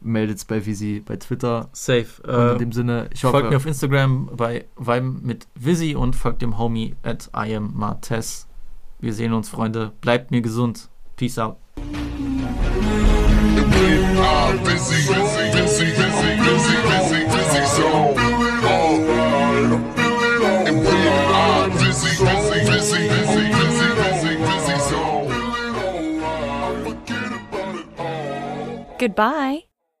meldet es bei Visi bei Twitter. Safe. Und Äh, in dem Sinne, ich hoffe, folgt mir auf Instagram bei Vibe mit Visi und folgt dem Homie at I am Martes. Wir sehen uns, Freunde. Bleibt mir gesund. Peace out. Goodbye.